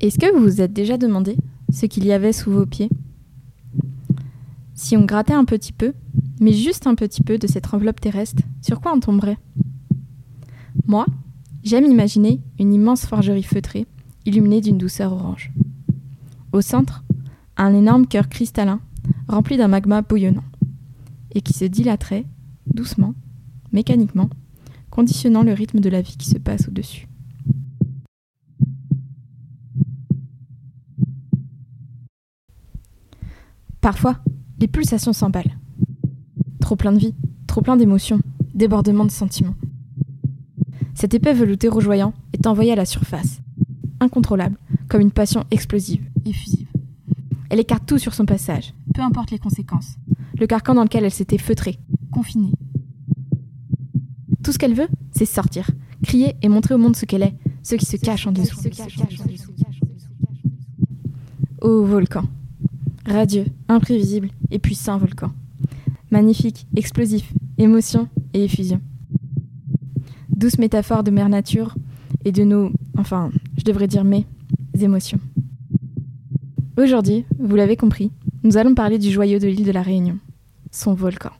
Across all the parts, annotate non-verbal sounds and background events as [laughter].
Est-ce que vous vous êtes déjà demandé ce qu'il y avait sous vos pieds? Si on grattait un petit peu, mais juste un petit peu de cette enveloppe terrestre, sur quoi on tomberait? Moi, j'aime imaginer une immense forgerie feutrée, illuminée d'une douceur orange. Au centre, un énorme cœur cristallin, rempli d'un magma bouillonnant, et qui se dilaterait, doucement, mécaniquement, conditionnant le rythme de la vie qui se passe au-dessus. Parfois, les pulsations s'emballent. Trop plein de vie, trop plein d'émotions, débordement de sentiments. Cet épais velouté rougeoyant est envoyé à la surface, incontrôlable, comme une passion explosive, effusive. Elle écarte tout sur son passage, peu importe les conséquences. Le carcan dans lequel elle s'était feutrée, confinée. Tout ce qu'elle veut, c'est sortir, crier et montrer au monde ce qu'elle est, ce qui se cache en dessous. Ô volcan, radieux, imprévisible et puissant volcan. Magnifique, explosif, émotion et effusion. Douce métaphore de mère nature et de nos, enfin, je devrais dire mes émotions. Aujourd'hui, vous l'avez compris, nous allons parler du joyau de l'île de la Réunion, son volcan.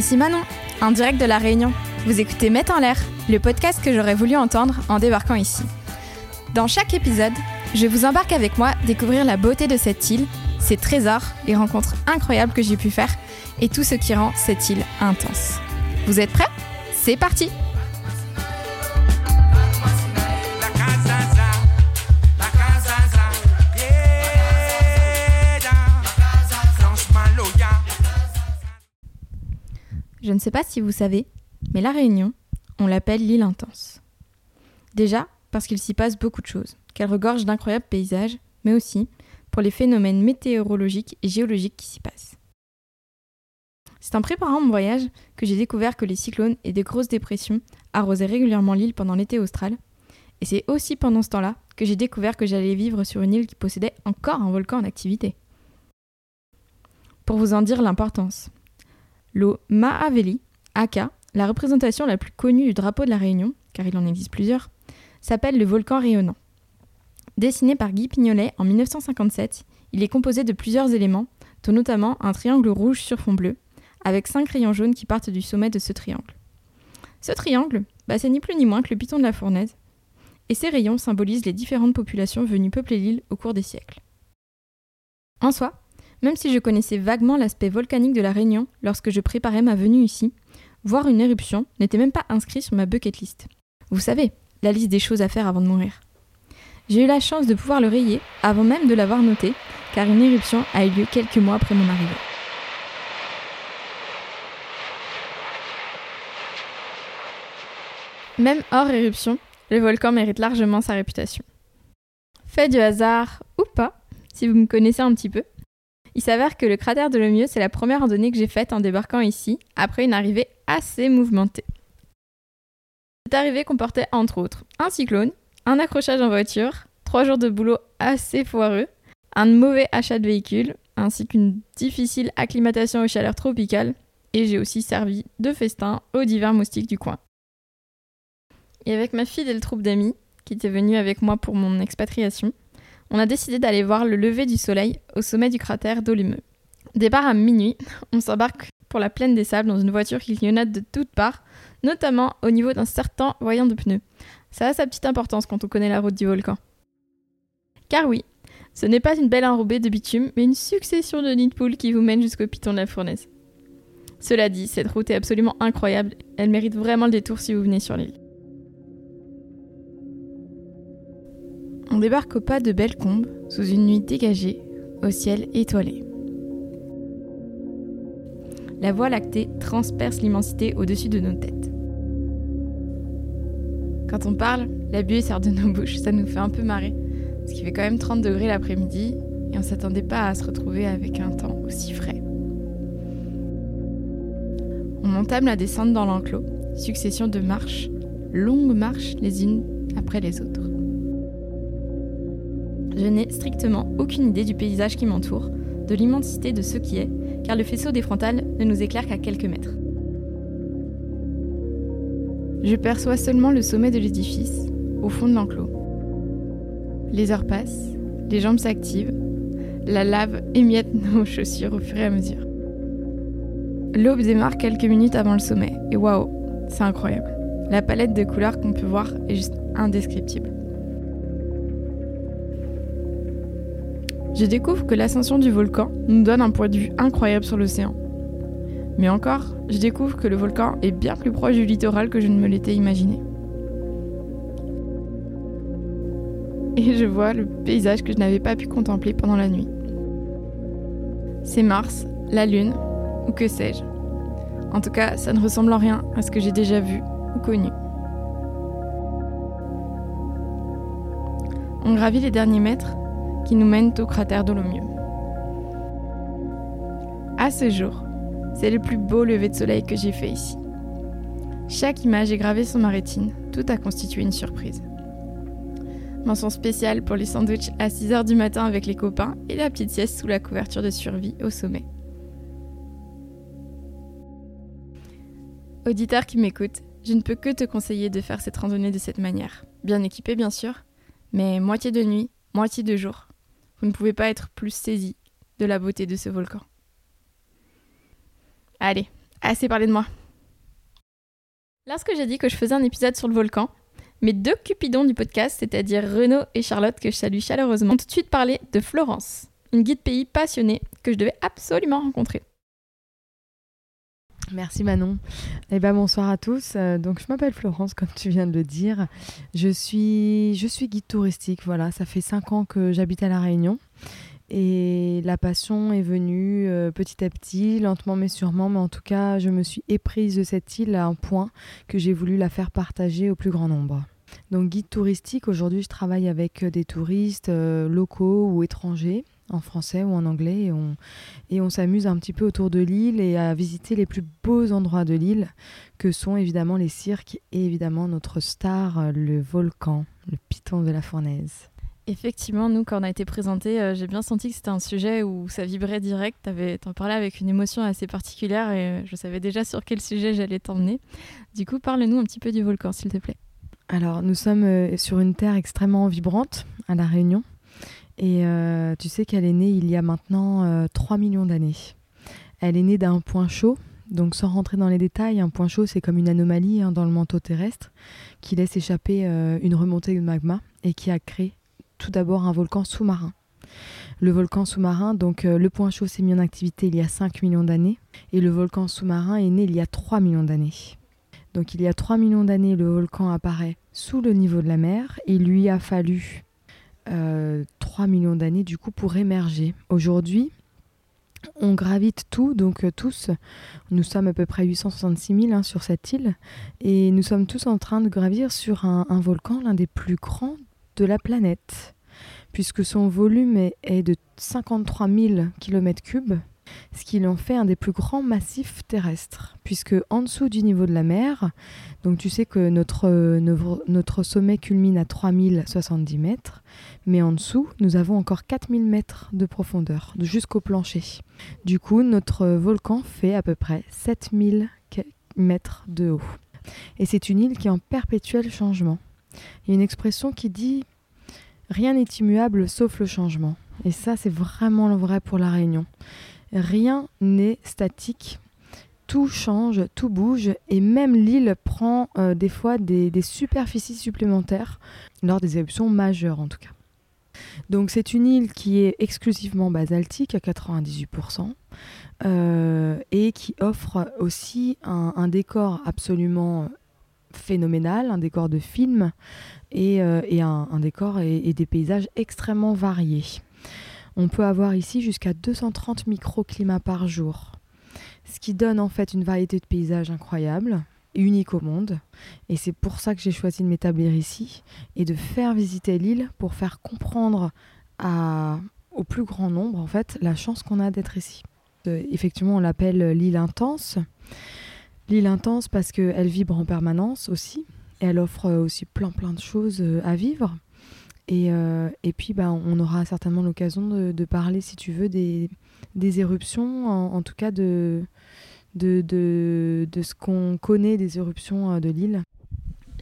Ici Manon, en direct de la Réunion. Vous écoutez Mets en l'air, le podcast que j'aurais voulu entendre en débarquant ici. Dans chaque épisode, je vous embarque avec moi découvrir la beauté de cette île, ses trésors, les rencontres incroyables que j'ai pu faire et tout ce qui rend cette île intense. Vous êtes prêts? C'est parti Je ne sais pas si vous savez, mais la Réunion, on l'appelle l'île intense. Déjà, parce qu'il s'y passe beaucoup de choses, qu'elle regorge d'incroyables paysages, mais aussi pour les phénomènes météorologiques et géologiques qui s'y passent. C'est en préparant mon voyage que j'ai découvert que les cyclones et des grosses dépressions arrosaient régulièrement l'île pendant l'été austral, et c'est aussi pendant ce temps-là que j'ai découvert que j'allais vivre sur une île qui possédait encore un volcan en activité. Pour vous en dire l'importance, l'eau Mahaveli, aka, la représentation la plus connue du drapeau de la Réunion, car il en existe plusieurs, s'appelle le volcan rayonnant. Dessiné par Guy Pignolet en 1957, il est composé de plusieurs éléments, dont notamment un triangle rouge sur fond bleu, avec cinq rayons jaunes qui partent du sommet de ce triangle. Ce triangle, bah, c'est ni plus ni moins que le piton de la fournaise, et ces rayons symbolisent les différentes populations venues peupler l'île au cours des siècles. En soi, même si je connaissais vaguement l'aspect volcanique de la Réunion lorsque je préparais ma venue ici, voir une éruption n'était même pas inscrit sur ma bucket list. Vous savez, la liste des choses à faire avant de mourir. J'ai eu la chance de pouvoir le rayer avant même de l'avoir noté, car une éruption a eu lieu quelques mois après mon arrivée. Même hors éruption, le volcan mérite largement sa réputation. Fait du hasard, ou pas, si vous me connaissez un petit peu, il s'avère que le cratère de Lemieux, c'est la première randonnée que j'ai faite en débarquant ici, après une arrivée assez mouvementée. Cette arrivée comportait entre autres un cyclone, un accrochage en voiture, trois jours de boulot assez foireux, un mauvais achat de véhicule, ainsi qu'une difficile acclimatation aux chaleurs tropicales, et j'ai aussi servi de festin aux divers moustiques du coin. Et avec ma fille et le troupe d'amis, qui étaient venus avec moi pour mon expatriation, on a décidé d'aller voir le lever du soleil au sommet du cratère d'Olimeux. Départ à minuit, on s'embarque pour la plaine des sables dans une voiture qui clignote de toutes parts, notamment au niveau d'un certain voyant de pneus. Ça a sa petite importance quand on connaît la route du volcan. Car oui, ce n'est pas une belle enrobée de bitume, mais une succession de nids de poules qui vous mène jusqu'au piton de la fournaise. Cela dit, cette route est absolument incroyable, elle mérite vraiment le détour si vous venez sur l'île. On débarque au pas de Bellecombe, sous une nuit dégagée, au ciel étoilé. La voie lactée transperce l'immensité au-dessus de nos têtes. Quand on parle, la buée sort de nos bouches, ça nous fait un peu marrer, parce qu'il fait quand même 30 degrés l'après-midi, et on s'attendait pas à se retrouver avec un temps aussi frais. On entame la descente dans l'enclos, succession de marches, longues marches les unes après les autres. Je n'ai strictement aucune idée du paysage qui m'entoure, de l'immensité de ce qui est, car le faisceau des frontales ne nous éclaire qu'à quelques mètres. Je perçois seulement le sommet de l'édifice, au fond de l'enclos. Les heures passent, les jambes s'activent, la lave émiette [laughs] nos chaussures au fur et à mesure. L'aube démarre quelques minutes avant le sommet, et waouh, c'est incroyable. La palette de couleurs qu'on peut voir est juste indescriptible. Je découvre que l'ascension du volcan nous donne un point de vue incroyable sur l'océan. Mais encore, je découvre que le volcan est bien plus proche du littoral que je ne me l'étais imaginé. Et je vois le paysage que je n'avais pas pu contempler pendant la nuit. C'est Mars, la Lune, ou que sais-je. En tout cas, ça ne ressemble en rien à ce que j'ai déjà vu ou connu. On gravit les derniers mètres qui nous mènent au cratère Dolomieu. À ce jour, c'est le plus beau lever de soleil que j'ai fait ici. Chaque image est gravée sur ma rétine, tout a constitué une surprise. Mention spéciale pour les sandwichs à 6h du matin avec les copains et la petite sieste sous la couverture de survie au sommet. Auditeur qui m'écoute, je ne peux que te conseiller de faire cette randonnée de cette manière. Bien équipé bien sûr, mais moitié de nuit, moitié de jour. Vous ne pouvez pas être plus saisi de la beauté de ce volcan. Allez, assez parlé de moi. Lorsque j'ai dit que je faisais un épisode sur le volcan, mes deux cupidons du podcast, c'est-à-dire Renaud et Charlotte, que je salue chaleureusement, ont tout de suite parlé de Florence, une guide pays passionnée que je devais absolument rencontrer. Merci Manon. Eh ben, bonsoir à tous. Euh, donc je m'appelle Florence, comme tu viens de le dire. Je suis, je suis guide touristique. Voilà, ça fait cinq ans que j'habite à la Réunion et la passion est venue euh, petit à petit, lentement mais sûrement, mais en tout cas, je me suis éprise de cette île à un point que j'ai voulu la faire partager au plus grand nombre. Donc guide touristique, aujourd'hui je travaille avec des touristes euh, locaux ou étrangers, en français ou en anglais, et on, et on s'amuse un petit peu autour de l'île et à visiter les plus beaux endroits de l'île, que sont évidemment les cirques et évidemment notre star, le volcan, le piton de la fournaise. Effectivement, nous, quand on a été présenté, euh, j'ai bien senti que c'était un sujet où ça vibrait direct. Tu en parlais avec une émotion assez particulière et euh, je savais déjà sur quel sujet j'allais t'emmener. Du coup, parle-nous un petit peu du volcan, s'il te plaît. Alors, nous sommes euh, sur une terre extrêmement vibrante à La Réunion. Et tu sais qu'elle est née il y a maintenant 3 millions d'années. Elle est née d'un point chaud. Donc, sans rentrer dans les détails, un point chaud, c'est comme une anomalie hein, dans le manteau terrestre qui laisse échapper une remontée de magma et qui a créé tout d'abord un volcan sous-marin. Le volcan sous-marin, donc euh, le point chaud s'est mis en activité il y a 5 millions d'années et le volcan sous-marin est né il y a 3 millions d'années. Donc il y a 3 millions d'années, le volcan apparaît sous le niveau de la mer et il lui a fallu 3 euh, millions d'années du coup pour émerger. Aujourd'hui, on gravite tout, donc euh, tous, nous sommes à peu près 866 000 hein, sur cette île, et nous sommes tous en train de gravir sur un volcan, l'un des plus grands de la planète, puisque son volume est, de 53 000 km3, ce qui en fait un des plus grands massifs terrestres, puisque en dessous du niveau de la mer, donc tu sais que notre, notre sommet culmine à 3070 mètres, mais en dessous, nous avons encore 4000 mètres de profondeur, jusqu'au plancher. Du coup, notre volcan fait à peu près 7000 mètres de haut. Et c'est une île qui est en perpétuel changement. Il y a une expression qui dit Rien n'est immuable sauf le changement. Et ça, c'est vraiment le vrai pour la Réunion. Rien n'est statique. Tout change, tout bouge, et même l'île prend euh, des fois des, superficies supplémentaires lors des éruptions majeures en tout cas. Donc c'est une île qui est exclusivement basaltique à 98% euh, et qui offre aussi un décor absolument phénoménal, un décor de film et, euh, un, décor et, des paysages extrêmement variés. On peut avoir ici jusqu'à 230 microclimats par jour, ce qui donne en fait une variété de paysages incroyable, unique au monde. Et c'est pour ça que j'ai choisi de m'établir ici et de faire visiter l'île pour faire comprendre au plus grand nombre en fait la chance qu'on a d'être ici. Euh, effectivement, on l'appelle l'île intense. L'île intense parce qu'elle vibre en permanence aussi. Et elle offre aussi plein plein de choses euh, à vivre. Et, et puis, bah, on aura certainement l'occasion de, parler, si tu veux, des, des éruptions, en, tout cas de, de, de, de ce qu'on connaît des éruptions de l'île.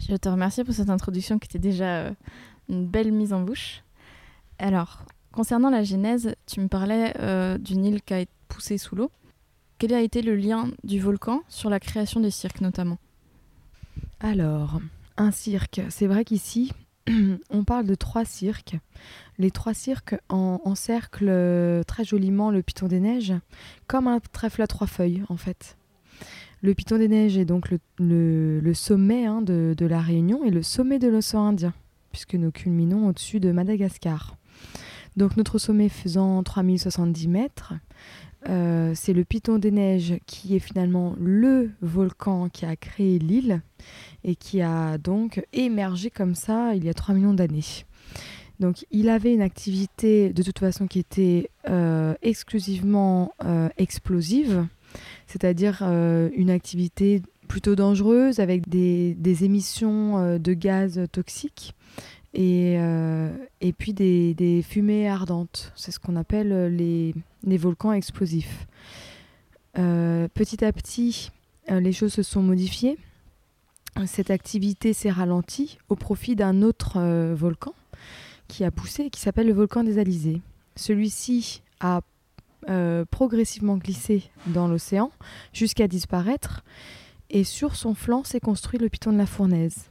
Je te remercie pour cette introduction qui était déjà une belle mise en bouche. Alors, concernant la genèse, tu me parlais d'une île qui a été poussée sous l'eau. Quel a été le lien du volcan sur la création des cirques notamment? Alors, un cirque, c'est vrai qu'ici, [clears throat] on parle de trois cirques. Les trois cirques encerclent euh, très joliment le Piton des Neiges, comme un trèfle à trois feuilles en fait. Le Piton des Neiges est donc le, sommet hein, de, de, la Réunion et le sommet de l'océan Indien, puisque nous culminons au-dessus de Madagascar. Donc notre sommet faisant 3070 mètres, euh, c'est le Piton des Neiges qui est finalement le volcan qui a créé l'île et qui a donc émergé comme ça il y a 3 millions d'années. Donc il avait une activité de toute façon qui était euh, exclusivement euh, explosive, c'est-à-dire une activité plutôt dangereuse avec des émissions de gaz toxiques et, puis des, fumées ardentes. C'est ce qu'on appelle les, les, volcans explosifs. Euh, petit à petit, les choses se sont modifiées. Cette activité s'est ralentie au profit d'un autre volcan qui a poussé, qui s'appelle le volcan des Alizés. Celui-ci a progressivement glissé dans l'océan jusqu'à disparaître, et sur son flanc s'est construit le piton de la Fournaise,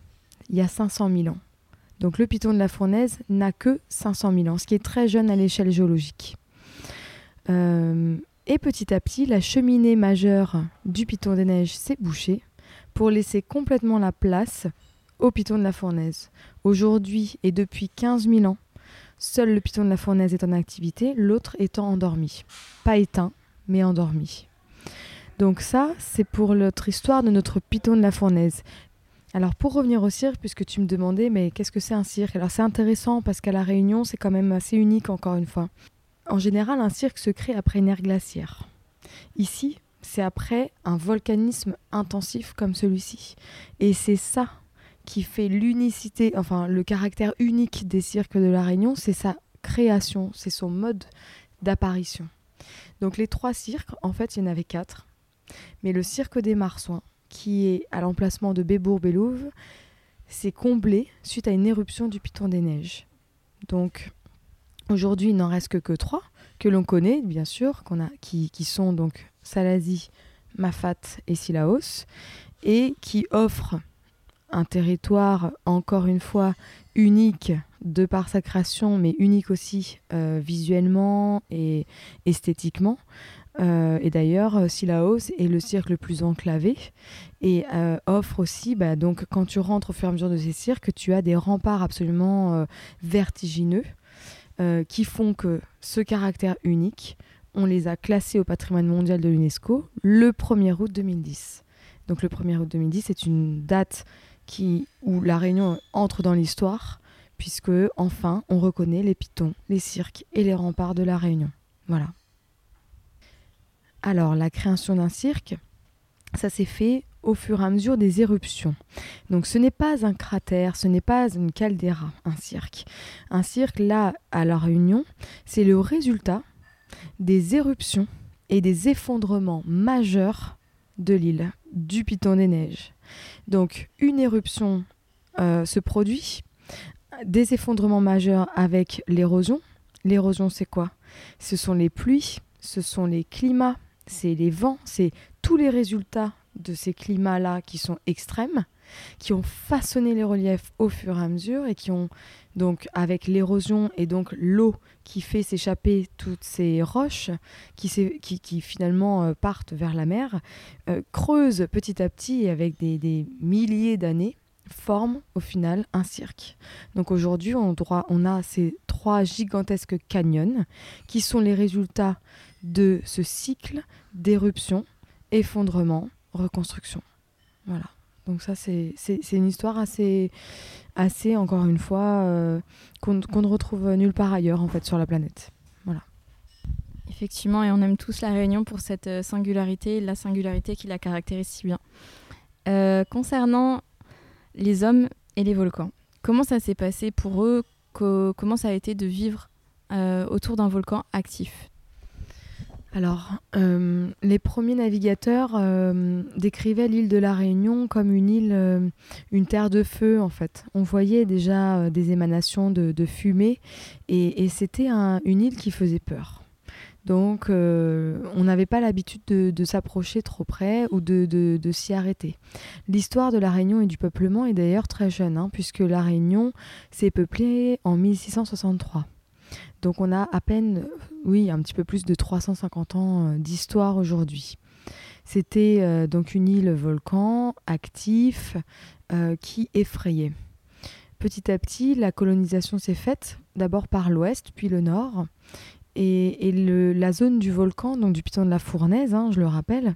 il y a 500 000 ans. Donc le piton de la Fournaise n'a que 500 000 ans, ce qui est très jeune à l'échelle géologique. Euh, et petit à petit, la cheminée majeure du piton des neiges s'est bouchée pour laisser complètement la place au piton de la Fournaise. Aujourd'hui et depuis 15 000 ans, seul le piton de la Fournaise est en activité, l'autre étant endormi. Pas éteint, mais endormi. Donc ça, c'est pour notre histoire de notre piton de la Fournaise. Alors pour revenir au cirque, puisque tu me demandais, mais qu'est-ce que c'est un cirque? Alors c'est intéressant parce qu'à La Réunion, c'est quand même assez unique encore une fois. En général, un cirque se crée après une ère glaciaire. Ici, c'est après un volcanisme intensif comme celui-ci. Et c'est ça qui fait l'unicité, enfin le caractère unique des cirques de La Réunion, c'est sa création, c'est son mode d'apparition. Donc les trois cirques, en fait, il y en avait quatre. Mais le cirque des Marsouins, qui est à l'emplacement de Bébourg-Bélouve, s'est comblé suite à une éruption du Piton des Neiges. Donc aujourd'hui, il n'en reste que, trois, que l'on connaît bien sûr, qui, sont donc Salazie, Mafat et Silaos, et qui offrent un territoire, encore une fois, unique de par sa création, mais unique aussi euh, visuellement et esthétiquement, euh, et d'ailleurs, Silaos est le cirque le plus enclavé et euh, offre aussi, bah, donc quand tu rentres au fur et à mesure de ces cirques, tu as des remparts absolument vertigineux qui font que ce caractère unique, on les a classés au patrimoine mondial de l'UNESCO le 1er août 2010. Donc le 1er août 2010 c'est une date qui, où la Réunion entre dans l'histoire, puisque enfin on reconnaît les pitons, les cirques et les remparts de la Réunion. Voilà. Alors, la création d'un cirque, ça s'est fait au fur et à mesure des éruptions. Donc ce n'est pas un cratère, ce n'est pas une caldeira, un cirque. Un cirque, là, à la Réunion, c'est le résultat des éruptions et des effondrements majeurs de l'île, du Piton des Neiges. Donc une éruption euh, se produit, des effondrements majeurs avec l'érosion. L'érosion, c'est quoi? Ce sont les pluies, ce sont les climats c'est les vents, c'est tous les résultats de ces climats-là qui sont extrêmes, qui ont façonné les reliefs au fur et à mesure et qui ont donc avec l'érosion et donc l'eau qui fait s'échapper toutes ces roches qui, qui, finalement euh, partent vers la mer, euh, creusent petit à petit et avec des, des milliers d'années forment au final un cirque. Donc aujourd'hui, on, on a ces trois gigantesques canyons qui sont les résultats de ce cycle d'éruption, effondrement, reconstruction. Voilà. Donc ça, c'est une histoire assez, assez, encore une fois, euh, qu'on ne retrouve nulle part ailleurs, en fait, sur la planète. Voilà. Effectivement, et on aime tous la Réunion pour cette euh, singularité, la singularité qui la caractérise si bien. Euh, concernant les hommes et les volcans, comment ça s'est passé pour eux? Comment ça a été de vivre autour d'un volcan actif? Alors, euh, les premiers navigateurs euh, décrivaient l'île de la Réunion comme une île, euh, une terre de feu en fait. On voyait déjà des émanations de, fumée et, c'était une île qui faisait peur. Donc, on n'avait pas l'habitude de, s'approcher trop près ou de, s'y arrêter. L'histoire de la Réunion et du peuplement est d'ailleurs très jeune, hein, puisque la Réunion s'est peuplée en 1663. Donc on a à peine, oui, un petit peu plus de 350 ans euh, d'histoire aujourd'hui. C'était euh, donc une île volcan actif euh, qui effrayait. Petit à petit, la colonisation s'est faite, d'abord par l'ouest, puis le nord. Et, la zone du volcan, donc du piton de la Fournaise, hein, je le rappelle,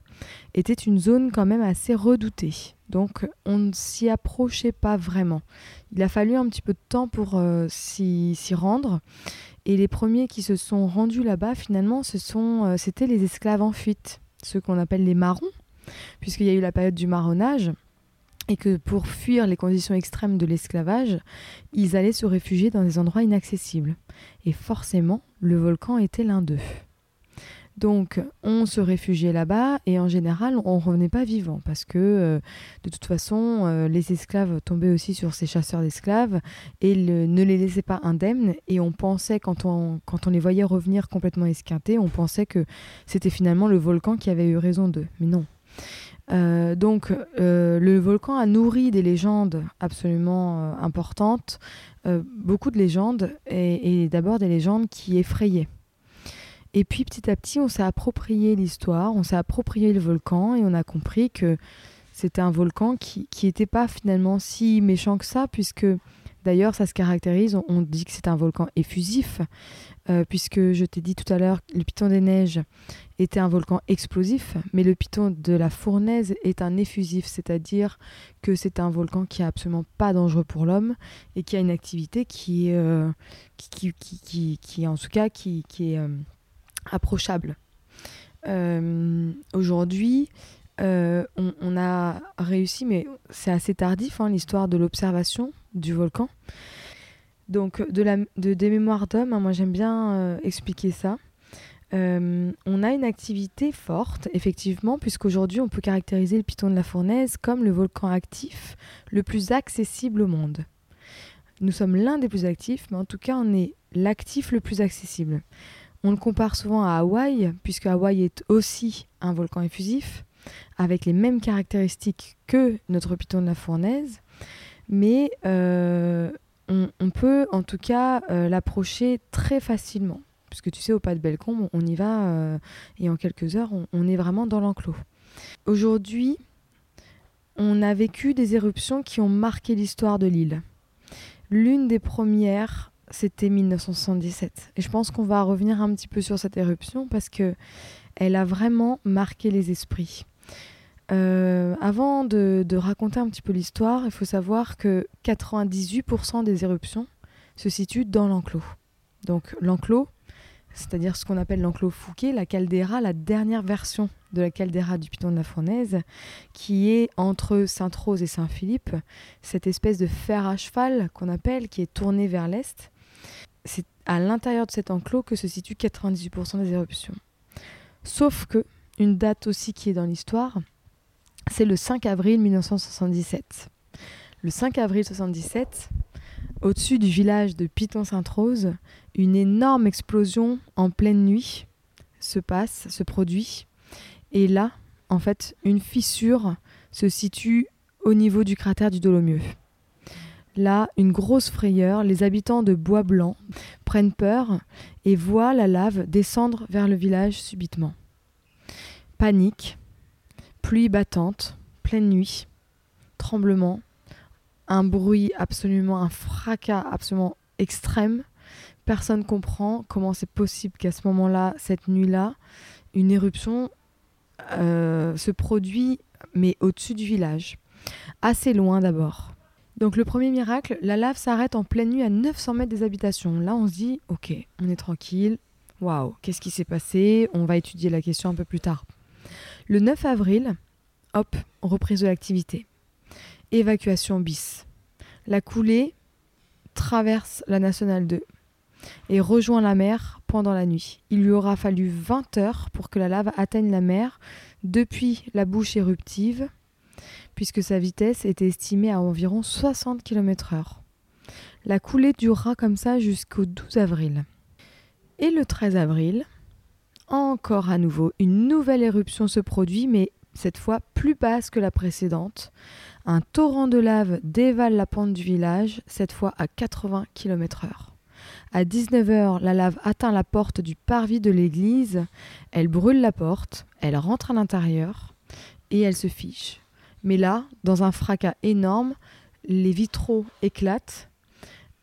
était une zone quand même assez redoutée. Donc on ne s'y approchait pas vraiment. Il a fallu un petit peu de temps pour s'y rendre. Et les premiers qui se sont rendus là-bas, finalement, ce euh, les esclaves en fuite, ceux qu'on appelle les marrons, puisqu'il y a eu la période du marronnage, et que pour fuir les conditions extrêmes de l'esclavage, ils allaient se réfugier dans des endroits inaccessibles. Et forcément, le volcan était l'un d'eux. Donc on se réfugiait là-bas et en général on revenait pas vivant parce que euh, de toute façon euh, les esclaves tombaient aussi sur ces chasseurs d'esclaves et ne les laissaient pas indemnes et on pensait quand on, quand on les voyait revenir complètement esquintés, on pensait que c'était finalement le volcan qui avait eu raison d'eux. Mais non. Euh, donc le volcan a nourri des légendes absolument importantes, beaucoup de légendes et d'abord des légendes qui effrayaient. Et puis petit à petit, on s'est approprié l'histoire, on s'est approprié le volcan et on a compris que c'était un volcan qui n'était pas finalement si méchant que ça, puisque d'ailleurs ça se caractérise, on, dit que c'est un volcan effusif, euh, puisque je t'ai dit tout à l'heure, le piton des neiges était un volcan explosif, mais le piton de la fournaise est un effusif, c'est-à-dire que c'est un volcan qui est absolument pas dangereux pour l'homme et qui a une activité qui, euh, qui, qui, qui, en tout cas, qui, est euh, approchable. Euh, aujourd'hui, euh, on, a réussi, mais c'est assez tardif, hein, l'histoire de l'observation du volcan. Donc, de, la, de des mémoires d'hommes, hein, moi j'aime bien euh, expliquer ça. on a une activité forte, effectivement, puisqu'aujourd'hui on peut caractériser le piton de la Fournaise comme le volcan actif le plus accessible au monde. Nous sommes l'un des plus actifs, mais en tout cas on est l'actif le plus accessible. On le compare souvent à Hawaï, puisque Hawaï est aussi un volcan effusif, avec les mêmes caractéristiques que notre piton de la Fournaise, mais euh, on, peut en tout cas euh, l'approcher très facilement. Puisque tu sais, au pas de Bellecombe, on y va euh, et en quelques heures, on est vraiment dans l'enclos. Aujourd'hui, on a vécu des éruptions qui ont marqué l'histoire de l'île. L'une des premières c'était 1977. Et je pense qu'on va revenir un petit peu sur cette éruption parce que elle a vraiment marqué les esprits. Euh, avant de, raconter un petit peu l'histoire, il faut savoir que 98% des éruptions se situent dans l'enclos. Donc l'enclos, c'est-à-dire ce qu'on appelle l'enclos Fouquet, la caldeira, la dernière version de la caldeira du Piton de la Fournaise, qui est entre Sainte-Rose et Saint-Philippe, cette espèce de fer à cheval qu'on appelle, qui est tourné vers l'est, c'est à l'intérieur de cet enclos que se situent 98% des éruptions. Sauf que, une date aussi qui est dans l'histoire, c'est le 5 avril 1977. Le 5 avril 1977, au-dessus du village de Piton-Sainte-Rose, une énorme explosion en pleine nuit se passe, se produit. Et là, en fait, une fissure se situe au niveau du cratère du Dolomieu. Là, une grosse frayeur, les habitants de Bois Blanc prennent peur et voient la lave descendre vers le village subitement. Panique, pluie battante, pleine nuit, tremblement, un bruit absolument, un fracas absolument extrême. Personne comprend comment c'est possible qu'à ce moment-là, cette nuit-là, une éruption euh, se produit, mais au-dessus du village, assez loin d'abord. Donc le premier miracle, la lave s'arrête en pleine nuit à 900 mètres des habitations. Là, on se dit, ok, on est tranquille. Waouh, qu'est-ce qui s'est passé? On va étudier la question un peu plus tard. Le 9 avril, hop, reprise de l'activité. Évacuation bis. La coulée traverse la nationale 2 et rejoint la mer pendant la nuit. Il lui aura fallu 20 heures pour que la lave atteigne la mer depuis la bouche éruptive, puisque sa vitesse était estimée à environ 60 km/h. La coulée durera comme ça jusqu'au 12 avril. Et le 13 avril, encore à nouveau, une nouvelle éruption se produit, mais cette fois plus basse que la précédente. Un torrent de lave dévale la pente du village, cette fois à 80 km/h. À 19h, la lave atteint la porte du parvis de l'église, elle brûle la porte, elle rentre à l'intérieur et elle se fiche. Mais là, dans un fracas énorme, les vitraux éclatent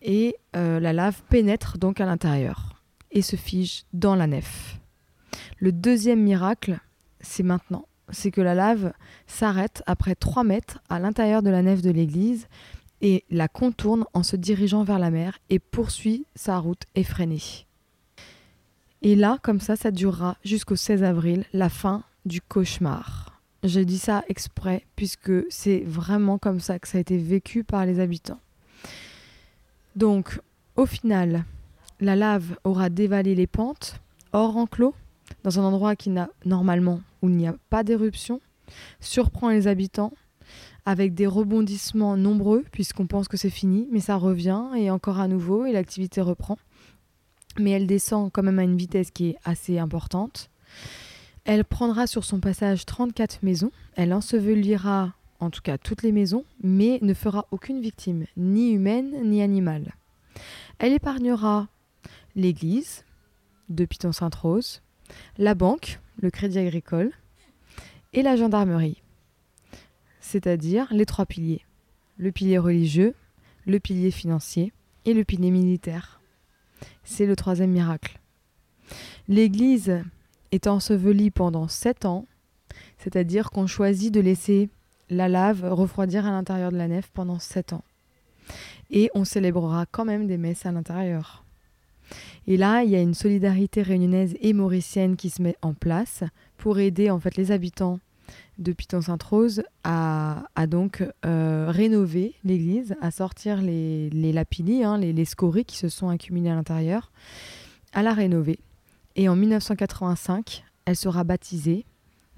et euh, la lave pénètre donc à l'intérieur et se fige dans la nef. Le deuxième miracle, c'est maintenant. C'est que la lave s'arrête après 3 mètres à l'intérieur de la nef de l'église et la contourne en se dirigeant vers la mer et poursuit sa route effrénée. Et là, comme ça, ça durera jusqu'au 16 avril, la fin du cauchemar. Je dis ça exprès puisque c'est vraiment comme ça que ça a été vécu par les habitants. Donc, au final, la lave aura dévalé les pentes hors enclos dans un endroit qui n'a normalement où il n'y a pas d'éruption, surprend les habitants avec des rebondissements nombreux puisqu'on pense que c'est fini, mais ça revient et encore à nouveau et l'activité reprend. Mais elle descend quand même à une vitesse qui est assez importante. Elle prendra sur son passage 34 maisons, elle ensevelira en tout cas toutes les maisons, mais ne fera aucune victime, ni humaine ni animale. Elle épargnera l'église de Piton-Sainte-Rose, la banque, le crédit agricole, et la gendarmerie, c'est-à-dire les trois piliers, le pilier religieux, le pilier financier et le pilier militaire. C'est le troisième miracle. L'Église est ensevelie pendant sept ans, c'est-à-dire qu'on choisit de laisser la lave refroidir à l'intérieur de la nef pendant sept ans. Et on célébrera quand même des messes à l'intérieur. Et là, il y a une solidarité réunionnaise et mauricienne qui se met en place pour aider en fait les habitants de Piton-Sainte-Rose à, donc euh, rénover l'église, à sortir les, lapidis, hein, les, scories qui se sont accumulés à l'intérieur, à la rénover. Et en 1985, elle sera baptisée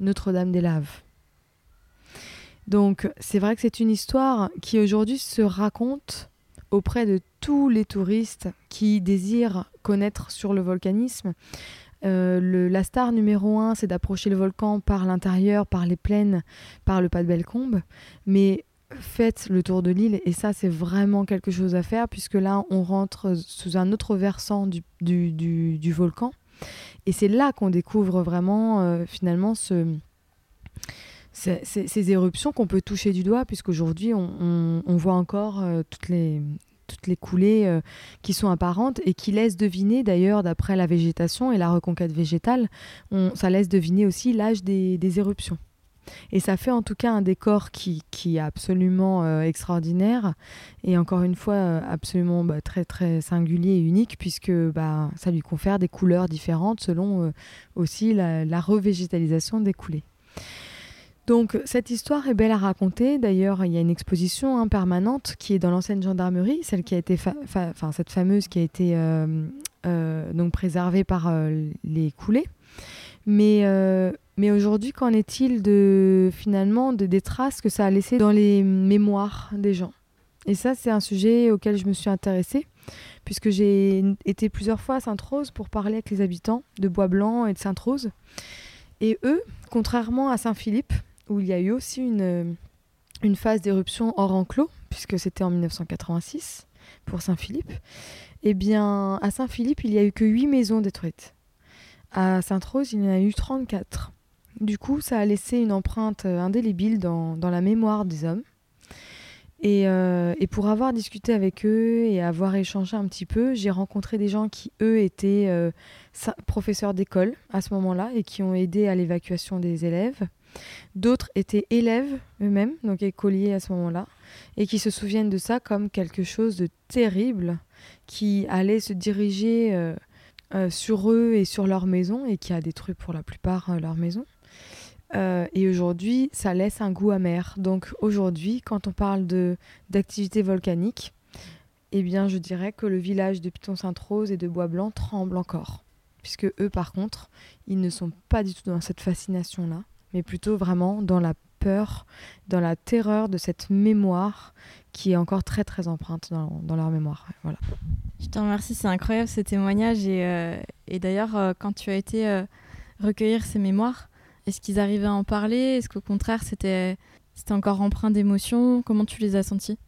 Notre-Dame des Laves. Donc c'est vrai que c'est une histoire qui aujourd'hui se raconte auprès de tous les touristes qui désirent connaître sur le volcanisme. Euh, la star numéro un, c'est d'approcher le volcan par l'intérieur, par les plaines, par le pas de Bellecombe. Mais faites le tour de l'île et ça, c'est vraiment quelque chose à faire puisque là, on rentre sous un autre versant du, du, volcan. Et c'est là qu'on découvre vraiment, euh, finalement, ce, ces, éruptions qu'on peut toucher du doigt, puisqu'aujourd'hui, on, voit encore euh, toutes les toutes les coulées euh, qui sont apparentes et qui laissent deviner d'ailleurs d'après la végétation et la reconquête végétale, on, ça laisse deviner aussi l'âge des, éruptions. Et ça fait en tout cas un décor qui, qui est absolument euh, extraordinaire et encore une fois absolument bah, très très singulier et unique puisque bah, ça lui confère des couleurs différentes selon aussi la, revégétalisation des coulées. Donc cette histoire est belle à raconter. D'ailleurs, il y a une exposition hein, permanente qui est dans l'ancienne gendarmerie, celle qui a été, cette fameuse qui a été euh, euh, donc préservée par euh, les coulées. Mais mais aujourd'hui, qu'en est-il de finalement de, des traces que ça a laissées dans les mémoires des gens? Et ça, c'est un sujet auquel je me suis intéressée puisque j'ai été plusieurs fois à Sainte-Rose pour parler avec les habitants de Bois-Blanc et de Sainte-Rose. Et eux, contrairement à Saint-Philippe, où il y a eu aussi une, une phase d'éruption hors enclos, puisque c'était en 1986 pour Saint-Philippe. Eh bien, à Saint-Philippe, il n'y a eu que 8 maisons détruites. À Sainte-Rose, il y en a eu 34. Du coup, ça a laissé une empreinte euh, indélébile dans, la mémoire des hommes. Et, euh, et, pour avoir discuté avec eux et avoir échangé un petit peu, j'ai rencontré des gens qui, eux, étaient professeurs d'école à ce moment-là et qui ont aidé à l'évacuation des élèves. D'autres étaient élèves eux-mêmes, donc écoliers à ce moment-là, et qui se souviennent de ça comme quelque chose de terrible qui allait se diriger euh, euh, sur eux et sur leur maison et qui a détruit pour la plupart euh, leur maison. Et aujourd'hui, ça laisse un goût amer. Donc aujourd'hui, quand on parle d'activité volcanique, eh bien, je dirais que le village de Piton-Sainte-Rose et de Bois-Blanc tremble encore. Puisque eux, par contre, ils ne sont pas du tout dans cette fascination-là, mais plutôt vraiment dans la peur, dans la terreur de cette mémoire qui est encore très très empreinte dans, leur mémoire. Voilà. Je te remercie, c'est incroyable ce témoignage. Et, euh, d'ailleurs, euh, quand tu as été euh, recueillir ces mémoires, est-ce qu'ils arrivaient à en parler? Est-ce qu'au contraire, c'était encore empreint d'émotions Comment tu les as sentis?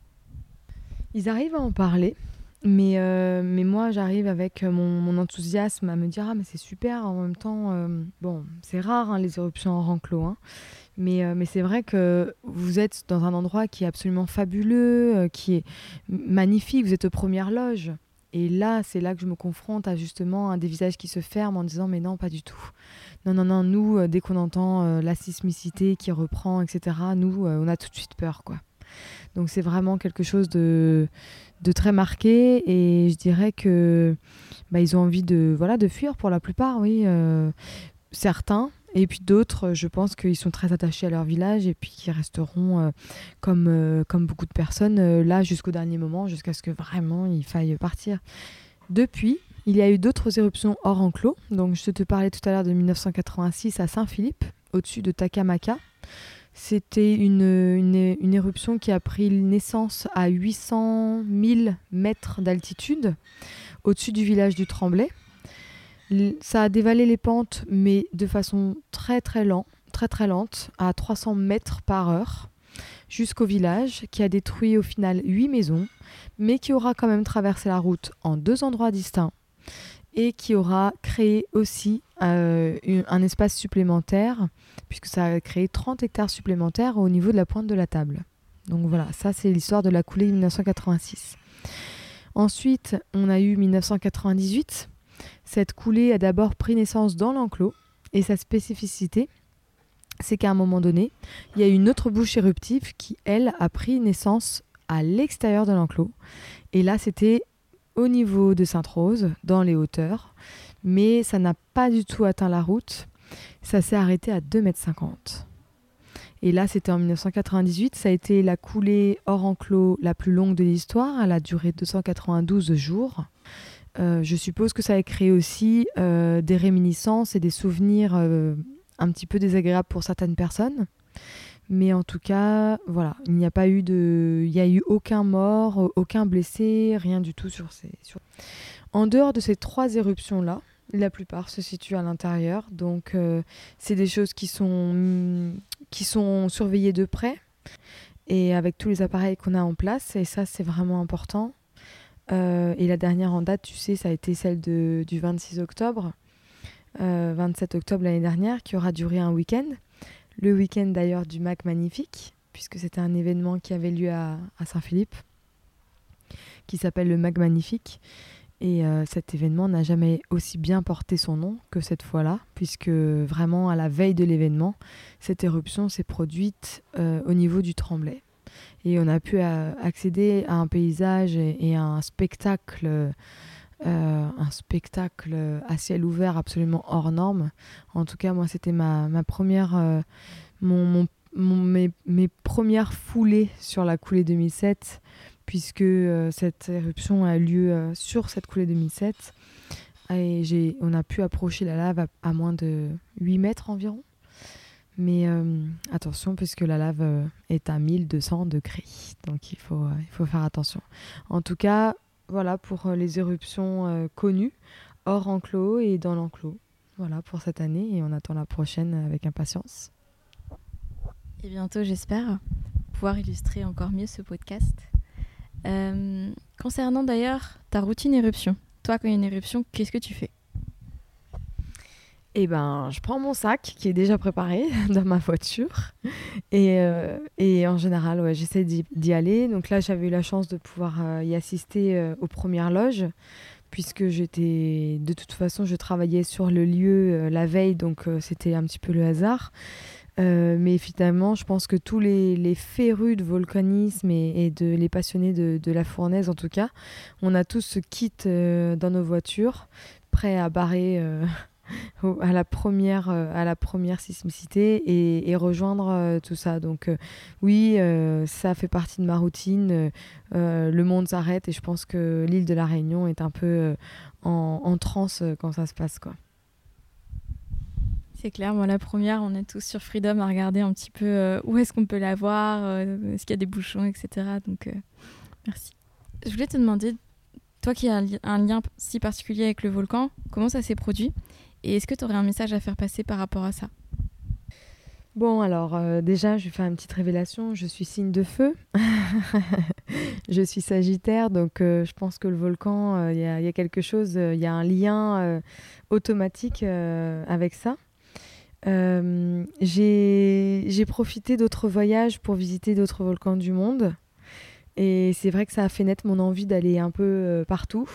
Ils arrivent à en parler. Mais, mais moi, j'arrive avec mon, enthousiasme à me dire Ah, mais c'est super. En même temps, bon, c'est rare hein, les éruptions en renclos. Hein. Mais, mais c'est vrai que vous êtes dans un endroit qui est absolument fabuleux, qui est magnifique. Vous êtes aux premières loges. Et là, c'est là que je me confronte à justement un des visages qui se ferment en disant mais non, pas du tout. Non, non, non, nous, euh, dès qu'on entend euh, la sismicité qui reprend, etc., nous, euh, on a tout de suite peur, quoi. Donc c'est vraiment quelque chose de, de très marqué et je dirais que bah, ils ont envie de, voilà, de fuir pour la plupart, oui. certains, et puis d'autres, je pense qu'ils sont très attachés à leur village et puis qui resteront comme, comme beaucoup de personnes là jusqu'au dernier moment, jusqu'à ce que vraiment il faille partir. Depuis, il y a eu d'autres éruptions hors enclos. Donc je te parlais tout à l'heure de 1986 à Saint-Philippe, au-dessus de Takamaka. C'était une, éruption qui a pris naissance à 800 000 mètres d'altitude, au-dessus du village du Tremblay. Ça a dévalé les pentes, mais de façon très très très très lente, à 300 mètres par heure, jusqu'au village, qui a détruit au final 8 maisons, mais qui aura quand même traversé la route en deux endroits distincts, et qui aura créé aussi euh, un espace supplémentaire, puisque ça a créé 30 hectares supplémentaires au niveau de la pointe de la table. Donc voilà, ça c'est l'histoire de la coulée 1986. Ensuite, on a eu 1998 cette coulée a d'abord pris naissance dans l'enclos et sa spécificité, c'est qu'à un moment donné, il y a une autre bouche éruptive qui, elle, a pris naissance à l'extérieur de l'enclos. Et là, c'était au niveau de Sainte-Rose, dans les hauteurs, mais ça n'a pas du tout atteint la route. Ça s'est arrêté à 2,50 mètres. Et là, c'était en 1998. Ça a été la coulée hors enclos la plus longue de l'histoire. Elle a duré 292 jours. Euh, je suppose que ça a créé aussi euh, des réminiscences et des souvenirs euh, un petit peu désagréables pour certaines personnes. Mais en tout cas, voilà, il n'y a pas eu de, il y a eu aucun mort, aucun blessé, rien du tout sur ces. En dehors de ces trois éruptions là, la plupart se situent à l'intérieur, donc c'est des choses qui sont qui sont surveillées de près et avec tous les appareils qu'on a en place. Et ça, c'est vraiment important. Euh, et la dernière en date, tu sais, ça a été celle de, du 26 octobre, 27 euh, octobre l'année dernière, qui aura duré un week-end. Le week-end d'ailleurs du Mac Magnifique, puisque c'était un événement qui avait lieu à, Saint-Philippe, qui s'appelle le Mac Magnifique. Et euh, cet événement n'a jamais aussi bien porté son nom que cette fois-là, puisque vraiment à la veille de l'événement, cette éruption s'est produite au niveau du Tremblay et on a pu euh, accéder à un paysage et, à un spectacle, euh, un spectacle à ciel ouvert absolument hors norme. En tout cas, moi, c'était ma, ma, première, euh, mon, mon, mes, mes, premières foulées sur la coulée 2007, puisque cette éruption a lieu sur cette coulée 2007. Et on a pu approcher la lave à, moins de 8 mètres environ. Mais euh, attention, puisque la lave euh, est à 1200 degrés. Donc il faut, euh, il faut faire attention. En tout cas, voilà pour les éruptions connues, hors enclos et dans l'enclos. Voilà pour cette année et on attend la prochaine avec impatience. Et bientôt, j'espère, pouvoir illustrer encore mieux ce podcast. concernant d'ailleurs ta routine éruption, toi, quand il y a une éruption, qu'est-ce que tu fais? Eh ben, je prends mon sac qui est déjà préparé [laughs] dans ma voiture. Et, euh, et en général, j'essaie d'y aller. Donc là, j'avais eu la chance de pouvoir euh, y assister euh, aux premières loges, puisque j'étais. De toute façon, je travaillais sur le lieu la veille, donc c'était un petit peu le hasard. mais finalement, je pense que tous les, les férus de volcanisme et, et, de, les passionnés de, de, la fournaise, en tout cas, on a tous ce kit dans nos voitures, prêts à barrer à, la première, à la première sismicité et, rejoindre tout ça. Donc oui, ça fait partie de ma routine. le monde s'arrête et je pense que l'île de la Réunion est un peu en, en transe quand ça se passe. quoi. C'est clair, moi la première, on est tous sur Freedom à regarder un petit peu euh, où est-ce qu'on peut la voir, euh, est-ce qu'il y a des bouchons, etc. Donc euh, merci. Je voulais te demander, toi qui as un, lien si particulier avec le volcan, comment ça s'est produit? Et est-ce que tu aurais un message à faire passer par rapport à ça? Bon, alors déjà, je vais faire une petite révélation. Je suis signe de feu. [laughs] je suis Sagittaire, donc je pense que le volcan, il y, y, a quelque chose, il y a un lien automatique avec ça. Euh, j'ai profité d'autres voyages pour visiter d'autres volcans du monde. Et c'est vrai que ça a fait naître mon envie d'aller un peu euh, partout.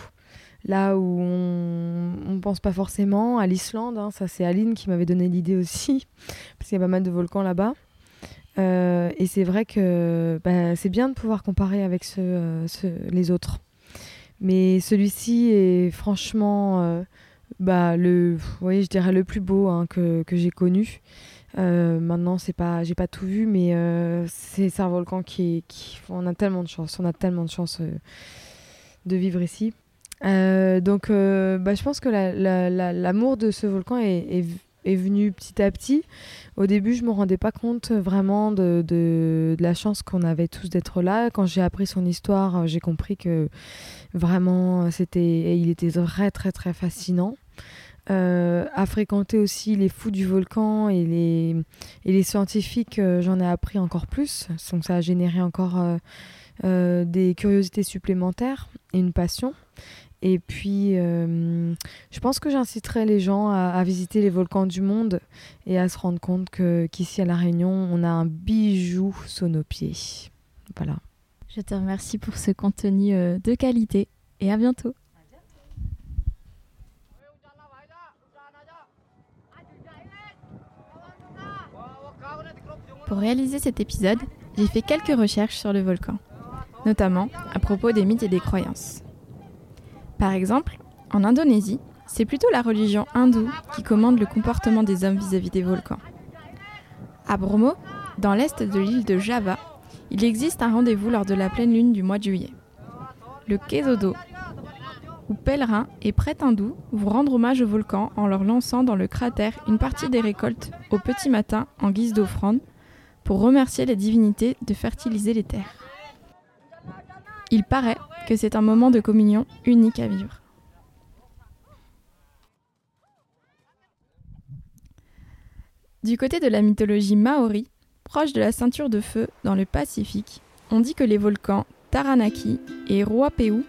Là où on ne pense pas forcément, à l'Islande, hein, ça c'est Aline qui m'avait donné l'idée aussi, [laughs] parce qu'il y a pas mal de volcans là-bas. Euh, et c'est vrai que bah, c'est bien de pouvoir comparer avec les autres. Mais celui-ci est franchement bah le je dirais le plus beau hein, que, que j'ai connu euh, maintenant c'est pas j'ai pas tout vu mais euh, c'est un volcan qui, qui on a tellement de chance on a tellement de chance euh, de vivre ici donc bah, je pense que l'amour de ce volcan est, venu petit à petit au début je me rendais pas compte vraiment de, la chance qu'on avait tous d'être là quand j'ai appris son histoire j'ai compris que vraiment c'était il était très très très fascinant euh, à fréquenter aussi les fous du volcan et les, scientifiques, euh, j'en ai appris encore plus. Donc ça a généré encore euh, des curiosités supplémentaires et une passion. Et puis, je pense que j'inciterai les gens à, visiter les volcans du monde et à se rendre compte qu'ici à La Réunion, on a un bijou sous nos pieds. Voilà. Je te remercie pour ce contenu de qualité et à bientôt. Pour réaliser cet épisode, j'ai fait quelques recherches sur le volcan, notamment à propos des mythes et des croyances. Par exemple, en Indonésie, c'est plutôt la religion hindoue qui commande le comportement des hommes vis-à-vis des volcans. À Bromo, dans l'est de l'île de Java, il existe un rendez-vous lors de la pleine lune du mois de juillet. Le Kesodo, où pèlerins et prêtres hindous vont rendre hommage au volcan en leur lançant dans le cratère une partie des récoltes au petit matin en guise d'offrande pour remercier les divinités de fertiliser les terres. Il paraît que c'est un moment de communion unique à vivre. Du côté de la mythologie maori, proche de la ceinture de feu dans le Pacifique, on dit que les volcans Taranaki et Ruapeu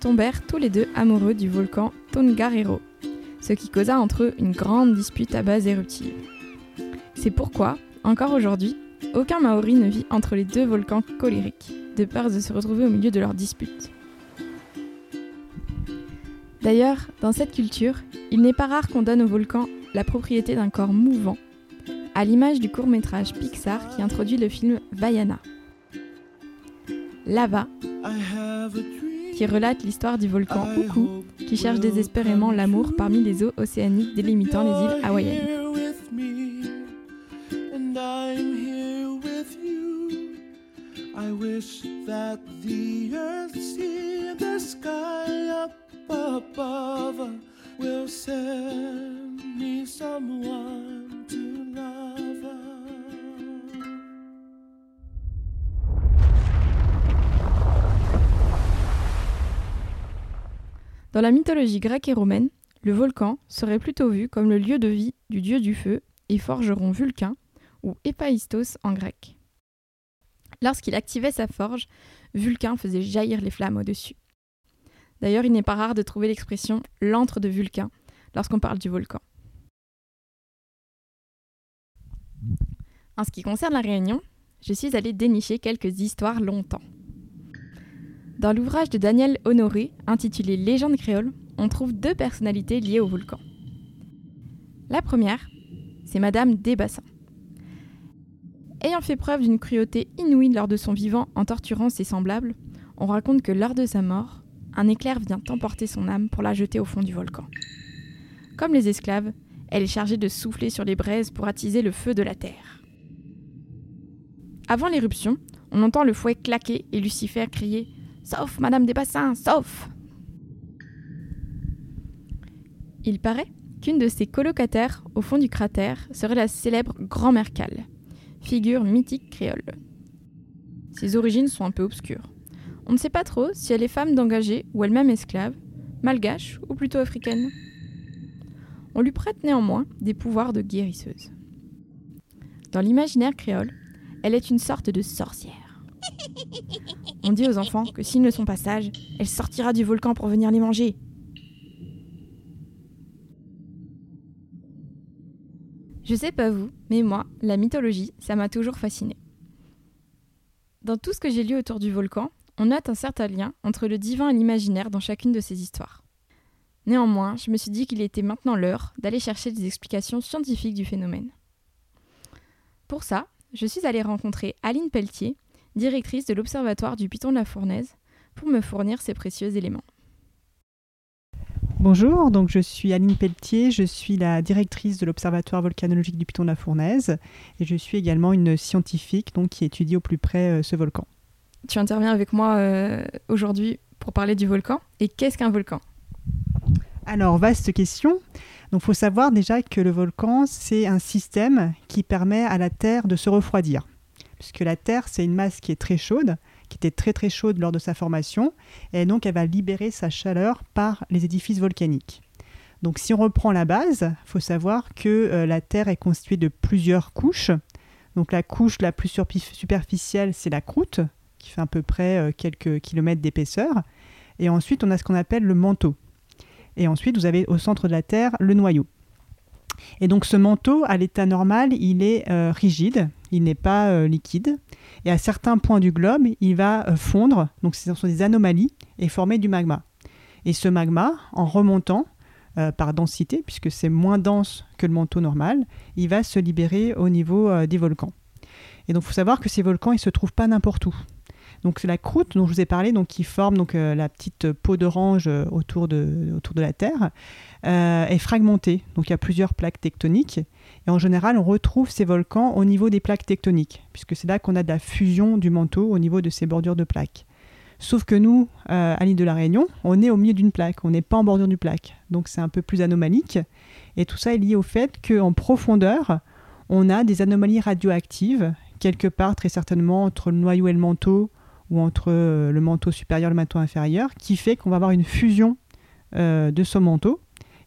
tombèrent tous les deux amoureux du volcan Tongariro, ce qui causa entre eux une grande dispute à base éruptive. C'est pourquoi, encore aujourd'hui, aucun Maori ne vit entre les deux volcans colériques, de peur de se retrouver au milieu de leur dispute. D'ailleurs, dans cette culture, il n'est pas rare qu'on donne au volcan la propriété d'un corps mouvant, à l'image du court-métrage Pixar qui introduit le film Vaiana. Lava, qui relate l'histoire du volcan Uku, qui cherche désespérément l'amour parmi les eaux océaniques délimitant les îles hawaïennes. Dans la mythologie grecque et romaine, le volcan serait plutôt vu comme le lieu de vie du dieu du feu et forgeron Vulcain, ou Héphaïstos en grec. Lorsqu'il activait sa forge, Vulcain faisait jaillir les flammes au-dessus. D'ailleurs, il n'est pas rare de trouver l'expression l'antre de Vulcain lorsqu'on parle du volcan. En ce qui concerne la Réunion, je suis allée dénicher quelques histoires longtemps. Dans l'ouvrage de Daniel Honoré, intitulé Légende créole, on trouve deux personnalités liées au volcan. La première, c'est Madame Desbassins. Ayant fait preuve d'une cruauté inouïe lors de son vivant en torturant ses semblables, on raconte que lors de sa mort, un éclair vient emporter son âme pour la jeter au fond du volcan. Comme les esclaves, Elle est chargée de souffler sur les braises pour attiser le feu de la terre. Avant l'éruption, on entend le fouet claquer et Lucifer crier Sauf, Madame des Bassins, sauf Il paraît qu'une de ses colocataires au fond du cratère serait la célèbre Grand-Mère figure mythique créole. Ses origines sont un peu obscures. On ne sait pas trop si elle est femme d'engagée ou elle-même esclave, malgache ou plutôt africaine. On lui prête néanmoins des pouvoirs de guérisseuse. Dans l'imaginaire créole, elle est une sorte de sorcière. On dit aux enfants que s'ils ne sont pas sages, elle sortira du volcan pour venir les manger. Je sais pas vous, mais moi, la mythologie, ça m'a toujours fasciné. Dans tout ce que j'ai lu autour du volcan, on note un certain lien entre le divin et l'imaginaire dans chacune de ces histoires. Néanmoins, je me suis dit qu'il était maintenant l'heure d'aller chercher des explications scientifiques du phénomène. Pour ça, je suis allée rencontrer Aline Pelletier, directrice de l'Observatoire du Piton de la Fournaise, pour me fournir ces précieux éléments. Bonjour, donc je suis Aline Pelletier, je suis la directrice de l'Observatoire volcanologique du Piton de la Fournaise et je suis également une scientifique donc, qui étudie au plus près euh, ce volcan. Tu interviens avec moi euh, aujourd'hui pour parler du volcan. Et qu'est-ce qu'un volcan? Alors, vaste question. Donc, il faut savoir déjà que le volcan, c'est un système qui permet à la Terre de se refroidir. Puisque la Terre, c'est une masse qui est très chaude, qui était très très chaude lors de sa formation, et donc elle va libérer sa chaleur par les édifices volcaniques. Donc si on reprend la base, il faut savoir que euh, la Terre est constituée de plusieurs couches. Donc la couche la plus superficielle, c'est la croûte, qui fait à peu près euh, quelques kilomètres d'épaisseur. Et ensuite, on a ce qu'on appelle le manteau. Et ensuite, vous avez au centre de la Terre le noyau. Et donc ce manteau, à l'état normal, il est euh, rigide, il n'est pas euh, liquide. Et à certains points du globe, il va fondre, donc ce sont des anomalies, et former du magma. Et ce magma, en remontant par densité, puisque c'est moins dense que le manteau normal, il va se libérer au niveau des volcans. Et donc il faut savoir que ces volcans, ils ne se trouvent pas n'importe où. Donc c'est la croûte dont je vous ai parlé, donc qui forme donc euh, la petite peau d'orange euh, autour de, la Terre, euh, est fragmentée. Donc il y a plusieurs plaques tectoniques. Et en général, on retrouve ces volcans au niveau des plaques tectoniques, puisque c'est là qu'on a de la fusion du manteau au niveau de ces bordures de plaques. Sauf que nous, à l'île de la Réunion, on est au milieu d'une plaque, on n'est pas en bordure du plaque. Donc c'est un peu plus anomalique. Et tout ça est lié au fait qu'en profondeur, on a des anomalies radioactives, quelque part très certainement entre le noyau et le manteau, ou entre euh, le manteau supérieur et le manteau inférieur, qui fait qu'on va avoir une fusion euh, de ce manteau.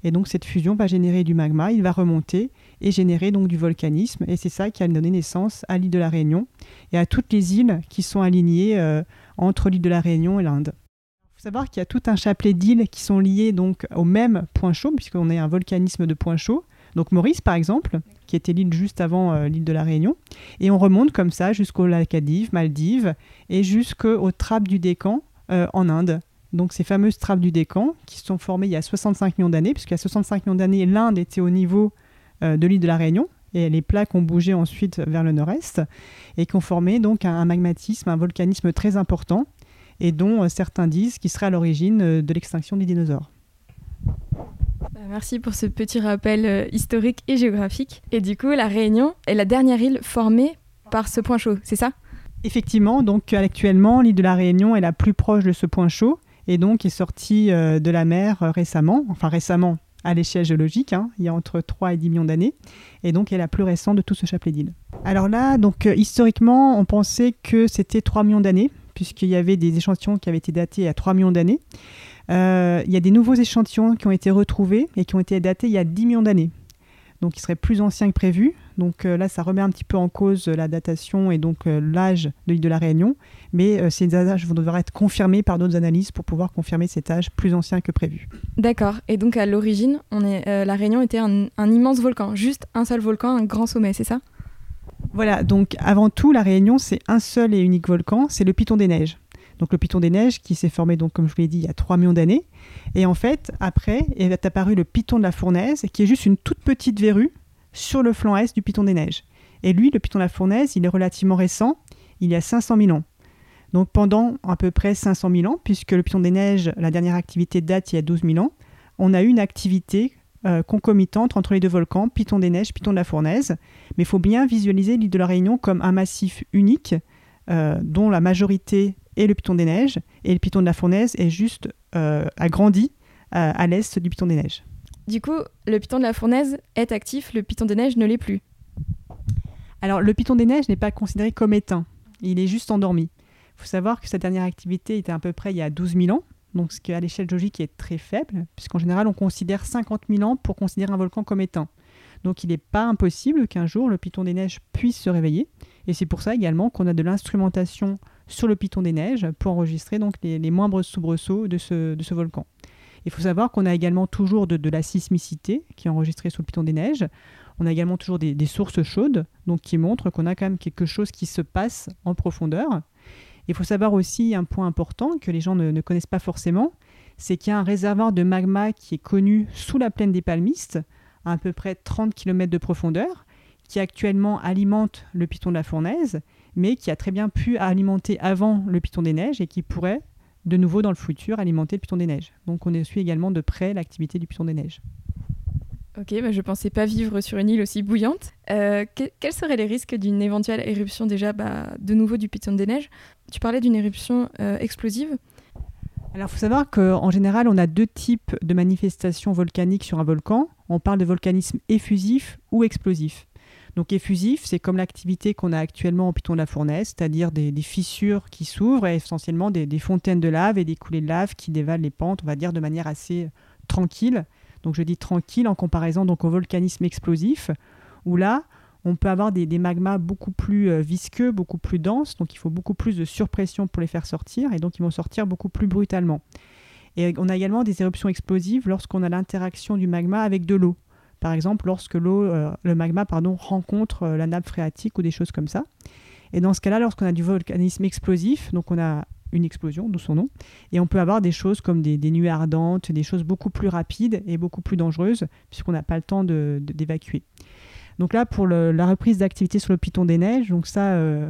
Et donc cette fusion va générer du magma, il va remonter et générer donc du volcanisme. Et c'est ça qui a donné naissance à l'île de la Réunion et à toutes les îles qui sont alignées euh, entre l'île de la Réunion et l'Inde. Il faut savoir qu'il y a tout un chapelet d'îles qui sont liées donc au même point chaud, puisqu'on est un volcanisme de point chaud. Donc Maurice, par exemple, qui était l'île juste avant euh, l'île de la Réunion. Et on remonte comme ça jusqu'au Lacadive, Maldives, et jusqu'aux trappes du Décan euh, en Inde. Donc ces fameuses trappes du Décan, qui sont formées il y a 65 millions d'années, puisqu'il y a 65 millions d'années, l'Inde était au niveau de l'île de la Réunion, et les plaques ont bougé ensuite vers le nord-est, et qui ont formé donc un, magmatisme, un volcanisme très important, et dont certains disent qu'il serait à l'origine de l'extinction des dinosaures. Bah, merci pour ce petit rappel euh, historique et géographique. Et du coup, la Réunion est la dernière île formée par ce point chaud, c'est ça? Effectivement, donc actuellement, l'île de la Réunion est la plus proche de ce point chaud et donc est sortie euh, de la mer euh, récemment, enfin récemment à l'échelle géologique, hein, il y a entre 3 et 10 millions d'années, et donc elle est la plus récente de tout ce chapelet d'îles. Alors là, donc historiquement, on pensait que c'était 3 millions d'années, puisqu'il y avait des échantillons qui avaient été datés à 3 millions d'années. Euh, il y a des nouveaux échantillons qui ont été retrouvés et qui ont été datés il y a 10 millions d'années. Donc, ils seraient plus anciens que prévu. Donc euh, là, ça remet un petit peu en cause la datation et donc euh, l'âge de l'île de la Réunion. Mais ces âges vont devoir être confirmés par d'autres analyses pour pouvoir confirmer cet âge plus ancien que prévu. D'accord. Et donc, à l'origine, la Réunion était un, un immense volcan, juste un seul volcan, un grand sommet, c'est ça? Voilà, donc avant tout, la Réunion, c'est un seul et unique volcan, c'est le Piton des Neiges donc le Piton des Neiges, qui s'est formé, donc, comme je vous l'ai dit, il y a 3 millions d'années. Et en fait, après, est apparu le Piton de la Fournaise, qui est juste une toute petite verrue sur le flanc est du Piton des Neiges. Et lui, le Piton de la Fournaise, il est relativement récent, il y a 500 000 ans. Donc pendant à peu près 500 000 ans, puisque le Piton des Neiges, la dernière activité date il y a 12 000 ans, on a eu une activité euh, concomitante entre les deux volcans, Piton des Neiges, Piton de la Fournaise. Mais il faut bien visualiser l'île de la Réunion comme un massif unique euh, dont la majorité est le Piton des Neiges et le Piton de la Fournaise est juste agrandi à l'est du Piton des Neiges. Du coup, le Piton de la Fournaise est actif, le Piton des Neiges ne l'est plus. Alors, le Piton des Neiges n'est pas considéré comme éteint, il est juste endormi. Il faut savoir que sa dernière activité était à peu près il y a 12 000 ans, donc ce qui à l'échelle géologique est très faible, puisqu'en général on considère 50 000 ans pour considérer un volcan comme éteint. Donc il n'est pas impossible qu'un jour le Piton des Neiges puisse se réveiller, et c'est pour ça également qu'on a de l'instrumentation sur le Piton des Neiges pour enregistrer donc les, moindres soubresauts de ce, volcan. Il faut savoir qu'on a également toujours de, la sismicité qui est enregistrée sur le Piton des Neiges. On a également toujours des, des sources chaudes, donc qui montrent qu'on a quand même quelque chose qui se passe en profondeur. Il faut savoir aussi un point important que les gens ne, connaissent pas forcément, c'est qu'il y a un réservoir de magma qui est connu sous la plaine des Palmistes, à à peu près 30 km de profondeur, qui actuellement alimente le piton de la Fournaise, mais qui a très bien pu alimenter avant le piton des Neiges et qui pourrait de nouveau dans le futur alimenter le piton des Neiges. Donc on suit également de près l'activité du piton des Neiges. Ok, bah je pensais pas vivre sur une île aussi bouillante. Euh, quels seraient les risques d'une éventuelle éruption déjà bah, de nouveau du Piton des Neiges? Tu parlais d'une éruption euh, explosive. Alors il faut savoir qu'en général, on a deux types de manifestations volcaniques sur un volcan. On parle de volcanisme effusif ou explosif. Donc effusif, c'est comme l'activité qu'on a actuellement au Piton de la Fournaise, c'est-à-dire des, fissures qui s'ouvrent et essentiellement des, des, fontaines de lave et des coulées de lave qui dévalent les pentes, on va dire, de manière assez tranquille donc je dis tranquille en comparaison donc au volcanisme explosif, où là, on peut avoir des, magmas beaucoup plus euh, visqueux, beaucoup plus denses, donc il faut beaucoup plus de surpression pour les faire sortir, et donc ils vont sortir beaucoup plus brutalement. Et on a également des éruptions explosives lorsqu'on a l'interaction du magma avec de l'eau. Par exemple, lorsque euh, le magma rencontre euh, la nappe phréatique ou des choses comme ça. Et dans ce cas-là, lorsqu'on a du volcanisme explosif, donc on a une explosion, d'où son nom. Et on peut avoir des choses comme des, nuées ardentes, des choses beaucoup plus rapides et beaucoup plus dangereuses, puisqu'on n'a pas le temps d'évacuer. donc là, pour la reprise d'activité sur le Piton des Neiges, donc ça, euh,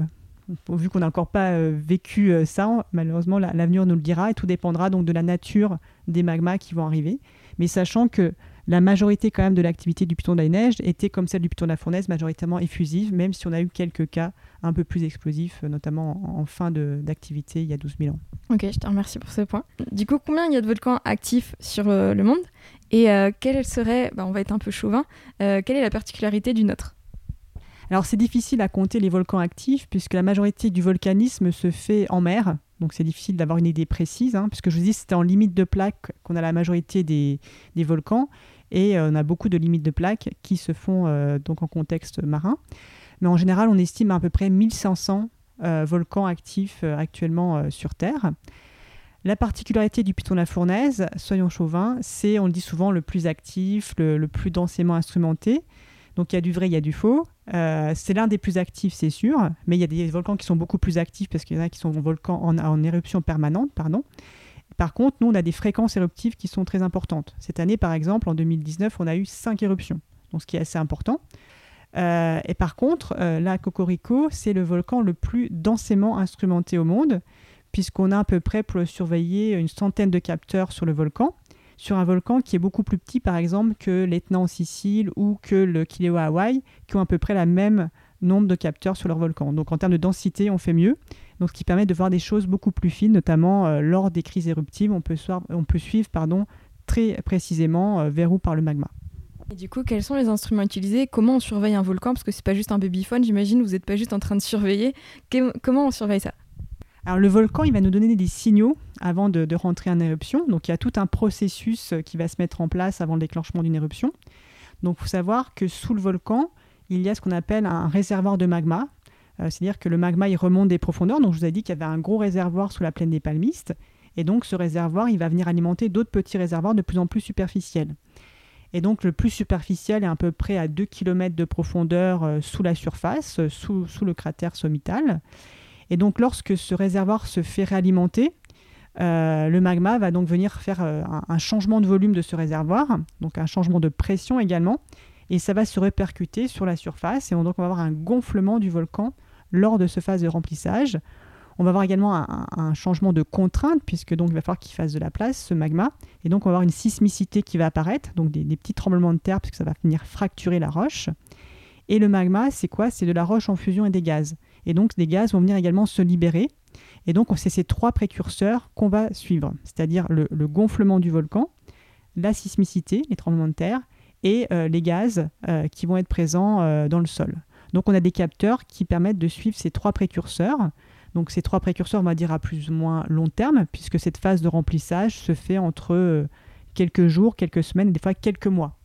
vu qu'on n'a encore pas vécu ça, malheureusement, l'avenir nous le dira, et tout dépendra donc de la nature des magmas qui vont arriver. Mais sachant que la majorité quand même de l'activité du Piton des Neiges était comme celle du Piton de la Fournaise, majoritairement effusive, même si on a eu quelques cas un peu plus explosifs, notamment en, fin d'activité il y a 12 000 ans. Ok, je te remercie pour ce point. Du coup, combien il y a de volcans actifs sur euh, le monde? Et euh, quelle serait, bah, on va être un peu chauvin, euh, quelle est la particularité du nôtre? Alors c'est difficile à compter les volcans actifs puisque la majorité du volcanisme se fait en mer, donc c'est difficile d'avoir une idée précise, hein, puisque je vous dis c'était en limite de plaque qu'on a la majorité des, des volcans et on a beaucoup de limites de plaques qui se font donc en contexte marin. Mais en général, on estime à, peu près 1500 euh, volcans actifs euh, actuellement euh, sur Terre. La particularité du Piton de la Fournaise, soyons chauvins, c'est, on le dit souvent, le plus actif, le, plus densément instrumenté. Donc il y a du vrai, il y a du faux. c'est l'un des plus actifs, c'est sûr, mais il y a des volcans qui sont beaucoup plus actifs parce qu'il y en a qui sont volcans en, en éruption permanente. Pardon. Par contre, nous, on a des fréquences éruptives qui sont très importantes. Cette année, par exemple, en 2019, on a eu 5 éruptions, donc ce qui est assez important. Euh, et par contre, euh, la Cocorico, c'est le volcan le plus densément instrumenté au monde, puisqu'on a à peu près pour le surveiller une centaine de capteurs sur le volcan, sur un volcan qui est beaucoup plus petit par exemple que l'Etna en Sicile ou que le Kilauea à Hawaï, qui ont à peu près la même nombre de capteurs sur leur volcan. Donc en termes de densité, on fait mieux. Donc ce qui permet de voir des choses beaucoup plus fines, notamment euh, lors des crises éruptives, on peut, on peut suivre pardon, très précisément vers où part le magma. Et du coup, quels sont les instruments utilisés? Comment on surveille un volcan? Parce que c'est pas juste un babyphone, j'imagine, vous n'êtes pas juste en train de surveiller. comment on surveille ça? Alors le volcan, il va nous donner des signaux avant de, rentrer en éruption. Donc il y a tout un processus euh, qui va se mettre en place avant le déclenchement d'une éruption. Donc il faut savoir que sous le volcan, il y a ce qu'on appelle un réservoir de magma. Euh, c'est-à-dire que le magma, remonte des profondeurs. Donc je vous ai dit qu'il y avait un gros réservoir sous la plaine des Palmistes. Et donc ce réservoir, il va venir alimenter d'autres petits réservoirs de plus en plus superficiels. Et donc le plus superficiel est à peu près à 2 km de profondeur euh, sous la surface, euh, sous, le cratère sommital. Et donc lorsque ce réservoir se fait réalimenter, le magma va donc venir faire un, changement de volume de ce réservoir, donc un changement de pression également, et ça va se répercuter sur la surface, et donc on va avoir un gonflement du volcan lors de ce phase de remplissage, On va avoir également un, changement de contrainte, puisque donc il va falloir qu'il fasse de la place, ce magma. Et donc on va avoir une sismicité qui va apparaître, donc des, petits tremblements de terre, puisque ça va venir fracturer la roche. Et le magma, c'est quoi? C'est de la roche en fusion et des gaz. Et donc des gaz vont venir également se libérer. Et donc c'est ces trois précurseurs qu'on va suivre, c'est-à-dire le, gonflement du volcan, la sismicité, les tremblements de terre, et euh, les gaz euh, qui vont être présents euh, dans le sol. Donc on a des capteurs qui permettent de suivre ces trois précurseurs. Donc ces trois précurseurs, on va dire à plus ou moins long terme, puisque cette phase de remplissage se fait entre quelques jours, quelques semaines des fois quelques mois.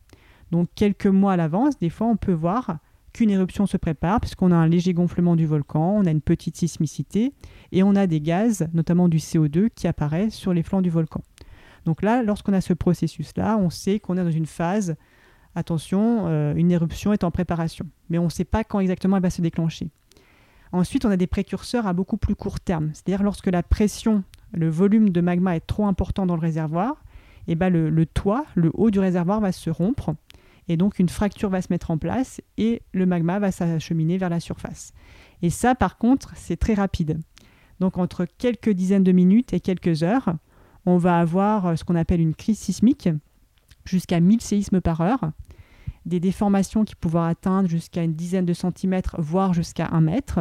Donc quelques mois à l'avance, des fois on peut voir qu'une éruption se prépare, puisqu'on a un léger gonflement du volcan, on a une petite sismicité, et on a des gaz, notamment du CO2, qui apparaissent sur les flancs du volcan. Donc là, lorsqu'on a ce processus-là, on sait qu'on est dans une phase, attention, euh, une éruption est en préparation, mais on ne sait pas quand exactement elle va se déclencher. Ensuite, on a des précurseurs à beaucoup plus court terme, c'est-à-dire lorsque la pression, le volume de magma est trop important dans le réservoir, et eh ben le toit, le haut du réservoir va se rompre et donc une fracture va se mettre en place et le magma va s'acheminer vers la surface. Et ça, par contre, c'est très rapide. Donc entre quelques dizaines de minutes et quelques heures, on va avoir euh, ce qu'on appelle une crise sismique, jusqu'à 1000 séismes par heure, des déformations qui peuvent atteindre jusqu'à une dizaine de centimètres, voire jusqu'à un mètre,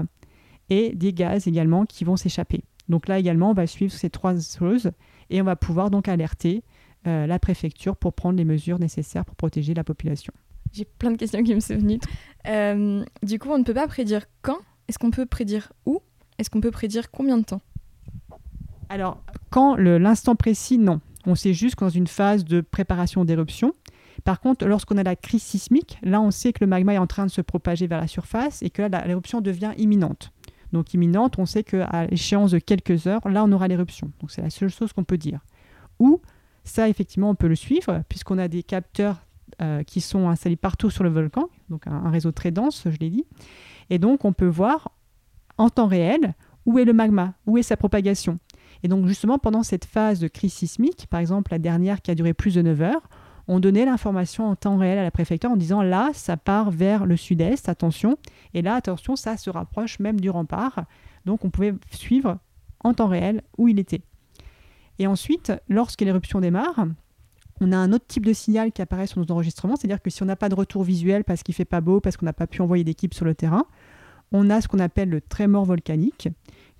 et des gaz également qui vont s'échapper. Donc là également, on va suivre ces trois choses et on va pouvoir donc alerter euh, la préfecture pour prendre les mesures nécessaires pour protéger la population. J'ai plein de questions qui me sont venues. Euh, du coup, on ne peut pas prédire quand. Est-ce qu'on peut prédire où? Est-ce qu'on peut prédire combien de temps? Alors, quand l'instant précis, non. On sait juste dans une phase de préparation d'éruption. Par contre, lorsqu'on a la crise sismique, là, on sait que le magma est en train de se propager vers la surface et que l'éruption devient imminente. Donc imminente, on sait qu'à l'échéance de quelques heures, là, on aura l'éruption. Donc c'est la seule chose qu'on peut dire. Ou ça, effectivement, on peut le suivre puisqu'on a des capteurs euh, qui sont installés partout sur le volcan, donc un, réseau très dense, je l'ai dit. Et donc, on peut voir en temps réel où est le magma, où est sa propagation. Et donc, justement, pendant cette phase de crise sismique, par exemple la dernière qui a duré plus de 9 heures, on donnait l'information en temps réel à la préfecture en disant là, ça part vers le sud-est, attention. Et là, attention, ça se rapproche même du rempart. Donc, on pouvait suivre en temps réel où il était. Et ensuite, lorsque l'éruption démarre, on a un autre type de signal qui apparaît sur nos enregistrements, c'est-à-dire que si on n'a pas de retour visuel parce qu'il fait pas beau, parce qu'on n'a pas pu envoyer d'équipe sur le terrain, on a ce qu'on appelle le trémor volcanique,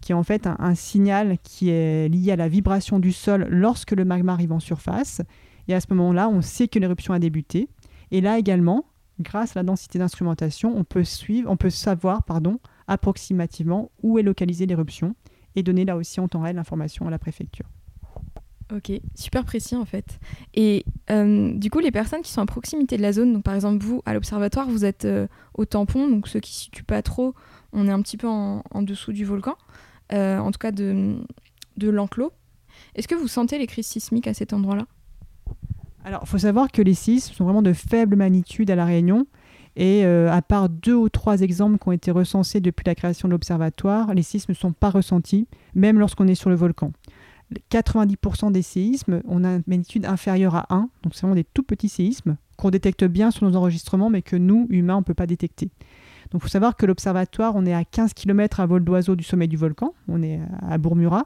qui est en fait un, signal qui est lié à la vibration du sol lorsque le magma arrive en surface. Et à ce moment-là, on sait que l'éruption a débuté. Et là également, grâce à la densité d'instrumentation, on peut suivre, on peut savoir, pardon, approximativement où est localisée l'éruption et donner là aussi en temps réel l'information à la préfecture. Ok, super précis en fait. Et euh, du coup, les personnes qui sont à proximité de la zone, donc par exemple vous, à l'observatoire, vous êtes euh, au tampon, donc ceux qui ne situent pas trop, on est un petit peu en, dessous du volcan, en tout cas de, de l'enclos. Est-ce que vous sentez les crises sismiques à cet endroit-là? Alors, il faut savoir que les sismes sont vraiment de faible magnitude à La Réunion. Et à part deux ou trois exemples qui ont été recensés depuis la création de l'observatoire, les sismes ne sont pas ressentis, même lorsqu'on est sur le volcan. 90% des séismes, on a une magnitude inférieure à 1, donc c'est vraiment des tout petits séismes qu'on détecte bien sur nos enregistrements, mais que nous, humains, on ne peut pas détecter. Donc il faut savoir que l'observatoire, on est à 15 km à vol d'oiseau du sommet du volcan, on est à Bourmura,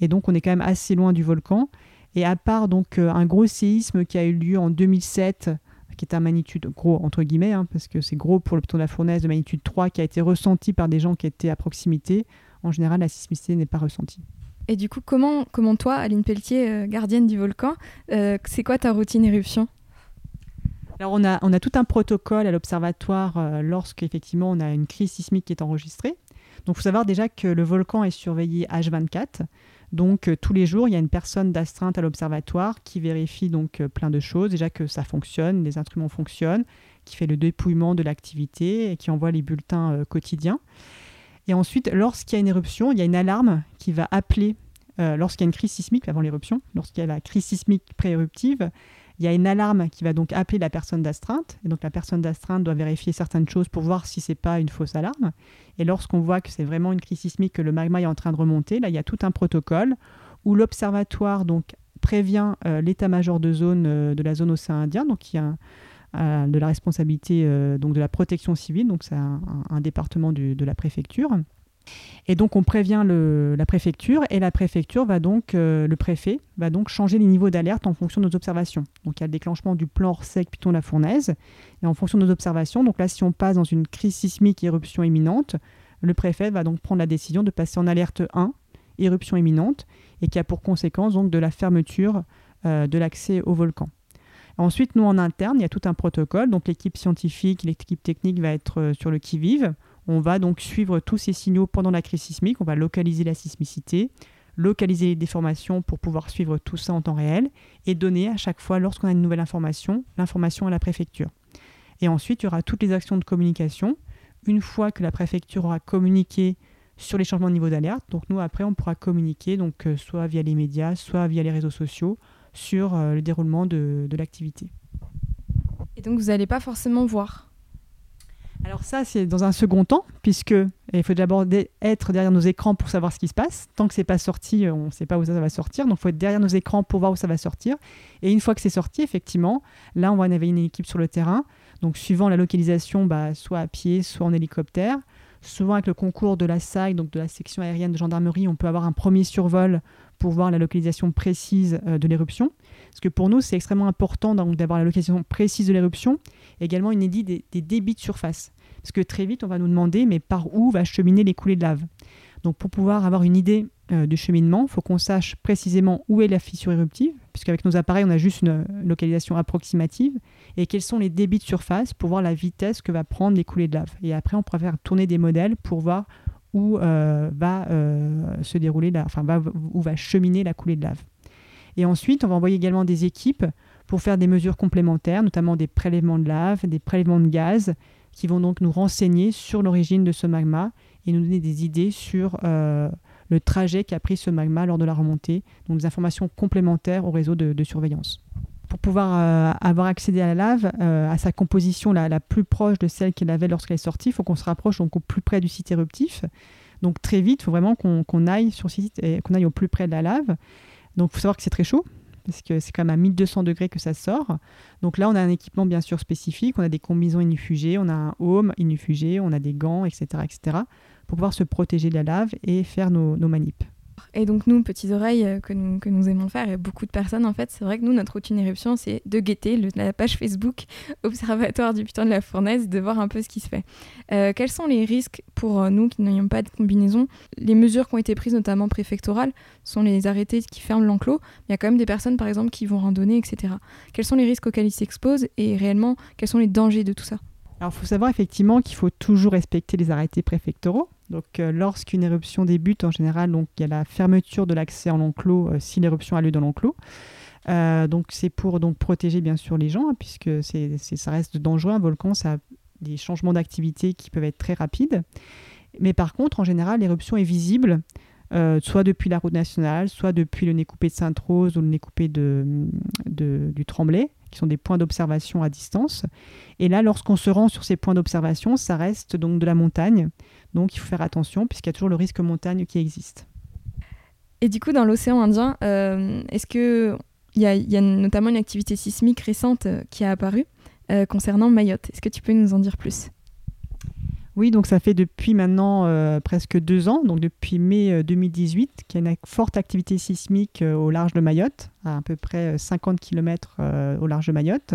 et donc on est quand même assez loin du volcan. Et à part donc euh, un gros séisme qui a eu lieu en 2007, qui est un magnitude gros entre guillemets, hein, parce que c'est gros pour le piton de la fournaise de magnitude 3 qui a été ressenti par des gens qui étaient à proximité, en général la sismicité n'est pas ressentie. Et du coup, comment, comment toi, Aline Pelletier, euh, gardienne du volcan, euh, c'est quoi ta routine éruption? Alors on a, tout un protocole à l'observatoire euh, lorsqu'effectivement on a une crise sismique qui est enregistrée. Donc il faut savoir déjà que le volcan est surveillé H24. Donc tous les jours, il y a une personne d'astreinte à l'observatoire qui vérifie donc plein de choses. Déjà que ça fonctionne, les instruments fonctionnent, qui fait le dépouillement de l'activité et qui envoie les bulletins quotidiens. Et ensuite, lorsqu'il y a une éruption, il y a une alarme qui va appeler, euh, lorsqu'il y a une crise sismique avant l'éruption, lorsqu'il y a la crise sismique pré-éruptive, il y a une alarme qui va donc appeler la personne d'astreinte. Et donc la personne d'astreinte doit vérifier certaines choses pour voir si ce n'est pas une fausse alarme. Et lorsqu'on voit que c'est vraiment une crise sismique, que le magma est en train de remonter, là il y a tout un protocole où l'observatoire donc prévient euh, l'état-major de zone euh, de la zone océan Indien. Donc a de la responsabilité donc de la protection civile, donc c'est un, département de la préfecture. Et donc on prévient la préfecture et la préfecture va donc, euh, le préfet va donc changer les niveaux d'alerte en fonction de nos observations. Donc il y a le déclenchement du plan sec Python la fournaise et en fonction de nos observations. Donc là si on passe dans une crise sismique éruption imminente, le préfet va donc prendre la décision de passer en alerte 1 éruption imminente et qui a pour conséquence donc de la fermeture euh, de l'accès au volcan. Ensuite, nous en interne, il y a tout un protocole. Donc l'équipe scientifique, l'équipe technique va être euh, sur le qui-vive. On va donc suivre tous ces signaux pendant la crise sismique. On va localiser la sismicité, localiser les déformations pour pouvoir suivre tout ça en temps réel et donner à chaque fois, lorsqu'on a une nouvelle information, l'information à la préfecture. Et ensuite, il y aura toutes les actions de communication. Une fois que la préfecture aura communiqué sur les changements de niveau d'alerte, donc nous après on pourra communiquer donc euh, soit via les médias, soit via les réseaux sociaux sur euh, le déroulement de, de l'activité. Et donc vous n'allez pas forcément voir alors ça, c'est dans un second temps, puisque il faut d'abord être derrière nos écrans pour savoir ce qui se passe. Tant que c'est pas sorti, on ne sait pas où ça va sortir. Donc il faut être derrière nos écrans pour voir où ça va sortir. Et une fois que c'est sorti, effectivement, là, on va avoir une équipe sur le terrain. Donc suivant la localisation, bah, soit à pied, soit en hélicoptère. Souvent avec le concours de la SAG, donc de la section aérienne de gendarmerie, on peut avoir un premier survol pour voir la localisation précise euh, de l'éruption. Parce que pour nous, c'est extrêmement important d'avoir la localisation précise de l'éruption, également une idée des, débits de surface. Parce que très vite, on va nous demander, mais par où va cheminer les coulées de lave? Donc pour pouvoir avoir une idée euh, du cheminement, il faut qu'on sache précisément où est la fissure éruptive, puisqu'avec nos appareils, on a juste une localisation approximative, et quels sont les débits de surface pour voir la vitesse que va prendre les coulées de lave. Et après, on pourra faire tourner des modèles pour voir où euh, va euh, se dérouler, enfin où va cheminer la coulée de lave. Et ensuite, on va envoyer également des équipes pour faire des mesures complémentaires, notamment des prélèvements de lave, des prélèvements de gaz, qui vont donc nous renseigner sur l'origine de ce magma et nous donner des idées sur euh, le trajet qu'a pris ce magma lors de la remontée, donc des informations complémentaires au réseau de, surveillance. Pour pouvoir euh, avoir accédé à la lave, euh, à sa composition la, plus proche de celle qu'elle avait lorsqu'elle est sortie, il faut qu'on se rapproche donc au plus près du site éruptif. Donc très vite, il faut vraiment qu'on aille sur site qu'on aille au plus près de la lave. Donc il faut savoir que c'est très chaud, parce que c'est quand même à 1200 degrés que ça sort. Donc là, on a un équipement bien sûr spécifique, on a des combinaisons inifugées, on a un home inifugé, on a des gants, etc., etc., pour pouvoir se protéger de la lave et faire nos, nos manips. Et donc nous, petites oreilles euh, que nous, aimons faire, et beaucoup de personnes en fait, c'est vrai que nous, notre routine éruption, c'est de guetter la page Facebook [laughs] Observatoire du Putain de la Fournaise, de voir un peu ce qui se fait. Euh, quels sont les risques pour euh, nous qui n'ayons pas de combinaison? Les mesures qui ont été prises, notamment préfectorales, sont les arrêtés qui ferment l'enclos. Il y a quand même des personnes, par exemple, qui vont randonner, etc. Quels sont les risques auxquels ils s'exposent et réellement, quels sont les dangers de tout ça? Alors, il faut savoir effectivement qu'il faut toujours respecter les arrêtés préfectoraux. Donc, euh, lorsqu'une éruption débute, en général, donc il y a la fermeture de l'accès en enclos euh, si l'éruption a lieu dans l'enclos. Euh, donc, c'est pour donc protéger bien sûr les gens, hein, puisque ça reste dangereux. Un volcan, ça a des changements d'activité qui peuvent être très rapides. Mais par contre, en général, l'éruption est visible soit depuis la route nationale, soit depuis le nez coupé de Sainte-Rose ou le nez coupé de, du Tremblay qui sont des points d'observation à distance. Et là, lorsqu'on se rend sur ces points d'observation, ça reste donc de la montagne. Donc il faut faire attention puisqu'il y a toujours le risque montagne qui existe. Et du coup, dans l'océan Indien, euh, est-ce qu'il y, y, a notamment une activité sismique récente euh, qui a apparu euh, concernant Mayotte? Est-ce que tu peux nous en dire plus? Oui, donc ça fait depuis maintenant euh, presque deux ans, donc depuis mai 2018, euh, qu'il y a une forte activité sismique au large de Mayotte, à à peu près 50 km au large de Mayotte.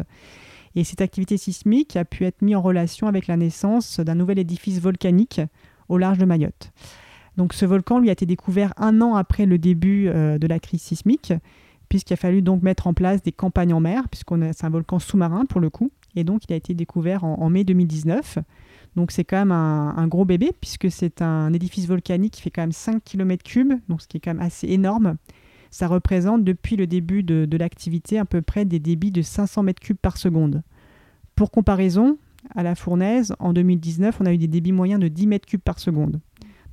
Et cette activité sismique a pu être mise en relation avec la naissance d'un nouvel édifice volcanique au large de Mayotte. Donc ce volcan lui a été découvert un an après le début de la crise sismique, puisqu'il a fallu donc mettre en place des campagnes en mer, puisqu'on c'est un volcan sous-marin pour le coup, et donc il a été découvert en, mai 2019. Donc c'est quand même un, gros bébé puisque c'est un édifice volcanique qui fait quand même 5 km3, donc ce qui est quand même assez énorme. Ça représente depuis le début de, l'activité à peu près des débits de 500 m3 par seconde. Pour comparaison, à la fournaise, en 2019, on a eu des débits moyens de 10 m3 par seconde.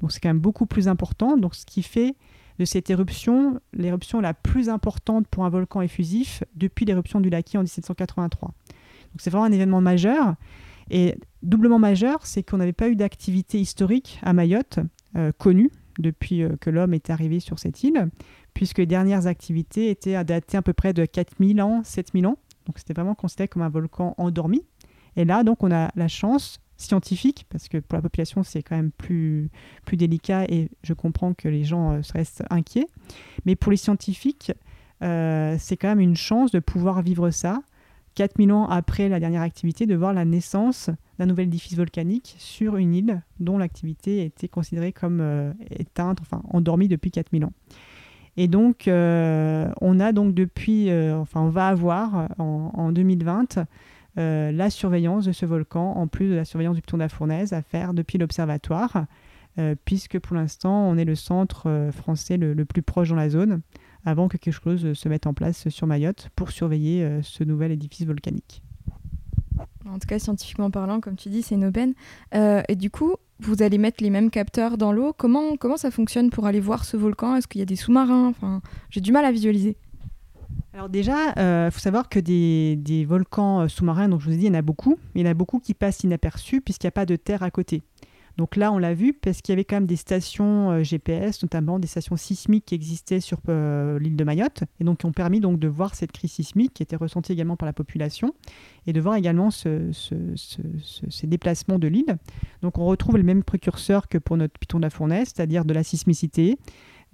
Donc c'est quand même beaucoup plus important. Donc ce qui fait de cette éruption l'éruption la plus importante pour un volcan effusif depuis l'éruption du Laki en 1783. Donc c'est vraiment un événement majeur. Et doublement majeur, c'est qu'on n'avait pas eu d'activité historique à Mayotte euh, connue depuis euh, que l'homme est arrivé sur cette île, puisque les dernières activités étaient à dater à peu près de 4000 ans, 7000 ans. Donc c'était vraiment considéré comme un volcan endormi. Et là, donc, on a la chance scientifiques, parce que pour la population, c'est quand même plus, plus délicat et je comprends que les gens euh, restent inquiets. Mais pour les scientifiques, euh, c'est quand même une chance de pouvoir vivre ça, 4000 ans après la dernière activité, de voir la naissance d'un nouvel édifice volcanique sur une île dont l'activité était considérée comme euh, éteinte, enfin endormie depuis 4000 ans. Et donc, on a donc depuis, enfin, on va avoir en 2020 euh, la surveillance de ce volcan, en plus de la surveillance du piton de la Fournaise, à faire depuis l'observatoire, euh, puisque pour l'instant, on est le centre euh, français le, plus proche dans la zone, avant que quelque chose se mette en place sur Mayotte pour surveiller ce nouvel édifice volcanique. En tout cas, scientifiquement parlant, comme tu dis, c'est une aubaine. et du coup, vous allez mettre les mêmes capteurs dans l'eau. Comment, comment ça fonctionne pour aller voir ce volcan? Est-ce qu'il y a des sous-marins? Enfin, J'ai du mal à visualiser. Alors déjà, il euh, faut savoir que des, volcans euh, sous-marins, donc je vous ai dit, il y en a beaucoup. Il y en a beaucoup qui passent inaperçus puisqu'il n'y a pas de terre à côté. Donc là, on l'a vu parce qu'il y avait quand même des stations euh, GPS, notamment des stations sismiques qui existaient sur l'île de Mayotte et donc qui ont permis donc de voir cette crise sismique qui était ressentie également par la population et de voir également ces déplacements de l'île. Donc on retrouve le même précurseur que pour notre piton de la fournaise, c'est-à-dire de la sismicité,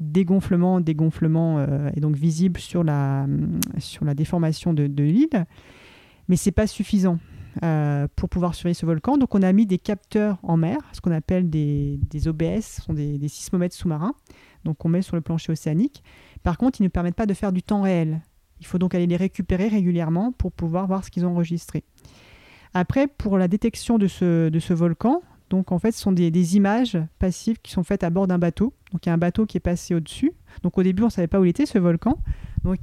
dégonflement, dégonflement euh, est donc visible sur la, sur la déformation de, l'île, mais c'est pas suffisant. Euh, pour pouvoir surveiller ce volcan. Donc on a mis des capteurs en mer, ce qu'on appelle des, des, OBS, ce sont des, des, sismomètres sous-marins. Donc on met sur le plancher océanique. Par contre, ils ne permettent pas de faire du temps réel. Il faut donc aller les récupérer régulièrement pour pouvoir voir ce qu'ils ont enregistré. Après, pour la détection de ce, de ce volcan, donc en fait, ce sont des, images passives qui sont faites à bord d'un bateau. Donc il y a un bateau qui est passé au-dessus. Donc au début, on ne savait pas où il était ce volcan. Donc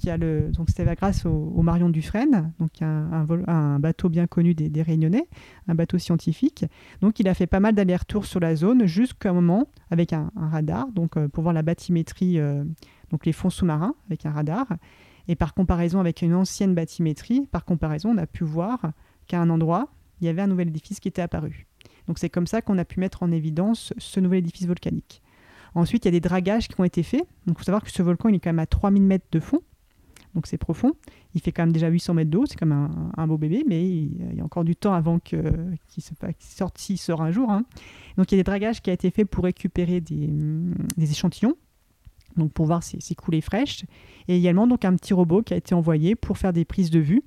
c'était grâce au, Marion Dufresne, donc un, bateau bien connu des, Réunionnais, un bateau scientifique. Donc il a fait pas mal d'allers-retours sur la zone jusqu'à un moment avec un, radar, donc euh, pour voir la bathymétrie, euh, donc les fonds sous-marins avec un radar. Et par comparaison avec une ancienne bathymétrie, par comparaison, on a pu voir qu'à un endroit, il y avait un nouvel édifice qui était apparu. Donc c'est comme ça qu'on a pu mettre en évidence ce nouvel édifice volcanique. Ensuite, il y a des dragages qui ont été faits. Donc il faut savoir que ce volcan, il est quand même à 3000 mètres de fond. Donc c'est profond. Il fait quand même déjà 800 mètres d'eau. C'est comme un, beau bébé, mais il, y a encore du temps avant qu'il sorte s'il sort un jour. Hein. Donc il y a des dragages qui ont été faits pour récupérer des, échantillons. Donc pour voir ces coulées fraîches. Et également donc un petit robot qui a été envoyé pour faire des prises de vue.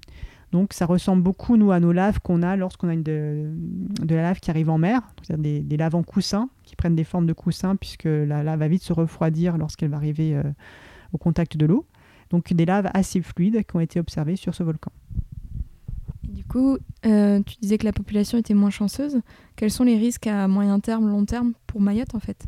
Donc ça ressemble beaucoup, nous, à nos laves qu'on a lorsqu'on a une de, la lave qui arrive en mer, c'est-à-dire des, laves en coussin, qui prennent des formes de coussins, puisque la lave va vite se refroidir lorsqu'elle va arriver euh, au contact de l'eau. Donc des laves assez fluides qui ont été observées sur ce volcan. du coup, euh, tu disais que la population était moins chanceuse. Quels sont les risques à moyen terme, long terme pour Mayotte en fait?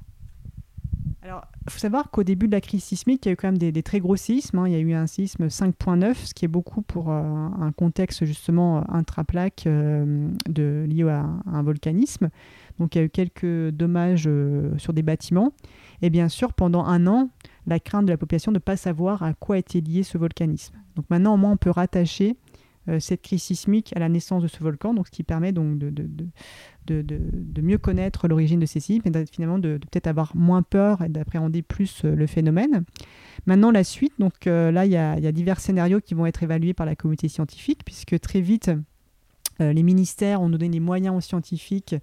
Alors, il faut savoir qu'au début de la crise sismique, il y a eu quand même des, très gros séismes. Hein. Il y a eu un séisme 5.9, ce qui est beaucoup pour euh, un contexte justement intraplaque euh, lié à, un volcanisme. Donc il y a eu quelques dommages euh, sur des bâtiments. Et bien sûr, pendant un an, la crainte de la population de ne pas savoir à quoi était lié ce volcanisme. Donc maintenant, au moins, on peut rattacher cette crise sismique à la naissance de ce volcan, donc ce qui permet donc de, mieux connaître l'origine de ces sismes et finalement de, peut-être avoir moins peur et d'appréhender plus euh, le phénomène. Maintenant, la suite, donc euh, là, il y, a, divers scénarios qui vont être évalués par la communauté scientifique, puisque très vite, euh, les ministères ont donné les moyens aux scientifiques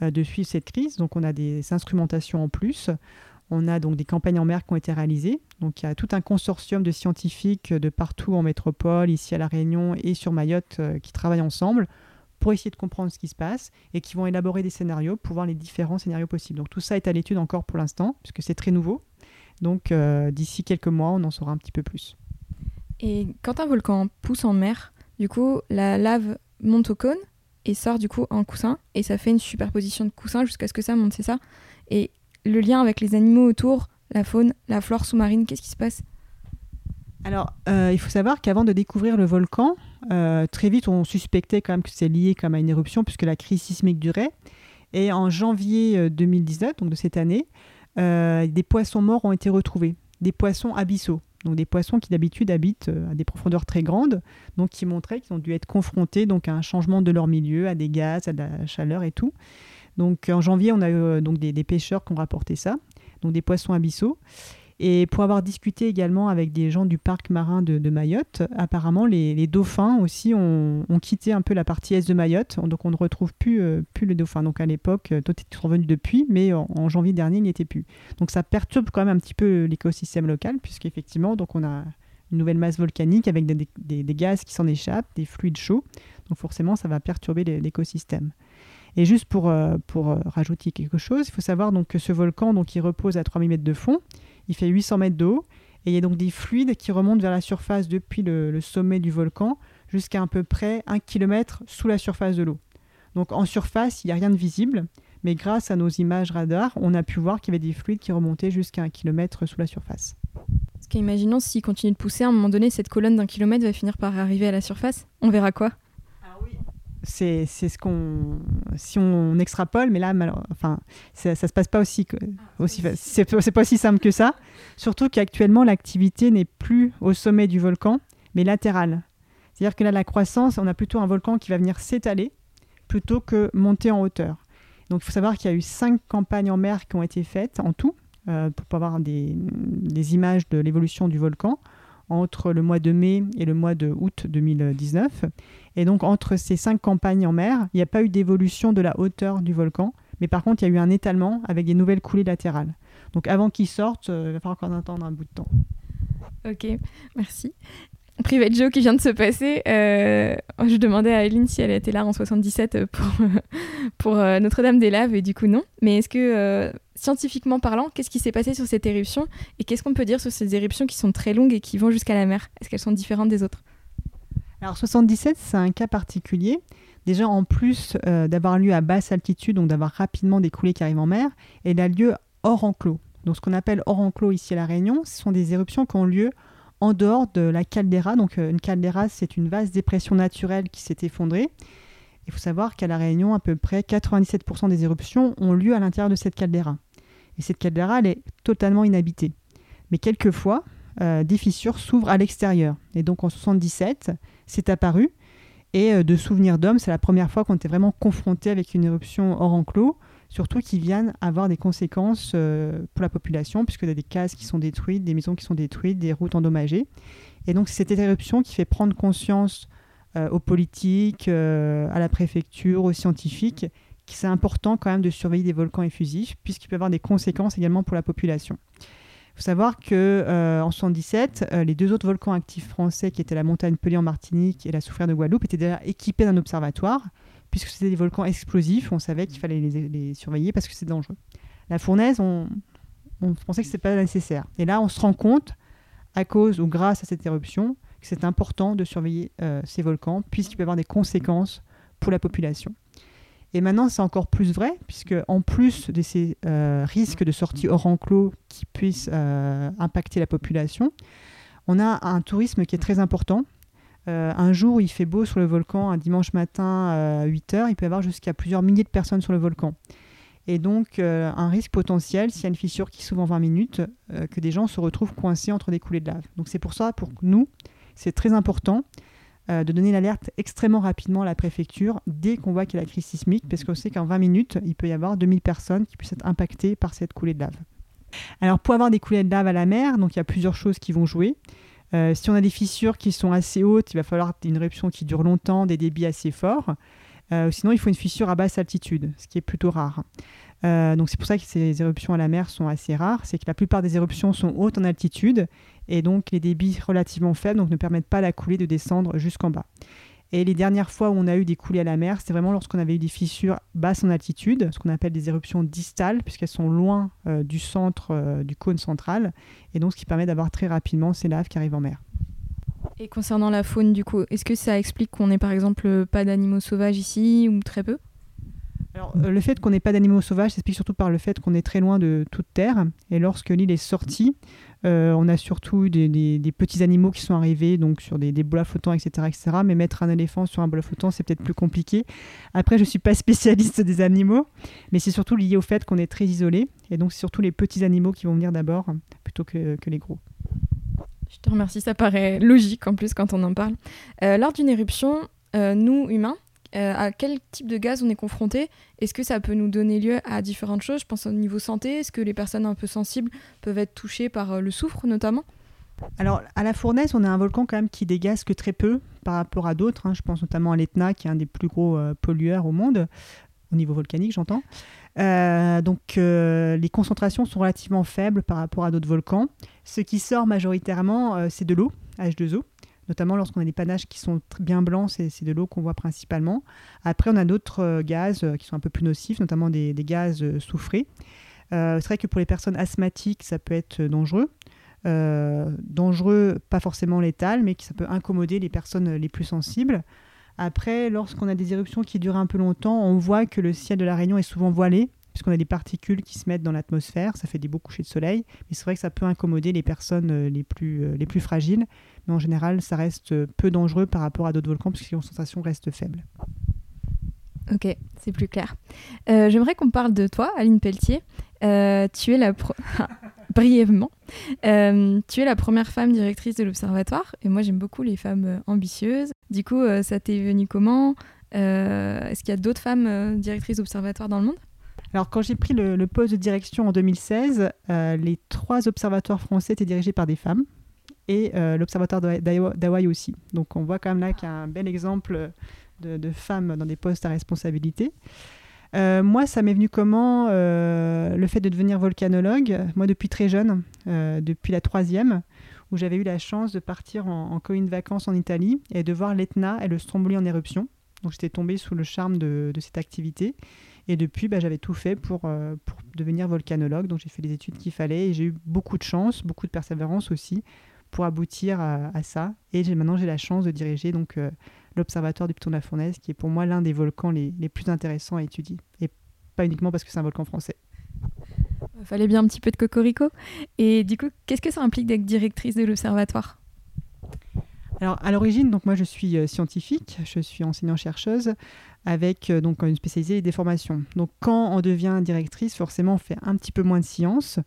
de suivre cette crise. Donc, on a des instrumentations en plus. On a donc des campagnes en mer qui ont été réalisées. Donc il y a tout un consortium de scientifiques de partout en métropole, ici à La Réunion et sur Mayotte, qui travaillent ensemble pour essayer de comprendre ce qui se passe et qui vont élaborer des scénarios pour voir les différents scénarios possibles. Donc tout ça est à l'étude encore pour l'instant, puisque c'est très nouveau. Donc euh, d'ici quelques mois, on en saura un petit peu plus. Et quand un volcan pousse en mer, du coup, la lave monte au cône et sort du coup en coussin, et ça fait une superposition de coussins jusqu'à ce que ça monte, c'est ça? Et le lien avec les animaux autour, la faune, la flore sous-marine, qu'est-ce qui se passe? Alors, euh, il faut savoir qu'avant de découvrir le volcan, euh, très vite, on suspectait quand même que c'est lié comme à une éruption puisque la crise sismique durait. Et en janvier 2019, euh, donc de cette année, des poissons morts ont été retrouvés, des poissons abyssaux. Donc des poissons qui d'habitude habitent à des profondeurs très grandes, donc qui montraient qu'ils ont dû être confrontés donc à un changement de leur milieu, à des gaz, à de la chaleur et tout. Donc en janvier, on a eu donc des, des pêcheurs qui ont rapporté ça, donc des poissons abyssaux. Et pour avoir discuté également avec des gens du parc marin de, Mayotte, apparemment les, dauphins aussi ont, quitté un peu la partie est de Mayotte, donc on ne retrouve plus, euh, plus les dauphins. Donc à l'époque, euh, toi tu revenu depuis, mais en, janvier dernier, il n'y était plus. Donc ça perturbe quand même un petit peu l'écosystème local, puisqu'effectivement, donc on a une nouvelle masse volcanique avec des, des gaz qui s'en échappent, des fluides chauds. Donc forcément, ça va perturber l'écosystème. Et juste pour, euh, pour euh, rajouter quelque chose, il faut savoir donc que ce volcan, donc, il repose à 3000 mètres de fond, il fait 800 mètres d'eau, et il y a donc des fluides qui remontent vers la surface depuis le, sommet du volcan jusqu'à à peu près 1 km sous la surface de l'eau. Donc en surface, il n'y a rien de visible, mais grâce à nos images radar, on a pu voir qu'il y avait des fluides qui remontaient jusqu'à un kilomètre sous la surface. Parce qu'imaginons s'il continue de pousser, à un moment donné, cette colonne d'un kilomètre va finir par arriver à la surface. On verra quoi? C'est ce qu'on si on extrapole mais là enfin ça, ça se passe pas aussi aussi c'est pas aussi simple que ça. Surtout qu'actuellement l'activité n'est plus au sommet du volcan mais latérale c'est à dire que là la croissance on a plutôt un volcan qui va venir s'étaler plutôt que monter en hauteur. Donc il faut savoir qu'il y a eu cinq campagnes en mer qui ont été faites en tout euh, pour avoir des, des images de l'évolution du volcan entre le mois de mai et le mois de août 2019 et donc, entre ces cinq campagnes en mer, il n'y a pas eu d'évolution de la hauteur du volcan, mais par contre, il y a eu un étalement avec des nouvelles coulées latérales. Donc, avant qu'ils sortent, euh, il va falloir encore attendre un bout de temps. Ok, merci. Private Joe qui vient de se passer, euh, je demandais à Eileen si elle était là en 77 [laughs] pour, euh, Notre-Dame des Laves, et du coup non. Mais est-ce que, scientifiquement parlant, qu'est-ce qui s'est passé sur cette éruption Et qu'est-ce qu'on peut dire sur ces éruptions qui sont très longues et qui vont jusqu'à la mer? Est-ce qu'elles sont différentes des autres? Alors 77, c'est un cas particulier. Déjà, en plus euh, d'avoir lieu à basse altitude, donc d'avoir rapidement des coulées qui arrivent en mer, elle a lieu hors enclos. Donc ce qu'on appelle hors enclos ici à La Réunion, ce sont des éruptions qui ont lieu en dehors de la caldeira. Donc euh, une caldeira, c'est une vaste dépression naturelle qui s'est effondrée. Il faut savoir qu'à La Réunion, à peu près 97% des éruptions ont lieu à l'intérieur de cette caldeira. Et cette caldeira, elle est totalement inhabitée. Mais quelquefois, euh, des fissures s'ouvrent à l'extérieur. Et donc en 77, c'est apparu. Et euh, de souvenirs d'hommes, c'est la première fois qu'on était vraiment confronté avec une éruption hors enclos, surtout qui viennent avoir des conséquences euh, pour la population, puisqu'il y a des cases qui sont détruites, des maisons qui sont détruites, des routes endommagées. Et donc c'est cette éruption qui fait prendre conscience euh, aux politiques, à la préfecture, aux scientifiques, que c'est important quand même de surveiller des volcans effusifs, puisqu'il peut avoir des conséquences également pour la population. Il faut savoir que euh, en 77, euh, les deux autres volcans actifs français, qui étaient la montagne Pelée en Martinique et la Soufrière de Guadeloupe, étaient déjà équipés d'un observatoire, puisque c'était des volcans explosifs. On savait qu'il fallait les, surveiller parce que c'est dangereux. La fournaise, on, pensait que ce n'était pas nécessaire. Et là, on se rend compte, à cause ou grâce à cette éruption, que c'est important de surveiller euh, ces volcans, puisqu'il peut y avoir des conséquences pour la population. Et maintenant, c'est encore plus vrai, puisque en plus de ces euh, risques de sortie hors enclos qui puissent euh, impacter la population, on a un tourisme qui est très important. Euh, un jour, il fait beau sur le volcan, un dimanche matin à 8 heures, il peut y avoir jusqu'à plusieurs milliers de personnes sur le volcan. Et donc, un risque potentiel, s'il y a une fissure qui s'ouvre en 20 minutes, que des gens se retrouvent coincés entre des coulées de lave. Donc, c'est pour ça, pour nous, c'est très important de donner l'alerte extrêmement rapidement à la préfecture dès qu'on voit qu'il y a la crise sismique, parce qu'on sait qu'en 20 minutes, il peut y avoir 2000 personnes qui puissent être impactées par cette coulée de lave. Alors pour avoir des coulées de lave à la mer, donc il y a plusieurs choses qui vont jouer. Euh, si on a des fissures qui sont assez hautes, il va falloir une éruption qui dure longtemps, des débits assez forts. Euh, sinon, il faut une fissure à basse altitude, ce qui est plutôt rare. Donc c'est pour ça que ces éruptions à la mer sont assez rares. C'est que la plupart des éruptions sont hautes en altitude et donc les débits relativement faibles ne permettent pas la coulée de descendre jusqu'en bas. Et les dernières fois où on a eu des coulées à la mer, c'était vraiment lorsqu'on avait eu des fissures basses en altitude, ce qu'on appelle des éruptions distales, puisqu'elles sont loin euh, du centre euh, du cône central, et donc ce qui permet d'avoir très rapidement ces laves qui arrivent en mer. Et concernant la faune, du coup, est-ce que ça explique qu'on n'ait par exemple pas d'animaux sauvages ici, ou très peu? Alors, euh, le fait qu'on n'ait pas d'animaux sauvages s'explique surtout par le fait qu'on est très loin de toute terre. Et lorsque l'île est sortie, euh, on a surtout des, des, petits animaux qui sont arrivés, donc sur des, des flottants, etc., etc. Mais mettre un éléphant sur un bois flottant, c'est peut-être plus compliqué. Après, je ne suis pas [laughs] spécialiste des animaux, mais c'est surtout lié au fait qu'on est très isolé. Et donc, c'est surtout les petits animaux qui vont venir d'abord, plutôt que, que, les gros. Je te remercie, ça paraît logique en plus quand on en parle. Euh, lors d'une éruption, nous, humains, à quel type de gaz on est confronté? Est-ce que ça peut nous donner lieu à différentes choses? Je pense au niveau santé. Est-ce que les personnes un peu sensibles peuvent être touchées par le soufre notamment? Alors, à la Fournaise, on a un volcan quand même qui dégaze que très peu par rapport à d'autres. Hein. Je pense notamment à l'Etna, qui est un des plus gros pollueurs au monde, au niveau volcanique, j'entends. Euh, donc euh, les concentrations sont relativement faibles par rapport à d'autres volcans. Ce qui sort majoritairement, euh, c'est de l'eau, H2O. Notamment lorsqu'on a des panaches qui sont bien blancs, c'est de l'eau qu'on voit principalement. Après, on a d'autres gaz qui sont un peu plus nocifs, notamment des, gaz soufrés. c'est vrai que pour les personnes asthmatiques, ça peut être dangereux. dangereux, pas forcément létal, mais qui ça peut incommoder les personnes les plus sensibles. Après, lorsqu'on a des éruptions qui durent un peu longtemps, on voit que le ciel de la Réunion est souvent voilé, puisqu'on a des particules qui se mettent dans l'atmosphère, ça fait des beaux couchers de soleil, mais c'est vrai que ça peut incommoder les personnes euh, les plus, euh, les plus fragiles, mais en général, ça reste peu dangereux par rapport à d'autres volcans, puisque les concentrations restent faibles. Ok, c'est plus clair. Euh, j'aimerais qu'on parle de toi, Aline Pelletier. tu es la [laughs] brièvement. tu es la première femme directrice de l'Observatoire et moi j'aime beaucoup les femmes ambitieuses. Du coup, ça t'est venu comment? Est-ce qu'il y a d'autres femmes directrices d'Observatoire dans le monde? Alors, quand j'ai pris le, poste de direction en 2016, les trois observatoires français étaient dirigés par des femmes et l'observatoire d'Hawaï aussi. Donc, on voit quand même là qu'il y a un bel exemple de, femmes dans des postes à responsabilité. Euh, moi, ça m'est venu comment euh, Le fait de devenir volcanologue, moi depuis très jeune, euh, depuis la troisième, où j'avais eu la chance de partir en, en colonie de vacances en Italie et de voir l'Etna et le Stromboli en éruption. Donc j'étais tombée sous le charme de, cette activité. Et depuis, bah, j'avais tout fait pour, pour devenir volcanologue. Donc j'ai fait les études qu'il fallait et j'ai eu beaucoup de chance, beaucoup de persévérance aussi pour aboutir à, ça. Et maintenant, j'ai la chance de diriger donc l'Observatoire du Piton de la Fournaise, qui est pour moi l'un des volcans les, plus intéressants à étudier. Et pas uniquement parce que c'est un volcan français. Il fallait bien un petit peu de cocorico. Et du coup, qu'est-ce que ça implique d'être directrice de l'Observatoire? Alors à l'origine, donc moi je suis euh, scientifique, je suis enseignant-chercheuse avec euh, donc une spécialisée des formations. Donc quand on devient directrice, forcément on fait un petit peu moins de science,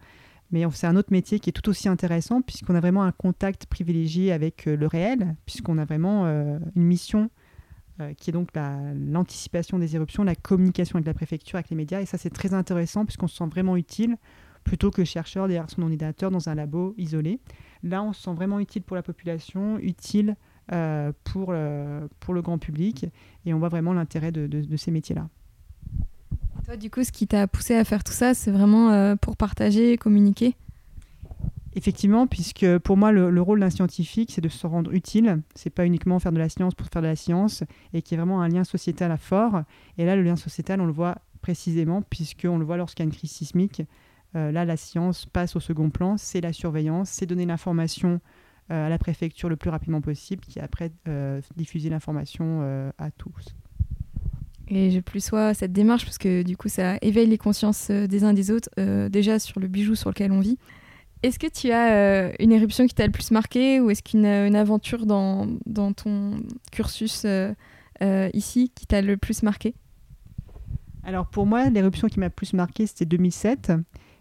mais c'est un autre métier qui est tout aussi intéressant puisqu'on a vraiment un contact privilégié avec euh, le réel, puisqu'on a vraiment une mission qui est donc l'anticipation des éruptions, la communication avec la préfecture, avec les médias. Et ça, c'est très intéressant puisqu'on se sent vraiment utile plutôt que chercheur derrière son ordinateur dans un labo isolé. Là, on se sent vraiment utile pour la population, utile pour, pour le grand public. Et on voit vraiment l'intérêt de ces métiers-là. Toi, du coup, ce qui t'a poussé à faire tout ça, c'est vraiment euh, pour partager, communiquer? Effectivement, puisque pour moi, le, rôle d'un scientifique, c'est de se rendre utile. C'est pas uniquement faire de la science pour faire de la science, et qui est vraiment un lien sociétal à fort. Et là, le lien sociétal, on le voit précisément, puisqu'on le voit lorsqu'il y a une crise sismique. Euh, là, la science passe au second plan, c'est la surveillance, c'est donner l'information euh, à la préfecture le plus rapidement possible, qui après diffuser l'information à tous. Et je plus sois cette démarche parce que du coup, ça éveille les consciences euh, des uns des autres, euh, déjà sur le bijou sur lequel on vit. Est-ce que tu as euh, une éruption qui t'a le plus marqué ou est-ce qu'une une aventure dans, dans, ton cursus ici qui t'a le plus marqué? Alors pour moi, l'éruption qui m'a le plus marqué, c'était 2007,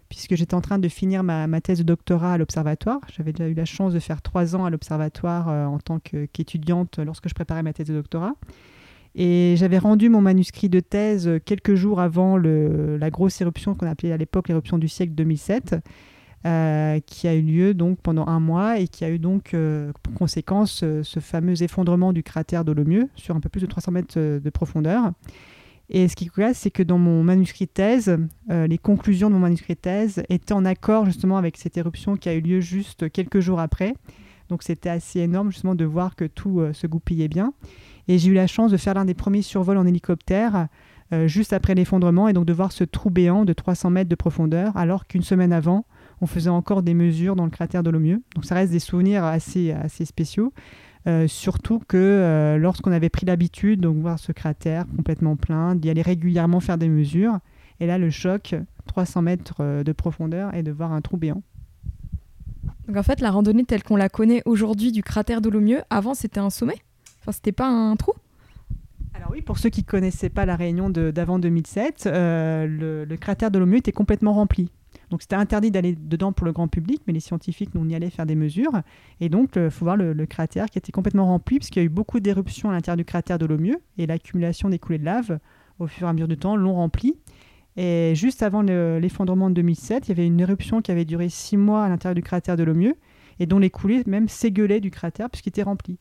puisque j'étais en train de finir ma, thèse de doctorat à l'Observatoire. J'avais déjà eu la chance de faire trois ans à l'Observatoire en tant qu'étudiante lorsque je préparais ma thèse de doctorat. Et j'avais rendu mon manuscrit de thèse quelques jours avant la grosse éruption qu'on appelait à l'époque l'éruption du siècle 2007, euh, qui a eu lieu donc pendant un mois et qui a eu donc euh, pour conséquence euh, ce fameux effondrement du cratère d'Olomieux sur un peu plus de 300 mètres de profondeur. Et ce qui est cool, c'est que dans mon manuscrit thèse, les conclusions de mon manuscrit thèse étaient en accord justement avec cette éruption qui a eu lieu juste quelques jours après. Donc c'était assez énorme justement de voir que tout se goupillait bien. Et j'ai eu la chance de faire l'un des premiers survols en hélicoptère euh, juste après l'effondrement et donc de voir ce trou béant de 300 mètres de profondeur, alors qu'une semaine avant, on faisait encore des mesures dans le cratère de l'Omieux. Donc ça reste des souvenirs assez, assez spéciaux. Euh, surtout que euh, lorsqu'on avait pris l'habitude de voir ce cratère complètement plein, d'y aller régulièrement faire des mesures, et là le choc, 300 mètres de profondeur, et de voir un trou béant. Donc en fait, la randonnée telle qu'on la connaît aujourd'hui du cratère de l'Omieux, avant c'était un sommet? C'était pas un trou? Alors oui, pour ceux qui ne connaissaient pas la réunion d'avant 2007, euh, le, cratère de l'Omieux était complètement rempli. Donc c'était interdit d'aller dedans pour le grand public, mais les scientifiques, nous, on y allait faire des mesures. Et donc, il faut voir le, cratère qui était complètement rempli, puisqu'il y a eu beaucoup d'éruptions à l'intérieur du cratère de l'eau mieux, et l'accumulation des coulées de lave, au fur et à mesure du temps, l'ont rempli. Et juste avant l'effondrement de 2007, il y avait une éruption qui avait duré six mois à l'intérieur du cratère de l'eau mieux, et dont les coulées même s'égulaient du cratère, puisqu'il était rempli.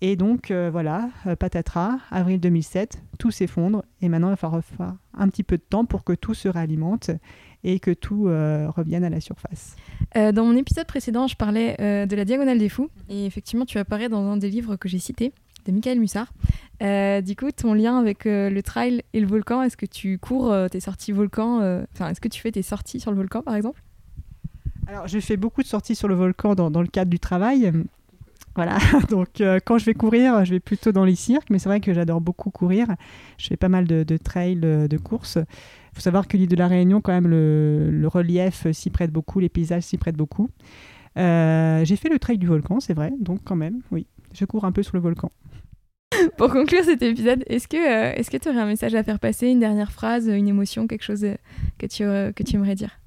Et donc, euh, voilà, euh, patatras, avril 2007, tout s'effondre. Et maintenant, il va falloir un petit peu de temps pour que tout se réalimente et que tout euh, revienne à la surface. dans mon épisode précédent, je parlais de la Diagonale des Fous. Et effectivement, tu apparais dans un des livres que j'ai cités, de Michael Mussard. du coup, ton lien avec le trail et le volcan, est-ce que tu cours tes sorties volcan Enfin, est-ce que tu fais tes sorties sur le volcan, par exemple? Alors, je fais beaucoup de sorties sur le volcan dans, dans le cadre du travail. Voilà, [laughs] donc euh, quand je vais courir, je vais plutôt dans les cirques, mais c'est vrai que j'adore beaucoup courir. Je fais pas mal de, de trails, euh, de courses. Il faut savoir que l'île de la Réunion, quand même, le, relief s'y prête beaucoup, les paysages s'y prêtent beaucoup. Euh, j'ai fait le trail du volcan, c'est vrai, donc quand même, oui, je cours un peu sur le volcan. [laughs] Pour conclure cet épisode, est-ce que est-ce que tu aurais un message à faire passer, une dernière phrase, une émotion, quelque chose que tu, que tu aimerais dire?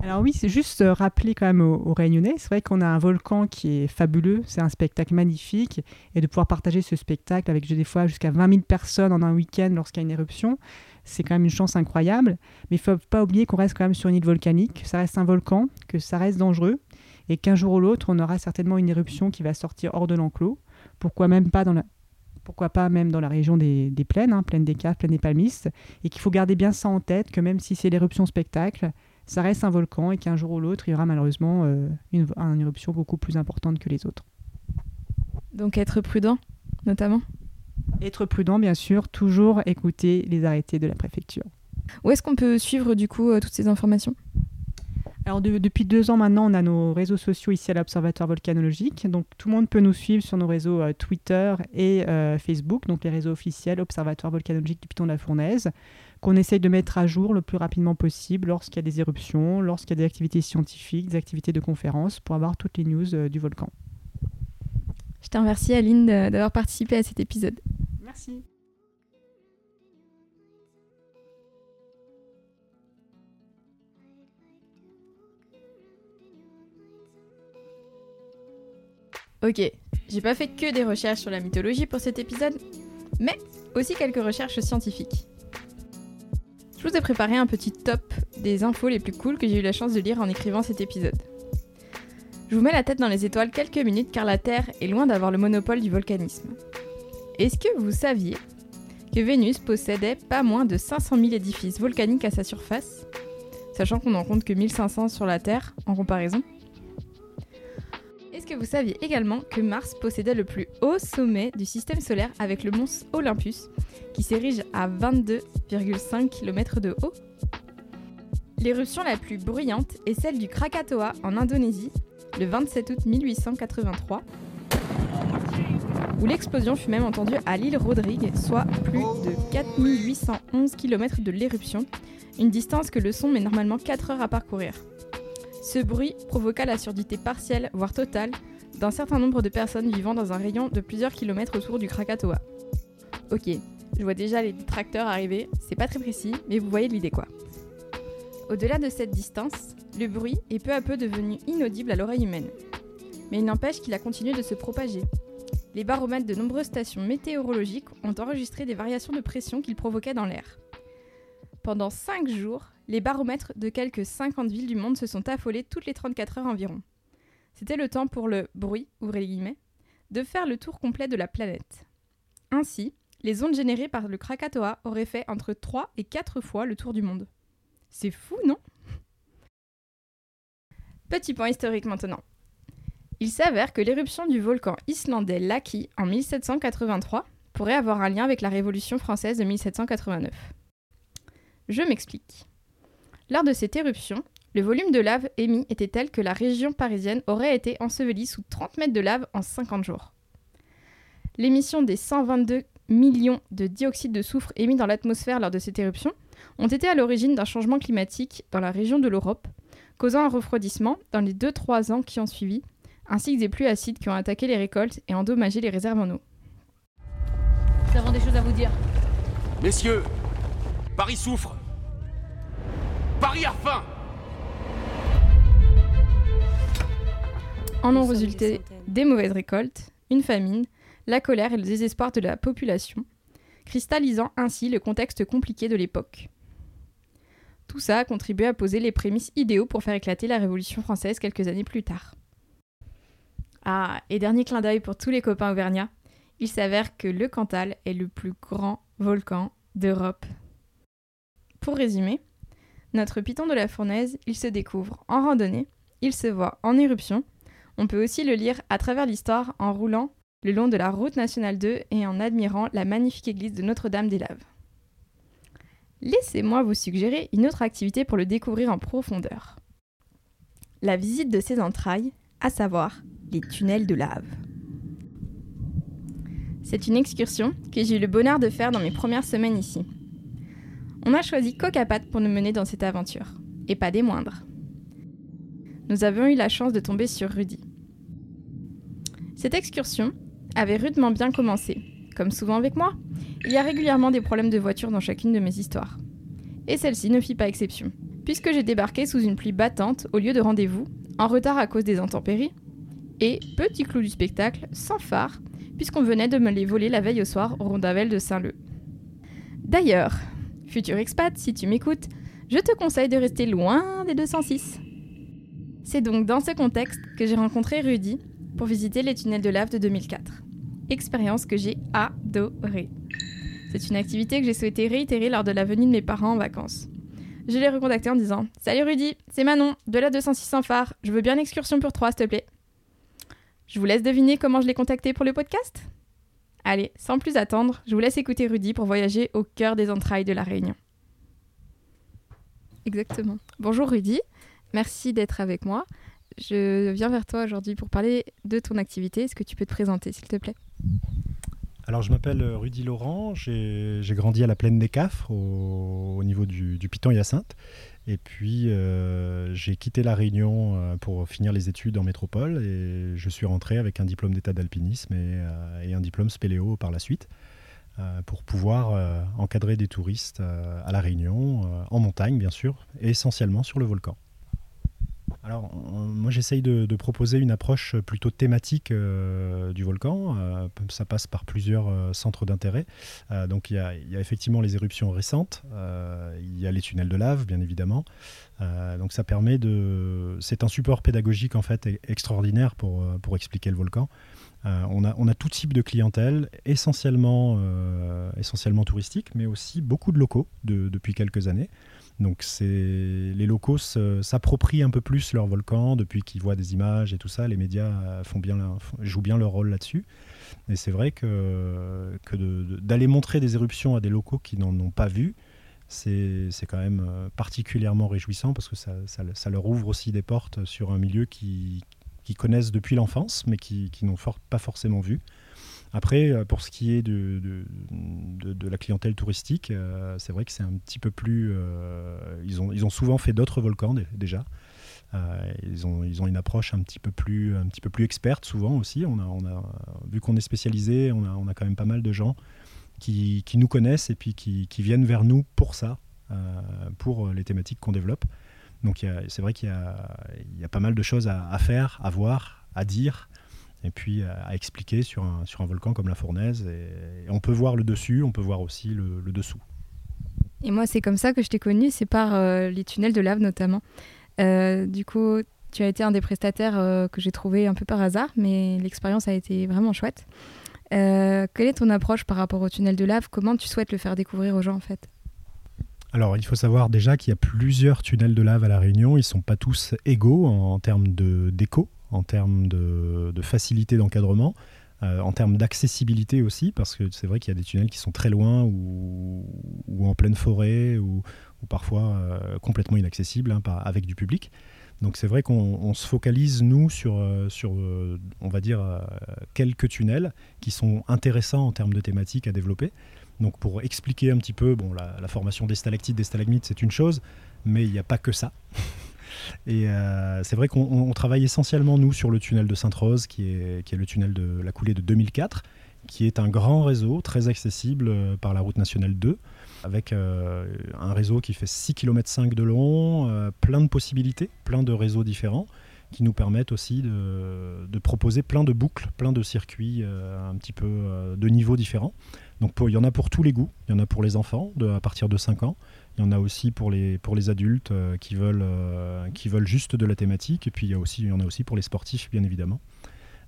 Alors oui, c'est juste euh, rappeler quand même aux, Réunionnais, c'est vrai qu'on a un volcan qui est fabuleux, c'est un spectacle magnifique, et de pouvoir partager ce spectacle avec des fois jusqu'à 20 000 personnes en un week-end lorsqu'il y a une éruption, c'est quand même une chance incroyable. Mais il ne faut pas oublier qu'on reste quand même sur une île volcanique, que ça reste un volcan, que ça reste dangereux, et qu'un jour ou l'autre, on aura certainement une éruption qui va sortir hors de l'enclos. Pourquoi même pas dans la pourquoi pas même dans la région des, plaines, hein, des caves, plaine des palmistes, et qu'il faut garder bien ça en tête, que même si c'est l'éruption spectacle, ça reste un volcan et qu'un jour ou l'autre, il y aura malheureusement euh, une, éruption beaucoup plus importante que les autres. Donc être prudent, notamment? Être prudent, bien sûr, toujours écouter les arrêtés de la préfecture. Où est-ce qu'on peut suivre du coup euh, toutes ces informations? Alors depuis deux ans maintenant, on a nos réseaux sociaux ici à l'Observatoire volcanologique. Donc tout le monde peut nous suivre sur nos réseaux euh, Twitter et Facebook, donc les réseaux officiels Observatoire volcanologique du Piton de la Fournaise qu'on essaye de mettre à jour le plus rapidement possible lorsqu'il y a des éruptions, lorsqu'il y a des activités scientifiques, des activités de conférences, pour avoir toutes les news euh, du volcan. Je te remercie Aline d'avoir participé à cet épisode. Merci. Ok, j'ai pas fait que des recherches sur la mythologie pour cet épisode, mais aussi quelques recherches scientifiques. Je vous ai préparé un petit top des infos les plus cool que j'ai eu la chance de lire en écrivant cet épisode. Je vous mets la tête dans les étoiles quelques minutes car la Terre est loin d'avoir le monopole du volcanisme. Est-ce que vous saviez que Vénus possédait pas moins de 500 000 édifices volcaniques à sa surface, sachant qu'on n'en compte que 1500 sur la Terre en comparaison? Est-ce que vous saviez également que Mars possédait le plus haut sommet du système solaire avec le mont Olympus, qui s'érige à 22,5 km de haut? L'éruption la plus bruyante est celle du Krakatoa en Indonésie, le 27 août 1883, où l'explosion fut même entendue à l'île Rodrigue, soit plus de 4811 km de l'éruption, une distance que le son met normalement 4 heures à parcourir. Ce bruit provoqua la surdité partielle, voire totale, d'un certain nombre de personnes vivant dans un rayon de plusieurs kilomètres autour du Krakatoa. Ok, je vois déjà les tracteurs arriver, c'est pas très précis, mais vous voyez l'idée quoi. Au-delà de cette distance, le bruit est peu à peu devenu inaudible à l'oreille humaine. Mais il n'empêche qu'il a continué de se propager. Les baromètres de nombreuses stations météorologiques ont enregistré des variations de pression qu'il provoquait dans l'air. Pendant 5 jours, les baromètres de quelques 50 villes du monde se sont affolés toutes les 34 heures environ. C'était le temps pour le bruit, ouvrez les guillemets, de faire le tour complet de la planète. Ainsi, les ondes générées par le Krakatoa auraient fait entre 3 et 4 fois le tour du monde. C'est fou, non? Petit point historique maintenant. Il s'avère que l'éruption du volcan islandais Laki en 1783 pourrait avoir un lien avec la Révolution française de 1789. Je m'explique. Lors de cette éruption, le volume de lave émis était tel que la région parisienne aurait été ensevelie sous 30 mètres de lave en 50 jours. L'émission des 122 millions de dioxyde de soufre émis dans l'atmosphère lors de cette éruption ont été à l'origine d'un changement climatique dans la région de l'Europe, causant un refroidissement dans les 2-3 ans qui ont suivi, ainsi que des pluies acides qui ont attaqué les récoltes et endommagé les réserves en eau. Nous avons des choses à vous dire. Messieurs, Paris souffre. Paris a faim En ont résulté des mauvaises récoltes, une famine, la colère et le désespoir de la population, cristallisant ainsi le contexte compliqué de l'époque. Tout ça a contribué à poser les prémices idéaux pour faire éclater la Révolution française quelques années plus tard. Ah, et dernier clin d'œil pour tous les copains auvergnats, il s'avère que le Cantal est le plus grand volcan d'Europe. Pour résumer, notre piton de la fournaise, il se découvre en randonnée, il se voit en éruption, on peut aussi le lire à travers l'histoire en roulant le long de la route nationale 2 et en admirant la magnifique église de Notre-Dame-des-Laves. Laissez-moi vous suggérer une autre activité pour le découvrir en profondeur. La visite de ses entrailles, à savoir les tunnels de lave. C'est une excursion que j'ai eu le bonheur de faire dans mes premières semaines ici. On a choisi Cocapat pour nous mener dans cette aventure, et pas des moindres. Nous avions eu la chance de tomber sur Rudy. Cette excursion avait rudement bien commencé. Comme souvent avec moi, il y a régulièrement des problèmes de voiture dans chacune de mes histoires. Et celle-ci ne fit pas exception, puisque j'ai débarqué sous une pluie battante au lieu de rendez-vous, en retard à cause des intempéries, et, petit clou du spectacle, sans phare, puisqu'on venait de me les voler la veille au soir au Rondavel de Saint-Leu. D'ailleurs, futur expat, si tu m'écoutes, je te conseille de rester loin des 206. C'est donc dans ce contexte que j'ai rencontré Rudy pour visiter les tunnels de lave de 2004. Expérience que j'ai adorée. C'est une activité que j'ai souhaité réitérer lors de la venue de mes parents en vacances. Je l'ai recontacté en disant Salut Rudy, c'est Manon, de la 206 sans phare, je veux bien une excursion pour trois, s'il te plaît. Je vous laisse deviner comment je l'ai contacté pour le podcast? Allez, sans plus attendre, je vous laisse écouter Rudy pour voyager au cœur des entrailles de la Réunion. Exactement. Bonjour Rudy, merci d'être avec moi. Je viens vers toi aujourd'hui pour parler de ton activité. Est-ce que tu peux te présenter, s'il te plaît? Alors je m'appelle Rudy Laurent, j'ai grandi à la plaine des Cafres au, au niveau du, du Piton-Hyacinthe. Et puis euh, j'ai quitté la Réunion euh, pour finir les études en métropole et je suis rentré avec un diplôme d'état d'alpinisme et, euh, et, un diplôme spéléo par la suite pour pouvoir encadrer des touristes à la Réunion, en montagne bien sûr, et essentiellement sur le volcan. Alors, moi, j'essaye de, proposer une approche plutôt thématique euh, du volcan. Euh, ça passe par plusieurs euh, centres d'intérêt. donc, il y, a, effectivement les éruptions récentes. il y a les tunnels de lave, bien évidemment. donc, ça permet de. C'est un support pédagogique en fait e-, extraordinaire pour, pour expliquer le volcan. on, a, on a tout type de clientèle, essentiellement, essentiellement touristique, mais aussi beaucoup de locaux depuis quelques années. Donc les locaux s'approprient un peu plus leur volcan depuis qu'ils voient des images et tout ça. Les médias euh, font bien, jouent bien leur rôle là-dessus. Et c'est vrai que, d'aller montrer des éruptions à des locaux qui n'en ont pas vu, c'est quand même euh, particulièrement réjouissant parce que ça, leur ouvre aussi des portes sur un milieu qu'ils connaissent depuis l'enfance, mais qui, n'ont pas forcément vu. Après, euh, pour ce qui est de, de, la clientèle touristique, euh, c'est vrai que c'est un petit peu plus... Euh, ils, ont, ils ont souvent fait d'autres volcans déjà. ils, ont, ils ont une approche un petit peu plus, un petit peu plus experte souvent aussi. On a, on a, vu qu'on est spécialisé, on a, on a quand même pas mal de gens qui, qui nous connaissent et puis qui, qui, viennent vers nous pour ça, pour les thématiques qu'on développe. Donc c'est vrai qu'il y, y a, pas mal de choses à faire, à voir, à dire et puis à, expliquer sur un, sur un volcan comme la Fournaise. Et, on peut voir le dessus, on peut voir aussi le, dessous. Et moi, c'est comme ça que je t'ai connu, c'est par euh, les tunnels de lave notamment. Euh, du coup, tu as été un des prestataires euh, que j'ai trouvé un peu par hasard, mais l'expérience a été vraiment chouette. quelle est ton approche par rapport aux tunnels de lave? Comment tu souhaites le faire découvrir aux gens en fait? Alors, il faut savoir déjà qu'il y a plusieurs tunnels de lave à La Réunion. Ils ne sont pas tous égaux en, en termes d'écho en termes de, facilité d'encadrement, euh, en termes d'accessibilité aussi, parce que c'est vrai qu'il y a des tunnels qui sont très loin ou, en pleine forêt ou, parfois euh, complètement inaccessibles hein, avec du public. Donc c'est vrai qu'on se focalise, nous, sur, euh, sur on va dire, quelques tunnels qui sont intéressants en termes de thématiques à développer. Donc pour expliquer un petit peu, bon, la, la formation des stalactites, des stalagmites, c'est une chose, mais il n'y a pas que ça. Et euh, c'est vrai qu'on travaille essentiellement, nous, sur le tunnel de Sainte-Rose, qui est, le tunnel de la coulée de 2004, qui est un grand réseau très accessible par la route nationale 2 avec un réseau qui fait 6 km 5 de long, plein de possibilités, plein de réseaux différents qui nous permettent aussi de, proposer plein de boucles, plein de circuits un petit peu de niveaux différents. Donc il y en a pour tous les goûts, il y en a pour les enfants à partir de 5 ans, il y en a aussi pour les, pour les adultes euh, qui, veulent, euh, qui veulent juste de la thématique, et puis il y, a aussi, il y en a aussi pour les sportifs bien évidemment.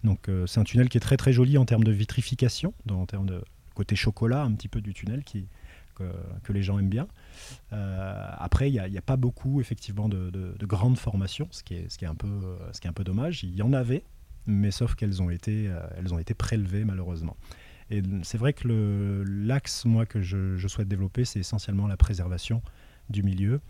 Donc euh, c'est un tunnel qui est très très joli en termes de vitrification, en termes de côté chocolat un petit peu du tunnel qui, que, les gens aiment bien. après, il n'y a, pas beaucoup effectivement de, de, grandes formations, ce qui, est, ce, qui est un peu, ce qui est un peu dommage. Il y en avait, mais sauf qu'elles ont, ont été prélevées malheureusement. Et c'est vrai que l'axe, moi, que je, souhaite développer, c'est essentiellement la préservation du milieu.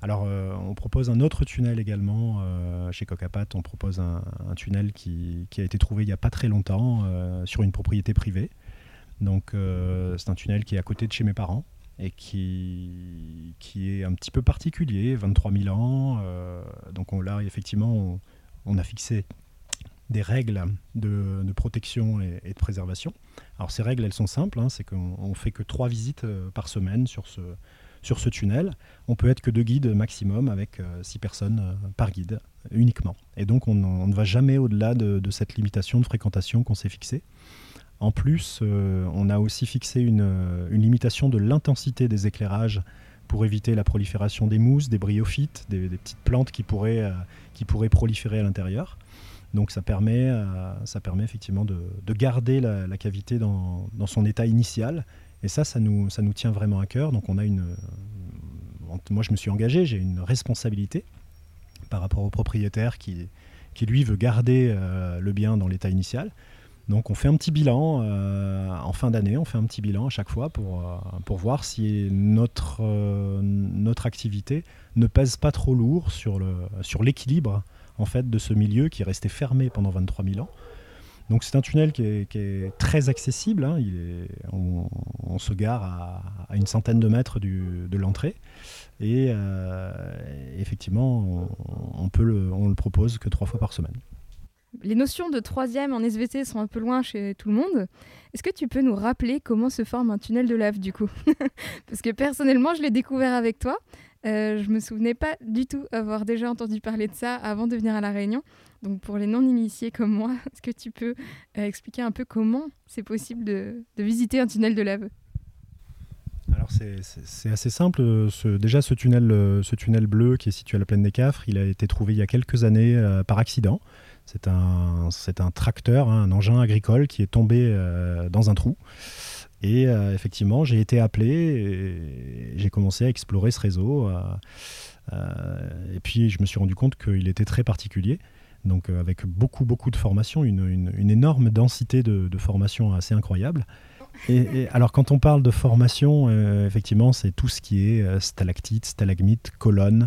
Alors, euh, on propose un autre tunnel également euh, chez Cocapat. On propose un, tunnel qui, a été trouvé il n'y a pas très longtemps euh, sur une propriété privée. Donc, c'est un tunnel qui est à côté de chez mes parents et qui, est un petit peu particulier, 23 000 ans. donc, on, là, effectivement, on, a fixé des règles de, protection et, de préservation. Alors ces règles, elles sont simples, hein, c'est qu'on fait que trois visites euh, par semaine sur ce, sur ce tunnel. On peut être que deux guides maximum avec euh, six personnes euh, par guide uniquement. Et donc on, ne va jamais au-delà de, cette limitation de fréquentation qu'on s'est fixée. En plus, on a aussi fixé une, limitation de l'intensité des éclairages pour éviter la prolifération des mousses, des bryophytes, des, petites plantes qui pourraient, qui pourraient proliférer à l'intérieur. Donc ça permet, euh, ça permet effectivement de, garder la, cavité dans, son état initial. Et ça, ça nous, tient vraiment à cœur. Donc on a une, euh, moi je me suis engagé, j'ai une responsabilité par rapport au propriétaire qui, qui lui veut garder euh, le bien dans l'état initial. Donc on fait un petit bilan en fin d'année, on fait un petit bilan à chaque fois pour, pour voir si notre, notre activité ne pèse pas trop lourd sur l'équilibre en fait, de ce milieu qui est resté fermé pendant 23 000 ans. Donc c'est un tunnel qui est, très accessible. Hein. Il est, on, se gare à, une centaine de mètres de l'entrée. Et euh, effectivement, on, peut le, on le propose que trois fois par semaine. Les notions de troisième en SVT sont un peu loin chez tout le monde. Est-ce que tu peux nous rappeler comment se forme un tunnel de lave du coup? [laughs] Parce que personnellement, je l'ai découvert avec toi. Euh, je me souvenais pas du tout avoir déjà entendu parler de ça avant de venir à La Réunion. Donc pour les non-initiés comme moi, [laughs] est-ce que tu peux euh, expliquer un peu comment c'est possible de, visiter un tunnel de lave alors c'est assez simple. déjà ce tunnel, euh, ce tunnel bleu qui est situé à la plaine des Cafres, il a été trouvé il y a quelques années euh, par accident. C'est un, tracteur, hein, un engin agricole qui est tombé dans un trou. Et euh, effectivement, j'ai été appelé et j'ai commencé à explorer ce réseau. Euh, euh, et puis, je me suis rendu compte qu'il était très particulier. Donc, avec beaucoup, beaucoup de formations, une, énorme densité de, de formations assez incroyable. Et, alors, quand on parle de formation, effectivement, c'est tout ce qui est stalactite, stalagmite, colonne, euh,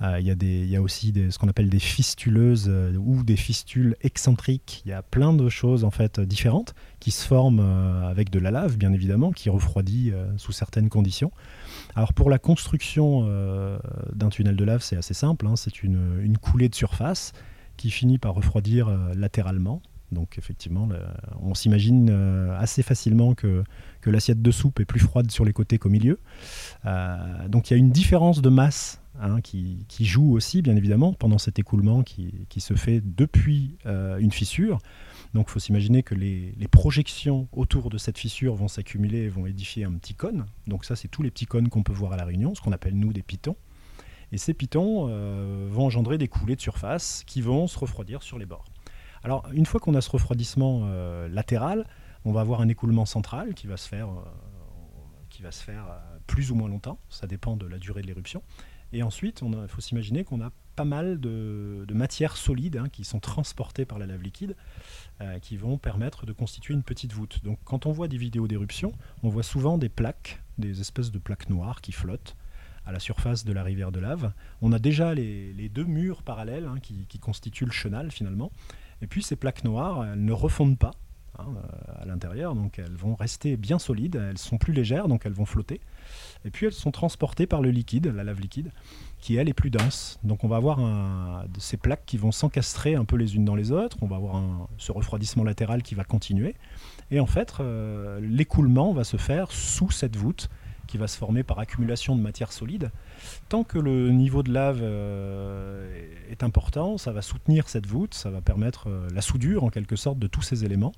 il y, a aussi ce qu'on appelle des fistuleuses euh, ou des fistules excentriques. Il y a plein de choses en fait différentes qui se forment euh, avec de la lave, bien évidemment, qui refroidit sous certaines conditions. Alors pour la construction d'un tunnel de lave, c'est assez simple. Hein. c'est une, coulée de surface qui finit par refroidir latéralement. Donc effectivement, on s'imagine assez facilement que, l'assiette de soupe est plus froide sur les côtés qu'au milieu. donc il y a une différence de masse Hein, qui, joue aussi, bien évidemment, pendant cet écoulement qui, se fait depuis euh, une fissure. Donc il faut s'imaginer que les, projections autour de cette fissure vont s'accumuler et vont édifier un petit cône. Donc ça, c'est tous les petits cônes qu'on peut voir à La Réunion, ce qu'on appelle nous des pitons. Et ces pitons euh, vont engendrer des coulées de surface qui vont se refroidir sur les bords. Alors une fois qu'on a ce refroidissement euh, latéral, on va avoir un écoulement central qui va se faire, se faire plus ou moins longtemps, ça dépend de la durée de l'éruption. Et ensuite, il faut s'imaginer qu'on a pas mal de, matières solides hein, qui sont transportées par la lave liquide, euh, qui vont permettre de constituer une petite voûte. Donc quand on voit des vidéos d'éruption, on voit souvent des plaques, des espèces de plaques noires qui flottent à la surface de la rivière de lave. On a déjà les, deux murs parallèles hein, qui, constituent le chenal finalement. Et puis ces plaques noires, elles ne refondent pas. hein, à l'intérieur, donc elles vont rester bien solides, elles sont plus légères, donc elles vont flotter. Et puis elles sont transportées par le liquide, la lave liquide, qui elle est plus dense. Donc on va avoir ces plaques qui vont s'encastrer un peu les unes dans les autres, on va avoir ce refroidissement latéral qui va continuer. Et en fait, euh, l'écoulement va se faire sous cette voûte qui va se former par accumulation de matière solide. Tant que le niveau de lave euh, est important, ça va soutenir cette voûte, ça va permettre euh, la soudure en quelque sorte de tous ces éléments.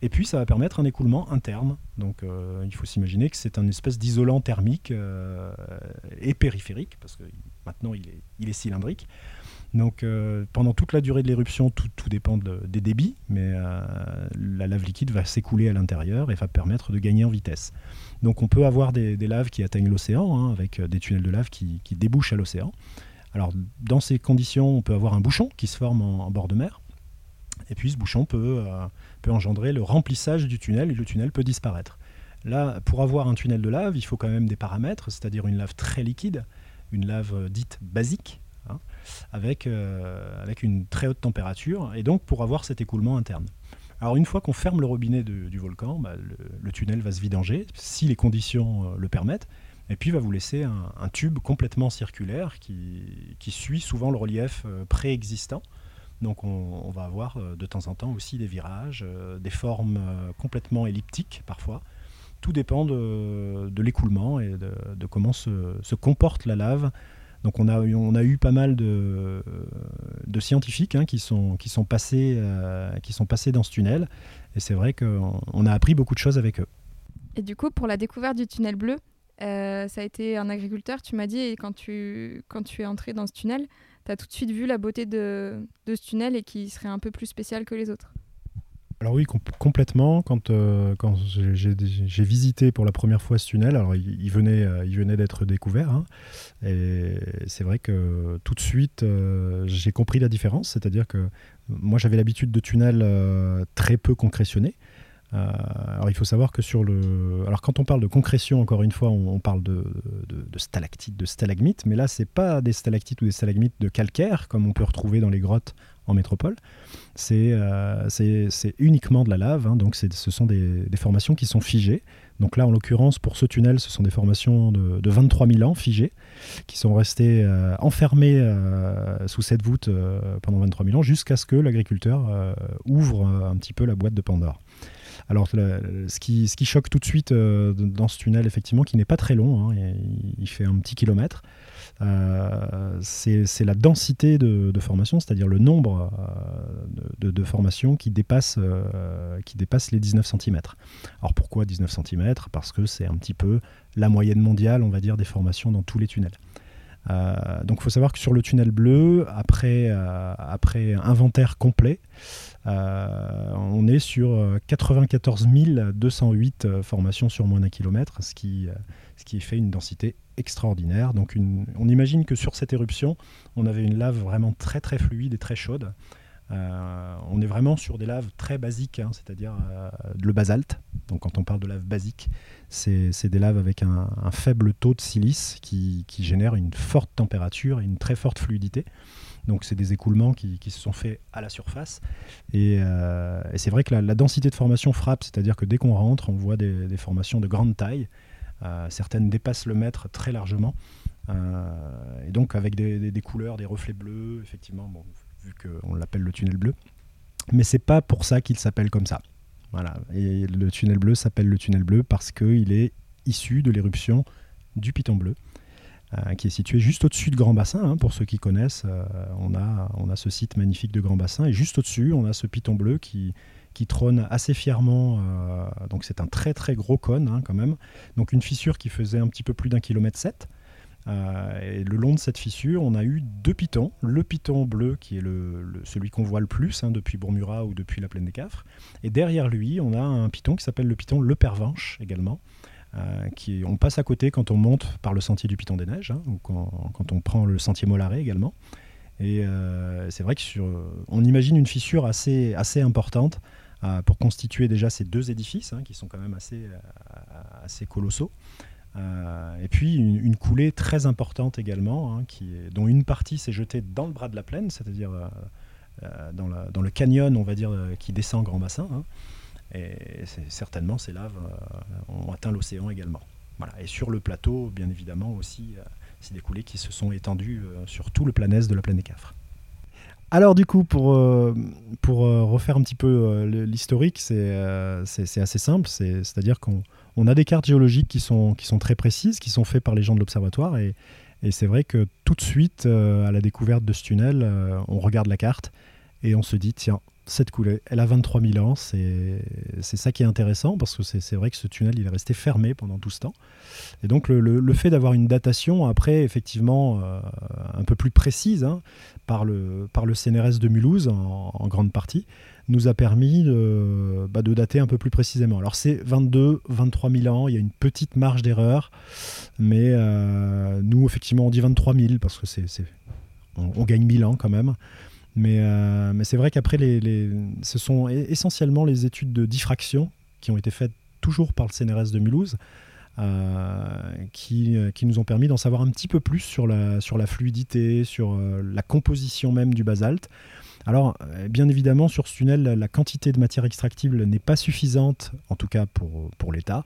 Et puis ça va permettre un écoulement interne. Donc euh, il faut s'imaginer que c'est un espèce d'isolant thermique et périphérique, parce que maintenant il est, cylindrique. Donc pendant toute la durée de l'éruption, tout, tout, dépend des débits, mais la lave liquide va s'écouler à l'intérieur et va permettre de gagner en vitesse. Donc on peut avoir des, laves qui atteignent l'océan, hein, avec des tunnels de lave qui, débouchent à l'océan. Alors dans ces conditions, on peut avoir un bouchon qui se forme en bord de mer. Et puis ce bouchon peut, euh, peut engendrer le remplissage du tunnel et le tunnel peut disparaître. Là, pour avoir un tunnel de lave, il faut quand même des paramètres, c'est-à-dire une lave très liquide, une lave euh, dite basique, hein, euh, avec une très haute température, et donc pour avoir cet écoulement interne. Alors une fois qu'on ferme le robinet du volcan, bah, le, tunnel va se vidanger, si les conditions le permettent, et puis va vous laisser un, tube complètement circulaire qui, suit souvent le relief préexistant. Donc on, va avoir euh, de temps en temps aussi des virages, euh, des formes euh, complètement elliptiques parfois. Tout dépend de, l'écoulement et de, comment se, comporte la lave. Donc on a, on a eu pas mal de, scientifiques hein, qui, sont, qui, sont passés, dans ce tunnel. Et c'est vrai qu'on a appris beaucoup de choses avec eux. Et du coup, pour la découverte du tunnel bleu, ça a été un agriculteur, tu m'as dit, et quand tu, quand tu es entré dans ce tunnel, tu as tout de suite vu la beauté de, ce tunnel et qui serait un peu plus spécial que les autres alors oui, complètement. Quand, euh, quand j'ai visité pour la première fois ce tunnel, alors il, venait, euh, venait d'être découvert, hein, et c'est vrai que tout de suite euh, j'ai compris la différence. C'est-à-dire que moi j'avais l'habitude de tunnels très peu concrétionnés. Alors il faut savoir que sur le, alors quand on parle de concrétion, encore une fois, on, parle de, de, stalactites, de stalagmites, mais là c'est pas des stalactites ou des stalagmites de calcaire comme on peut retrouver dans les grottes en métropole. C'est euh, uniquement de la lave, hein, donc ce sont des, formations qui sont figées. Donc là, en l'occurrence, pour ce tunnel, ce sont des formations de, de 23 000 ans figées, qui sont restées euh, enfermées sous cette voûte pendant 23 000 ans, jusqu'à ce que l'agriculteur ouvre un petit peu la boîte de Pandore. Alors, ce, qui, choque tout de suite euh, dans ce tunnel, effectivement, qui n'est pas très long, hein, il, fait un petit kilomètre, euh, c'est la densité de, formation, c'est-à-dire le nombre euh, de, formations qui dépasse, qui dépasse les 19 cm. Alors pourquoi 19 cm Parce que c'est un petit peu la moyenne mondiale, on va dire, des formations dans tous les tunnels. donc il faut savoir que sur le tunnel bleu, après, inventaire complet, euh, on est sur 94 euh, 208 euh, formations sur moins d'un kilomètre, ce qui, ce qui fait une densité extraordinaire. Donc on imagine que sur cette éruption, on avait une lave vraiment très très fluide et très chaude. on est vraiment sur des laves très basiques, hein, c'est-à-dire le basalte. Donc quand on parle de lave basique, c'est des laves avec un, faible taux de silice qui, qui génère une forte température et une très forte fluidité. Donc c'est des écoulements qui, se sont faits à la surface. Et, euh, c'est vrai que la, densité de formation frappe, c'est-à-dire que dès qu'on rentre, on voit des, formations de grande taille. Euh, certaines dépassent le mètre très largement. Euh, et donc avec des, couleurs, des reflets bleus, effectivement, bon, vu qu'on l'appelle le tunnel bleu. Mais c'est pas pour ça qu'il s'appelle comme ça. Voilà. Et le tunnel bleu s'appelle le tunnel bleu parce qu'il est issu de l'éruption du Piton bleu. Euh, qui est situé juste au-dessus de Grand Bassin. Hein, pour ceux qui connaissent, on, a, on a ce site magnifique de Grand Bassin. Et juste au-dessus, on a ce piton bleu qui, qui trône assez fièrement. Euh, donc c'est un très très gros cône hein, quand même. Donc une fissure qui faisait un petit peu plus d'un kilomètre sept. et le long de cette fissure, on a eu deux pitons. Le piton bleu, qui est le, celui qu'on voit le plus hein, depuis Bourmura ou depuis la plaine des Cafres. Et derrière lui, on a un piton qui s'appelle le piton Le Pervenche également, euh, qui, on passe à côté quand on monte par le sentier du Piton des Neiges, hein, ou quand, on prend le sentier Molaré également. Et euh, c'est vrai qu'on imagine une fissure assez, assez importante euh, pour constituer déjà ces deux édifices, hein, qui sont quand même assez, assez colossaux. et puis une, coulée très importante également, hein, qui dont une partie s'est jetée dans le bras de la plaine, c'est-à-dire dans, le canyon, on va dire, qui descend Grand Bassin. Et certainement, ces laves ont atteint l'océan également. Voilà. Et sur le plateau, bien évidemment, aussi, c'est des coulées qui se sont étendues sur tout le planète de la plaine des Cafres. Alors du coup, pour, euh, pour euh, refaire un petit peu euh, l'historique, c'est assez simple. C'est-à-dire qu'on on a des cartes géologiques qui sont, qui sont très précises, qui sont faites par les gens de l'observatoire. Et, et c'est vrai que tout de suite, à la découverte de ce tunnel, on regarde la carte et on se dit, tiens, cette coulée, elle a 23 000 ans. C'est ça qui est intéressant parce que c'est vrai que ce tunnel, il est resté fermé pendant tout ce temps. Et donc le, le, fait d'avoir une datation après, effectivement, un peu plus précise, hein, par le, par CNRS de Mulhouse en, grande partie, nous a permis de, bah, de, dater un peu plus précisément. Alors c'est 22, 23 000 ans, il y a une petite marge d'erreur, mais euh, nous effectivement on dit 23 000 parce que c'est, on, gagne 1000 ans quand même. Mais, euh, mais c'est vrai qu'après, ce sont essentiellement les études de diffraction qui ont été faites toujours par le CNRS de Mulhouse, qui, euh, qui, nous ont permis d'en savoir un petit peu plus sur la, sur la fluidité, sur euh, la composition même du basalte. Alors, bien évidemment, sur ce tunnel, la quantité de matière extractible n'est pas suffisante, en tout cas pour, pour l'État.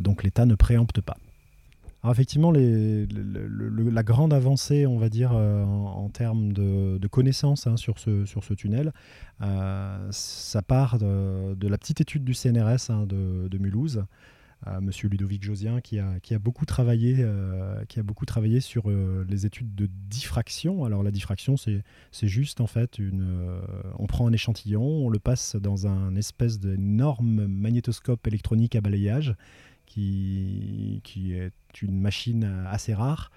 donc l'État ne préempte pas. Alors effectivement, la grande avancée, on va dire, en, termes de, de connaissances hein, sur, ce, sur ce tunnel, ça part de, la petite étude du CNRS hein, de Mulhouse, Monsieur Ludovic Josien, qui a, euh, beaucoup travaillé sur euh, les études de diffraction. Alors la diffraction, c'est juste en fait. Euh, on prend un échantillon, on le passe dans un espèce d'énorme magnétoscope électronique à balayage, qui, est une machine assez rare.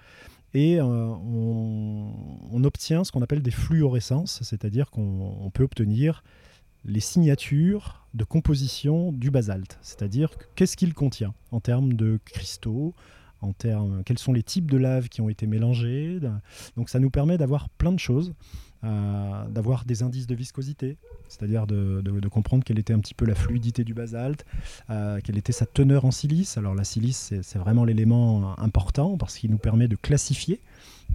Et on, obtient ce qu'on appelle des fluorescences, c'est-à-dire qu'on peut obtenir les signatures de composition du basalte, c'est-à-dire qu'est-ce qu'il contient en termes de cristaux, en termes quels sont les types de lave qui ont été mélangés. Donc ça nous permet d'avoir plein de choses, euh, d'avoir des indices de viscosité, c'est-à-dire de, comprendre quelle était un petit peu la fluidité du basalte, euh, quelle était sa teneur en silice. Alors la silice, c'est vraiment l'élément important parce qu'il nous permet de classifier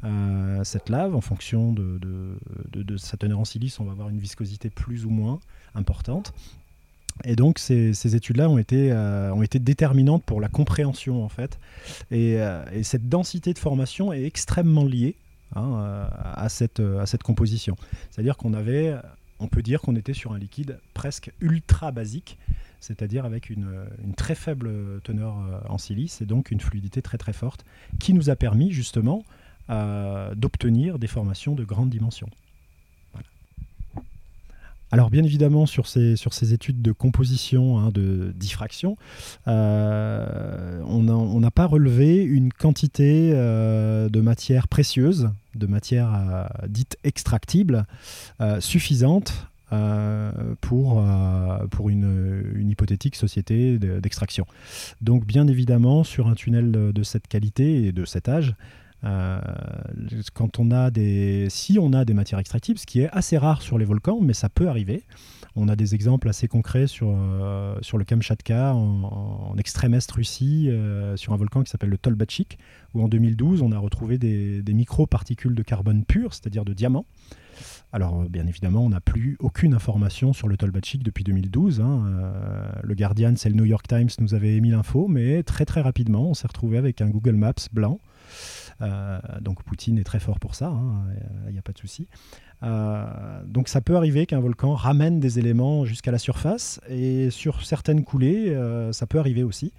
euh, cette lave en fonction de, de, sa teneur en silice. On va avoir une viscosité plus ou moins importante. Et donc ces, études-là ont, été, euh, ont été déterminantes pour la compréhension en fait. Et, et cette densité de formation est extrêmement liée hein, à, cette, à cette composition. C'est-à-dire qu'on avait on peut dire qu'on était sur un liquide presque ultra basique, c'est-à-dire avec une, très faible teneur euh, en silice et donc une fluidité très très forte, qui nous a permis justement euh, d'obtenir des formations de grande dimension. Alors bien évidemment sur ces, études de composition, hein, de diffraction, euh, on n'a pas relevé une quantité de matière précieuse de matière euh, dite extractible euh, suffisante euh, pour, pour une, hypothétique société d'extraction. Donc bien évidemment, sur un tunnel de cette qualité et de cet âge, quand on a des, si on a des matières extractibles, ce qui est assez rare sur les volcans, mais ça peut arriver, on a des exemples assez concrets sur, euh, sur le Kamchatka, en, extrême-est Russie, euh, sur un volcan qui s'appelle le Tolbachik, où en 2012, on a retrouvé des, des micro-particules de carbone pur, c'est-à-dire de diamant. Alors, euh, bien évidemment, on n'a plus aucune information sur le Tolbachik depuis 2012. Hein. le Guardian, c'est le New York Times, nous avait émis l'info, mais très très rapidement, on s'est retrouvé avec un Google Maps blanc. Donc Poutine est très fort pour ça, il hein, n'y a pas de souci. Euh, donc ça peut arriver qu'un volcan ramène des éléments jusqu'à la surface et sur certaines coulées, euh, ça peut arriver aussi.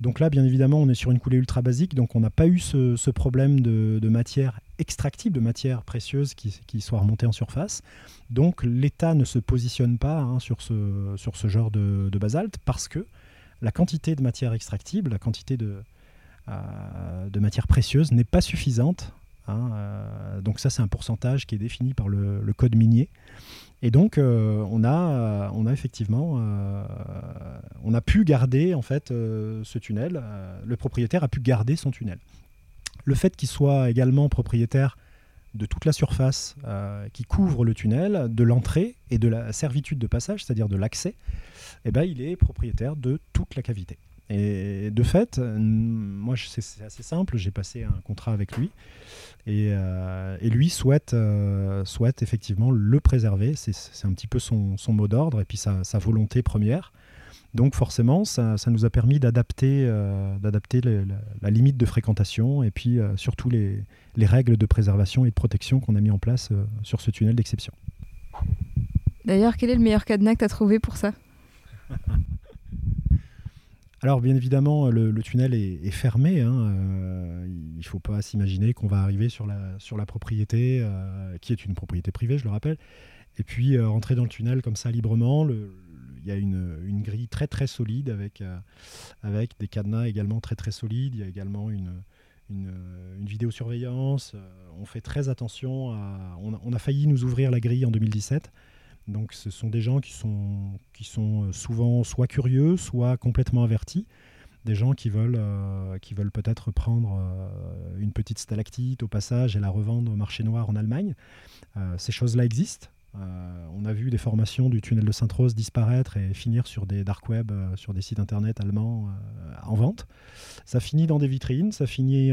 Donc là, bien évidemment, on est sur une coulée ultra basique, donc on n'a pas eu ce, problème de, matière extractible, de matière précieuse qui, soit remontée en surface. Donc l'État ne se positionne pas hein, sur, ce, genre de, basalte parce que la quantité de matière extractible, la quantité de, euh, de matière précieuse n'est pas suffisante Hein, euh, donc ça, c'est un pourcentage qui est défini par le, code minier. Et donc, euh, on, a, effectivement, euh, on a pu garder en fait ce tunnel. le propriétaire a pu garder son tunnel. Le fait qu'il soit également propriétaire de toute la surface qui couvre le tunnel, de l'entrée et de la servitude de passage, c'est-à-dire de l'accès, eh ben, il est propriétaire de toute la cavité. Et de fait, moi, c'est assez simple. J'ai passé un contrat avec lui. Et, lui souhaite, souhaite effectivement le préserver. C'est un petit peu son, mot d'ordre et puis sa, sa, volonté première. Donc forcément, ça, nous a permis d'adapter euh, la, limite de fréquentation et puis euh, surtout les, règles de préservation et de protection qu'on a mis en place euh, sur ce tunnel d'exception. D'ailleurs, quel est le meilleur cadenas que tu as trouvé pour ça? [laughs] Alors bien évidemment, le, tunnel est, fermé. Hein, il ne faut pas s'imaginer qu'on va arriver sur la, sur la propriété, qui est une propriété privée, je le rappelle, et puis rentrer dans le tunnel comme ça librement. Il y a une, grille très très solide avec, euh, des cadenas également très très solides. Il y a également une, vidéosurveillance. Euh, on fait très attention. On a, failli nous ouvrir la grille en 2017. Donc ce sont des gens qui sont, qui sont souvent soit curieux, soit complètement avertis. Des gens qui veulent, euh, qui veulent peut-être prendre une petite stalactite au passage et la revendre au marché noir en Allemagne. ces choses-là existent. Euh, on a vu des formations du tunnel de Sainte-Rose disparaître et finir sur des dark web, euh, sur des sites internet allemands euh, en vente. Ça finit dans des vitrines, ça finit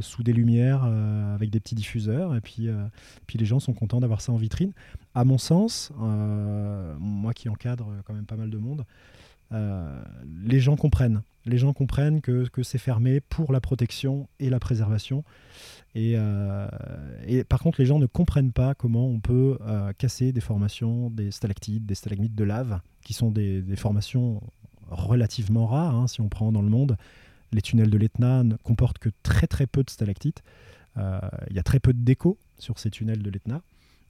sous des lumières avec des petits diffuseurs, et puis, les gens sont contents d'avoir ça en vitrine. À mon sens, moi qui encadre quand même pas mal de monde, les gens comprennent. Les gens comprennent que c'est fermé pour la protection et la préservation. Euh, et, par contre, les gens ne comprennent pas comment on peut euh, casser des formations, des stalactites, des stalagmites de lave, qui sont des, formations relativement rares. Hein, si on prend dans le monde, les tunnels de l'Etna ne comportent que très très peu de stalactites. Euh, il y a très peu de déco sur ces tunnels de l'Etna.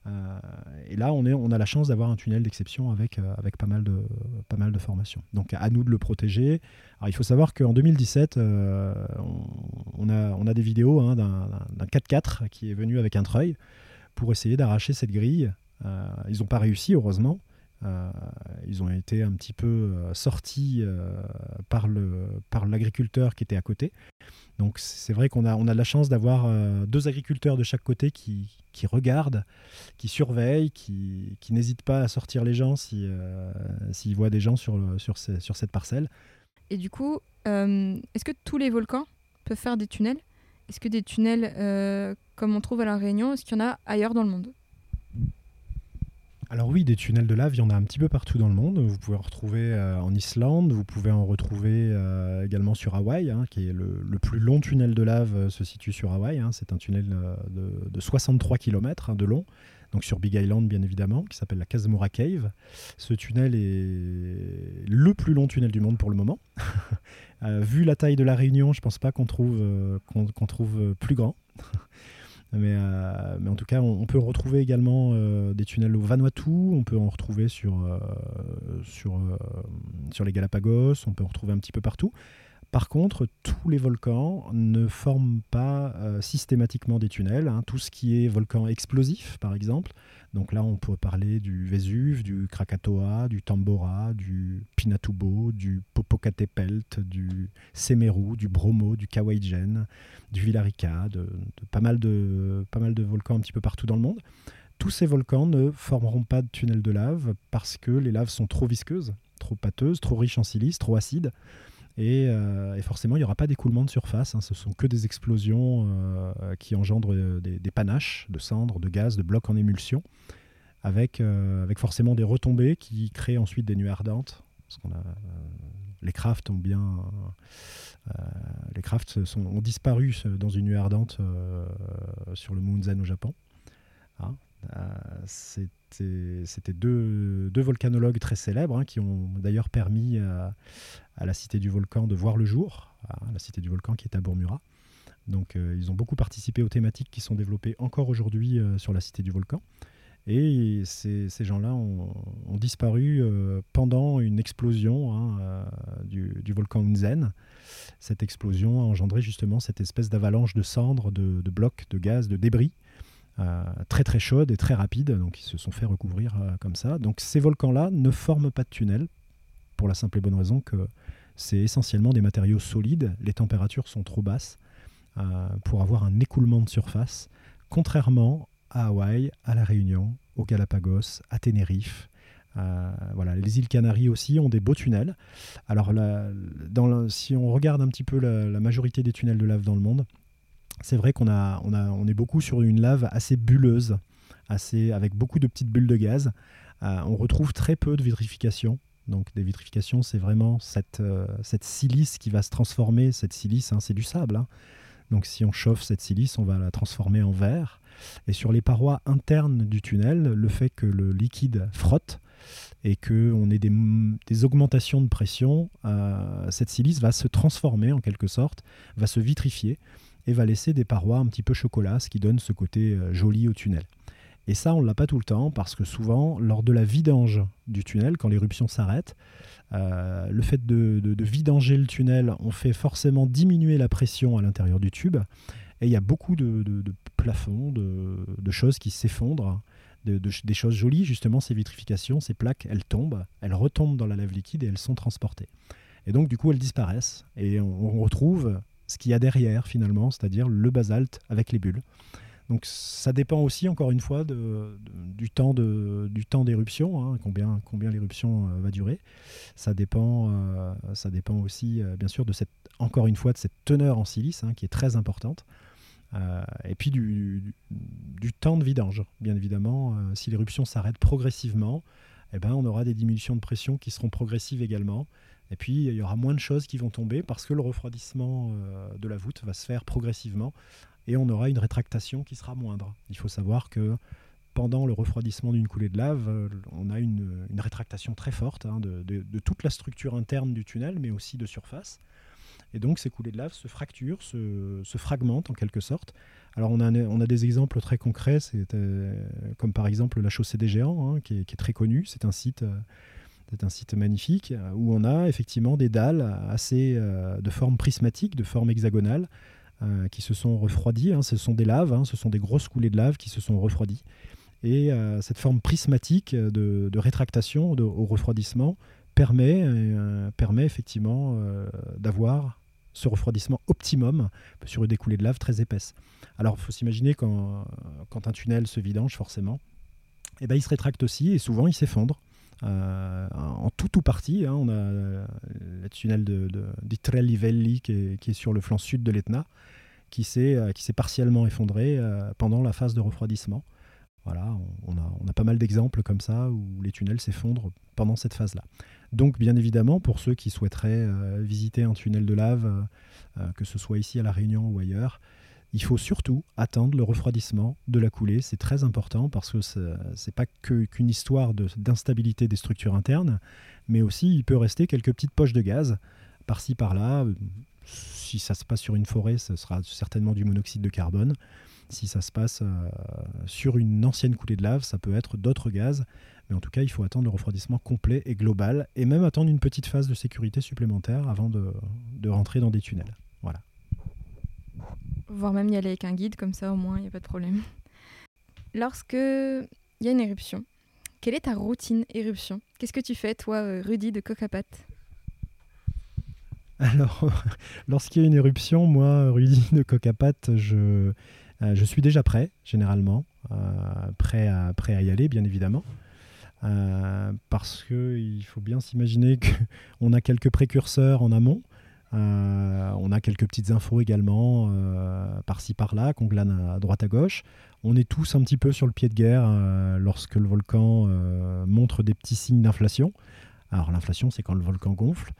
Euh, et là, on, a la chance d'avoir un tunnel d'exception avec, euh, pas, mal de, formations. Donc à nous de le protéger. Il faut savoir qu'en 2017, euh, on, a, on a des vidéos hein, d'un 4x4 qui est venu avec un treuil pour essayer d'arracher cette grille. ils n'ont pas réussi, heureusement. Ils ont été un petit peu sortis par l'agriculteur par qui était à côté. Donc c'est vrai qu'on a, on a de la chance d'avoir euh, deux agriculteurs de chaque côté qui, qui regardent, qui surveillent, qui, qui n'hésitent pas à sortir les gens s'ils si, euh, voient des gens sur, sur, sur, cette parcelle. Et du coup, euh, est-ce que tous les volcans peuvent faire des tunnels? Est-ce que des tunnels comme on trouve à La Réunion, est-ce qu'il y en a ailleurs dans le monde? Alors oui, des tunnels de lave, il y en a un petit peu partout dans le monde. Vous pouvez en retrouver euh, en Islande, vous pouvez en retrouver euh, également sur Hawaï, hein, qui est le, plus long tunnel de lave euh, se situe sur Hawaï. Hein. C'est un tunnel de, 63 km hein, de long, donc sur Big Island bien évidemment, qui s'appelle la Casamura Cave. Ce tunnel est le plus long tunnel du monde pour le moment. [laughs] vu la taille de la Réunion, je ne pense pas qu'on trouve, qu'on trouve plus grand. [laughs] Euh, mais, en tout cas, on, peut retrouver également euh, des tunnels au Vanuatu, on peut en retrouver sur, euh, sur, sur les Galapagos, on peut en retrouver un petit peu partout. Par contre, tous les volcans ne forment pas systématiquement des tunnels. Hein. Tout ce qui est volcan explosif, par exemple, donc là, on peut parler du Vésuve, du Krakatoa, du Tambora, du Pinatubo, du Popocatépetl, du Semeru, du Bromo, du Kawaïjen, du Villarrica, de, pas, mal de, pas mal de volcans un petit peu partout dans le monde. Tous ces volcans ne formeront pas de tunnel de lave parce que les laves sont trop visqueuses, trop pâteuses, trop riches en silice, trop acides. Euh, et, forcément, il n'y aura pas d'écoulement de surface. Hein. Ce sont que des explosions euh, qui engendrent euh, des, panaches de cendres, de gaz, de blocs en émulsion, avec, avec forcément des retombées qui créent ensuite des nuées ardentes. Parce a, les crafts ont bien. les ont disparu dans une nuée ardente sur le Munzen au Japon. Hein. C'était deux, volcanologues très célèbres hein, qui ont d'ailleurs permis à, à la Cité du Volcan de voir le jour, à la Cité du Volcan qui est à Bourmura. Donc euh, ils ont beaucoup participé aux thématiques qui sont développées encore aujourd'hui euh, sur la Cité du Volcan. Et ces, gens-là ont, disparu euh, pendant une explosion hein, du, volcan Unzen. Cette explosion a engendré justement cette espèce d'avalanche de cendres, de, blocs, de gaz, de débris, très très chaude et très rapide. Donc ils se sont fait recouvrir comme ça. Donc ces volcans-là ne forment pas de tunnel pour la simple et bonne raison que c'est essentiellement des matériaux solides. Les températures sont trop basses euh, pour avoir un écoulement de surface, contrairement à Hawaï, à La Réunion, aux Galapagos, à Tenerife, voilà, les îles Canaries aussi ont des beaux tunnels. Alors, dans si on regarde un petit peu la, majorité des tunnels de lave dans le monde, c'est vrai qu'on a, on a, on est beaucoup sur une lave assez bulleuse, assez, avec beaucoup de petites bulles de gaz. on retrouve très peu de vitrification. Donc des vitrifications, c'est vraiment cette, cette silice qui va se transformer. Cette silice, hein, c'est du sable. Hein. Donc si on chauffe cette silice, on va la transformer en verre. Et sur les parois internes du tunnel, le fait que le liquide frotte et qu'on ait des, augmentations de pression, euh, cette silice va se transformer en quelque sorte, va se vitrifier et va laisser des parois un petit peu chocolat, ce qui donne ce côté euh, joli au tunnel. Et ça, on ne l'a pas tout le temps parce que souvent, lors de la vidange du tunnel, quand l'éruption s'arrête, euh, le fait de, vidanger le tunnel, on fait forcément diminuer la pression à l'intérieur du tube. Et il y a beaucoup de, plafonds, de, choses qui s'effondrent, des choses jolies, justement, ces vitrifications, ces plaques, elles tombent, elles retombent dans la lave liquide et elles sont transportées. Et donc, du coup, elles disparaissent. Et on retrouve ce qu'il y a derrière, finalement, c'est-à-dire le basalte avec les bulles. Donc ça dépend aussi, encore une fois, du temps d'éruption, hein, combien, combien l'éruption euh, va durer. Ça dépend, euh, ça dépend aussi, euh, bien sûr, de cette, encore une fois, de cette teneur en silice, hein, qui est très importante. et puis du, temps de vidange, bien évidemment. si l'éruption s'arrête progressivement, eh ben, on aura des diminutions de pression qui seront progressives également. Et puis, il y aura moins de choses qui vont tomber parce que le refroidissement de la voûte va se faire progressivement et on aura une rétractation qui sera moindre. Il faut savoir que pendant le refroidissement d'une coulée de lave, euh, on a une, rétractation très forte hein, de, toute la structure interne du tunnel, mais aussi de surface. Et donc ces coulées de lave se fracturent, se, fragmentent en quelque sorte. Alors on a, des exemples très concrets, euh, comme par exemple la chaussée des géants, hein, qui, est, très connue. C'est un site... Euh, c'est un site magnifique où on a effectivement des dalles assez de forme prismatique, de forme hexagonale, euh, qui se sont refroidis. Hein. Ce sont des laves, hein. ce sont des grosses coulées de lave qui se sont refroidies. Et euh, cette forme prismatique de, rétractation au refroidissement permet, euh, effectivement d'avoir ce refroidissement optimum sur des coulées de lave très épaisses. Alors il faut s'imaginer quand, un tunnel se vidange forcément, eh ben, il se rétracte aussi et souvent il s'effondre. En tout ou partie, hein. on a le tunnel de, de, qui est, sur le flanc sud de l'Etna, qui s'est euh, partiellement effondré euh, pendant la phase de refroidissement. Voilà, on, a, pas mal d'exemples comme ça où les tunnels s'effondrent pendant cette phase-là. Donc, bien évidemment, pour ceux qui souhaiteraient euh, visiter un tunnel de lave, que ce soit ici à La Réunion ou ailleurs, il faut surtout attendre le refroidissement de la coulée. C'est très important parce que ce n'est pas qu'une histoire d'instabilité des structures internes, mais aussi il peut rester quelques petites poches de gaz par-ci par-là, si ça se passe sur une forêt, ce sera certainement du monoxyde de carbone. Si ça se passe euh, sur une ancienne coulée de lave, ça peut être d'autres gaz. Mais en tout cas, il faut attendre le refroidissement complet et global, et même attendre une petite phase de sécurité supplémentaire avant de, rentrer dans des tunnels. Voilà. Voire même y aller avec un guide, comme ça au moins, il n'y a pas de problème. [laughs] Lorsque il y a une éruption, quelle est ta routine éruption? Qu'est-ce que tu fais, toi, euh, Rudy de Cocapat [laughs] alors, [laughs] lorsqu'il y a une éruption, moi, Rudy de Cocapat, je, euh, je suis déjà prêt, généralement, euh, prêt, à, prêt à y aller, bien évidemment. Euh, parce qu'il faut bien s'imaginer qu'on a quelques précurseurs en amont. On a quelques petites infos également, par-ci par-là, qu'on glane à droite à gauche. On est tous un petit peu sur le pied de guerre lorsque le volcan montre des petits signes d'inflation. Alors l'inflation, c'est quand le volcan gonfle.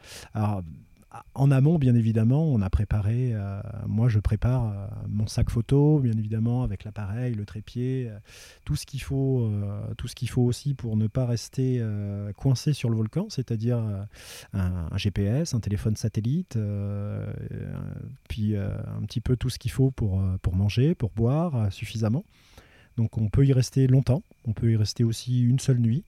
En amont, bien évidemment, on a préparé, euh, moi je prépare euh, mon sac photo, bien évidemment, avec l'appareil, le trépied, euh, tout ce qu'il faut, tout ce qu'il faut aussi pour ne pas rester coincé sur le volcan, c'est-à-dire un, GPS, un téléphone satellite, puis un petit peu tout ce qu'il faut pour, pour manger, pour boire suffisamment. Donc on peut y rester longtemps, on peut y rester aussi une seule nuit.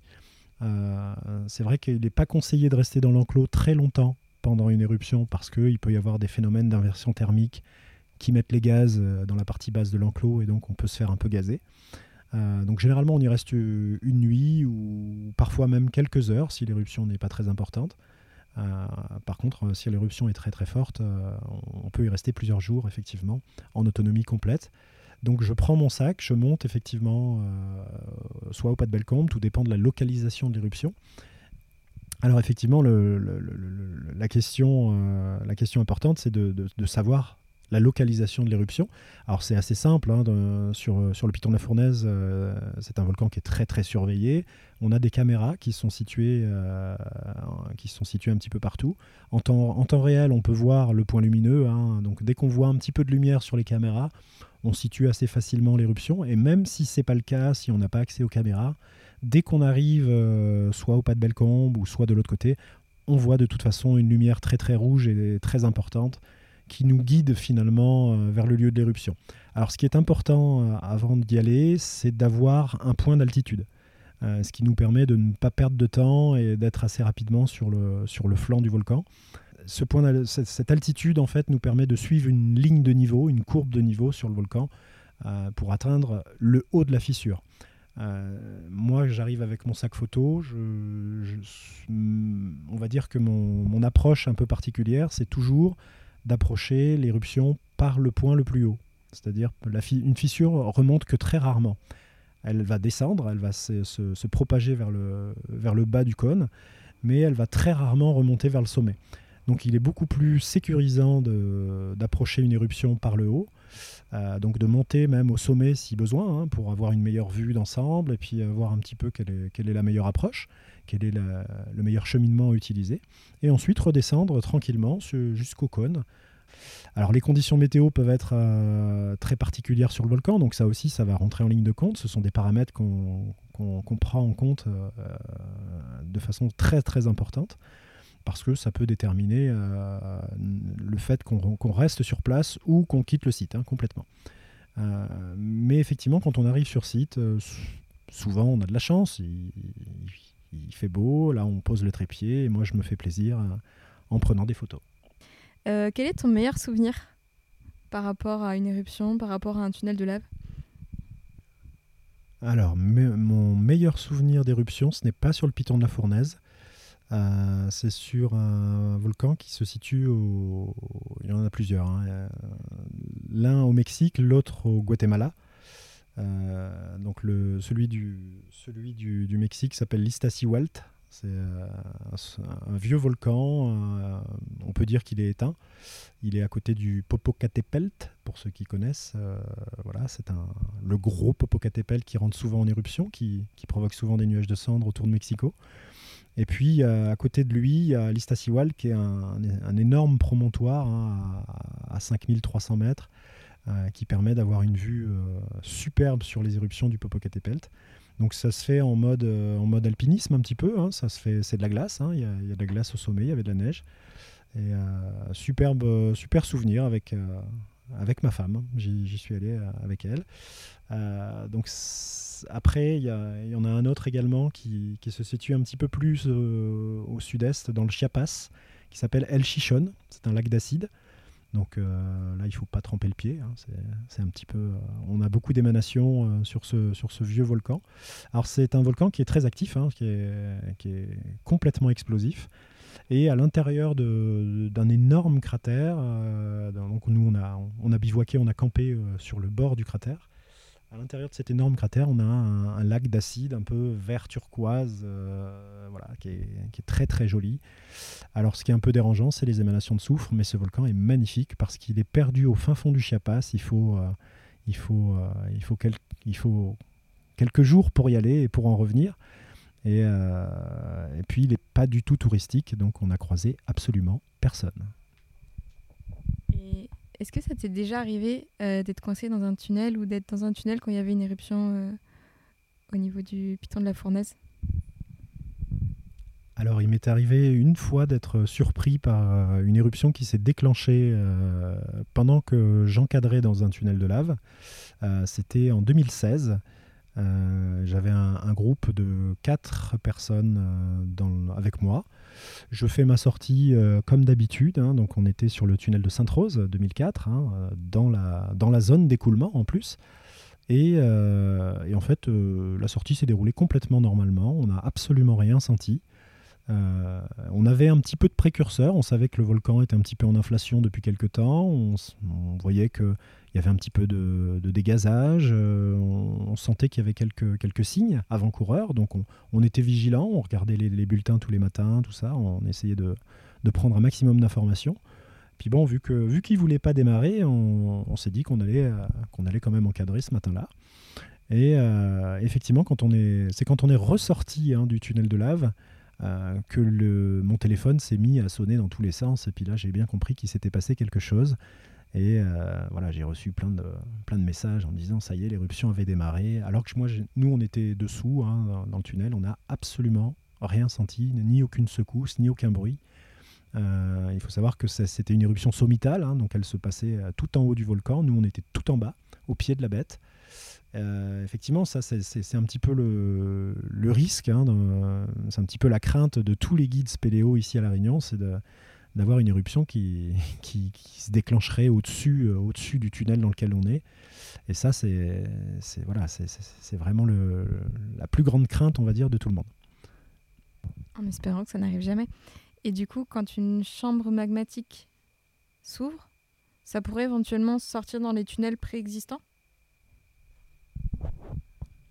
c'est vrai qu'il n'est pas conseillé de rester dans l'enclos très longtemps pendant une éruption parce qu'il peut y avoir des phénomènes d'inversion thermique qui mettent les gaz euh, dans la partie basse de l'enclos et donc on peut se faire un peu gazer. Euh, donc généralement on y reste une nuit ou parfois même quelques heures si l'éruption n'est pas très importante. Euh, par contre, si l'éruption est très très forte, on peut y rester plusieurs jours effectivement en autonomie complète. Donc je prends mon sac, je monte effectivement soit au pas de Bellecombe, tout dépend de la localisation de l'éruption. Alors effectivement, la, question, la question importante, c'est de, savoir la localisation de l'éruption. Alors c'est assez simple, hein, sur, sur le piton de la Fournaise, euh, c'est un volcan qui est très très surveillé. On a des caméras qui sont situées, euh, sont situées un petit peu partout. En temps, en temps réel, on peut voir le point lumineux. Hein. donc dès qu'on voit un petit peu de lumière sur les caméras, on situe assez facilement l'éruption. Et même si c'est pas le cas, si on n'a pas accès aux caméras, dès qu'on arrive euh, soit au pas de Bellecombe ou soit de l'autre côté, on voit de toute façon une lumière très très rouge et très importante qui nous guide finalement euh, vers le lieu de l'éruption. Alors ce qui est important euh, avant d'y aller, c'est d'avoir un point d'altitude. Ce qui nous permet de ne pas perdre de temps et d'être assez rapidement sur le, sur le flanc du volcan. Ce point cette altitude en fait nous permet de suivre une ligne de niveau, une courbe de niveau sur le volcan pour atteindre le haut de la fissure. Moi, j'arrive avec mon sac photo. on va dire que mon, approche un peu particulière, c'est toujours d'approcher l'éruption par le point le plus haut. C'est-à-dire une fissure remonte que très rarement. Elle va descendre, elle va se, propager vers le, vers le bas du cône, mais elle va très rarement remonter vers le sommet. Donc il est beaucoup plus sécurisant d'approcher une éruption par le haut, euh, donc de monter même au sommet si besoin, hein, pour avoir une meilleure vue d'ensemble et puis voir un petit peu quelle est, la meilleure approche, quel est le meilleur cheminement à utiliser, et ensuite redescendre tranquillement jusqu'au cône. Alors les conditions météo peuvent être euh, très particulières sur le volcan, donc ça aussi ça va rentrer en ligne de compte, ce sont des paramètres qu'on prend en compte euh, de façon très très importante parce que ça peut déterminer euh, le fait qu'on reste sur place ou qu'on quitte le site hein, complètement. Euh, mais effectivement, quand on arrive sur site, euh, souvent on a de la chance, il, fait beau, là on pose le trépied et moi je me fais plaisir en prenant des photos. quel est ton meilleur souvenir par rapport à une éruption, par rapport à un tunnel de lave? Alors, mon meilleur souvenir d'éruption, ce n'est pas sur le piton de la Fournaise, euh, c'est sur un volcan qui se situe au. Il y en a plusieurs. Hein. L'un au Mexique, l'autre au Guatemala. Euh, donc celui, du, celui du, Mexique s'appelle l'Istasiwalt. C'est euh, un, vieux volcan. on peut dire qu'il est éteint. Il est à côté du Popocatépetl, pour ceux qui connaissent. voilà, c'est le gros Popocatépetl qui rentre souvent en éruption, qui provoque souvent des nuages de cendres autour de Mexico. Et puis à côté de lui, il y a l'Istasiwal qui est un, énorme promontoire hein, à, 5300 mètres euh, qui permet d'avoir une vue euh, superbe sur les éruptions du Popocatépetl. Donc ça se fait en mode, euh, en mode alpinisme un petit peu, hein. ça se fait, c'est de la glace, hein. il, y a, de la glace au sommet, il y avait de la neige. Superbe, super souvenir avec, avec ma femme, j'y suis allé avec elle. donc après, il y, en a un autre également qui, se situe un petit peu plus euh, au sud-est, dans le Chiapas, qui s'appelle El Chichon. C'est un lac d'acide. Donc euh, là, il faut pas tremper le pied. Hein. C'est un petit peu. Euh, on a beaucoup d'émanations sur, ce, vieux volcan. Alors c'est un volcan qui est très actif, hein, qui, est, complètement explosif. Et à l'intérieur d'un énorme cratère, donc nous on on a bivouaqué, on a campé sur le bord du cratère. À l'intérieur de cet énorme cratère, on a un, lac d'acide un peu vert turquoise, euh, voilà, qui est, très très joli. Alors, ce qui est un peu dérangeant, c'est les émanations de soufre, mais ce volcan est magnifique parce qu'il est perdu au fin fond du Chiapas. Il faut, euh, il faut, euh, il faut, il faut quelques jours pour y aller et pour en revenir. Et, et puis, il n'est pas du tout touristique, donc on n'a croisé absolument personne. Est-ce que ça t'est déjà arrivé euh, d'être coincé dans un tunnel ou d'être dans un tunnel quand il y avait une éruption euh, au niveau du piton de la fournaise? Alors, il m'est arrivé une fois d'être surpris par euh, une éruption qui s'est déclenchée pendant que j'encadrais dans un tunnel de lave. C'était en 2016. J'avais un, groupe de quatre personnes avec moi. Je fais ma sortie euh, comme d'habitude. Hein. donc on était sur le tunnel de Sainte-Rose 2004, hein, euh, dans, la, dans la zone d'écoulement en plus. Et, euh, en fait, la sortie s'est déroulée complètement normalement. On n'a absolument rien senti. On avait un petit peu de précurseur, on savait que le volcan était un petit peu en inflation depuis quelque temps, on, voyait qu'il y avait un petit peu de, dégazage, on, sentait qu'il y avait quelques, quelques signes avant-coureurs, donc on, était vigilant, on regardait les, bulletins tous les matins, tout ça, on essayait de, prendre un maximum d'informations. Puis bon, vu qu'il voulait pas démarrer, on, s'est dit qu'on allait euh, qu'on allait quand même encadrer ce matin-là. Et euh, effectivement, quand on est, c'est quand on est ressorti hein, du tunnel de lave euh, que le, mon téléphone s'est mis à sonner dans tous les sens. Et puis là, j'ai bien compris qu'il s'était passé quelque chose. Et voilà, j'ai reçu plein de, plein de messages en disant ça y est, l'éruption avait démarré. Alors que moi, nous, on était dessous hein, dans le tunnel, on n'a absolument rien senti, ni aucune secousse, ni aucun bruit. Euh, il faut savoir que c'était une éruption sommitale, hein, donc elle se passait euh, tout en haut du volcan. Nous, on était tout en bas, au pied de la bête. Euh, effectivement, ça, c'est un petit peu le, risque, hein, c'est un petit peu la crainte de tous les guides spéléo ici à La Réunion, c'est d'avoir une éruption qui, [laughs] se déclencherait au-dessus au -dessus du tunnel dans lequel on est. Et ça, c'est voilà, vraiment la plus grande crainte, on va dire, de tout le monde. En espérant que ça n'arrive jamais. Et du coup, quand une chambre magmatique s'ouvre, ça pourrait éventuellement sortir dans les tunnels préexistants?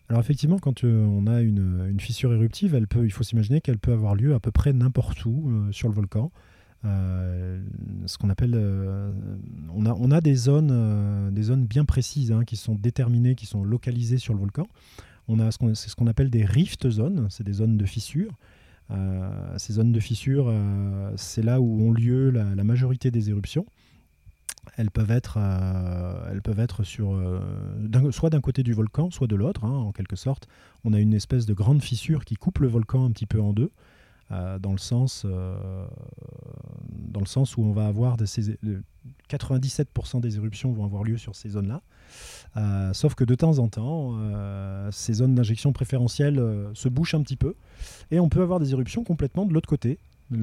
Alors effectivement, quand euh, on a une, fissure éruptive, elle peut, il faut s'imaginer qu'elle peut avoir lieu à peu près n'importe où euh, sur le volcan. Euh, ce qu'on appelle, on, a, des zones, des zones bien précises hein, qui sont déterminées, qui sont localisées sur le volcan. On a c'est ce qu'on appelle des rift zones, c'est des zones de fissures. Ces zones de fissures, c'est là où ont lieu la, majorité des éruptions elles peuvent être, euh, elles peuvent être sur, soit d'un côté du volcan, soit de l'autre, hein, en quelque sorte. On a une espèce de grande fissure qui coupe le volcan un petit peu en deux. Euh, dans, le sens, euh, où on va avoir de ces, 97% des éruptions vont avoir lieu sur ces zones-là. Euh, sauf que de temps en temps, ces zones d'injection préférentielle se bouchent un petit peu et on peut avoir des éruptions complètement de l'autre côté,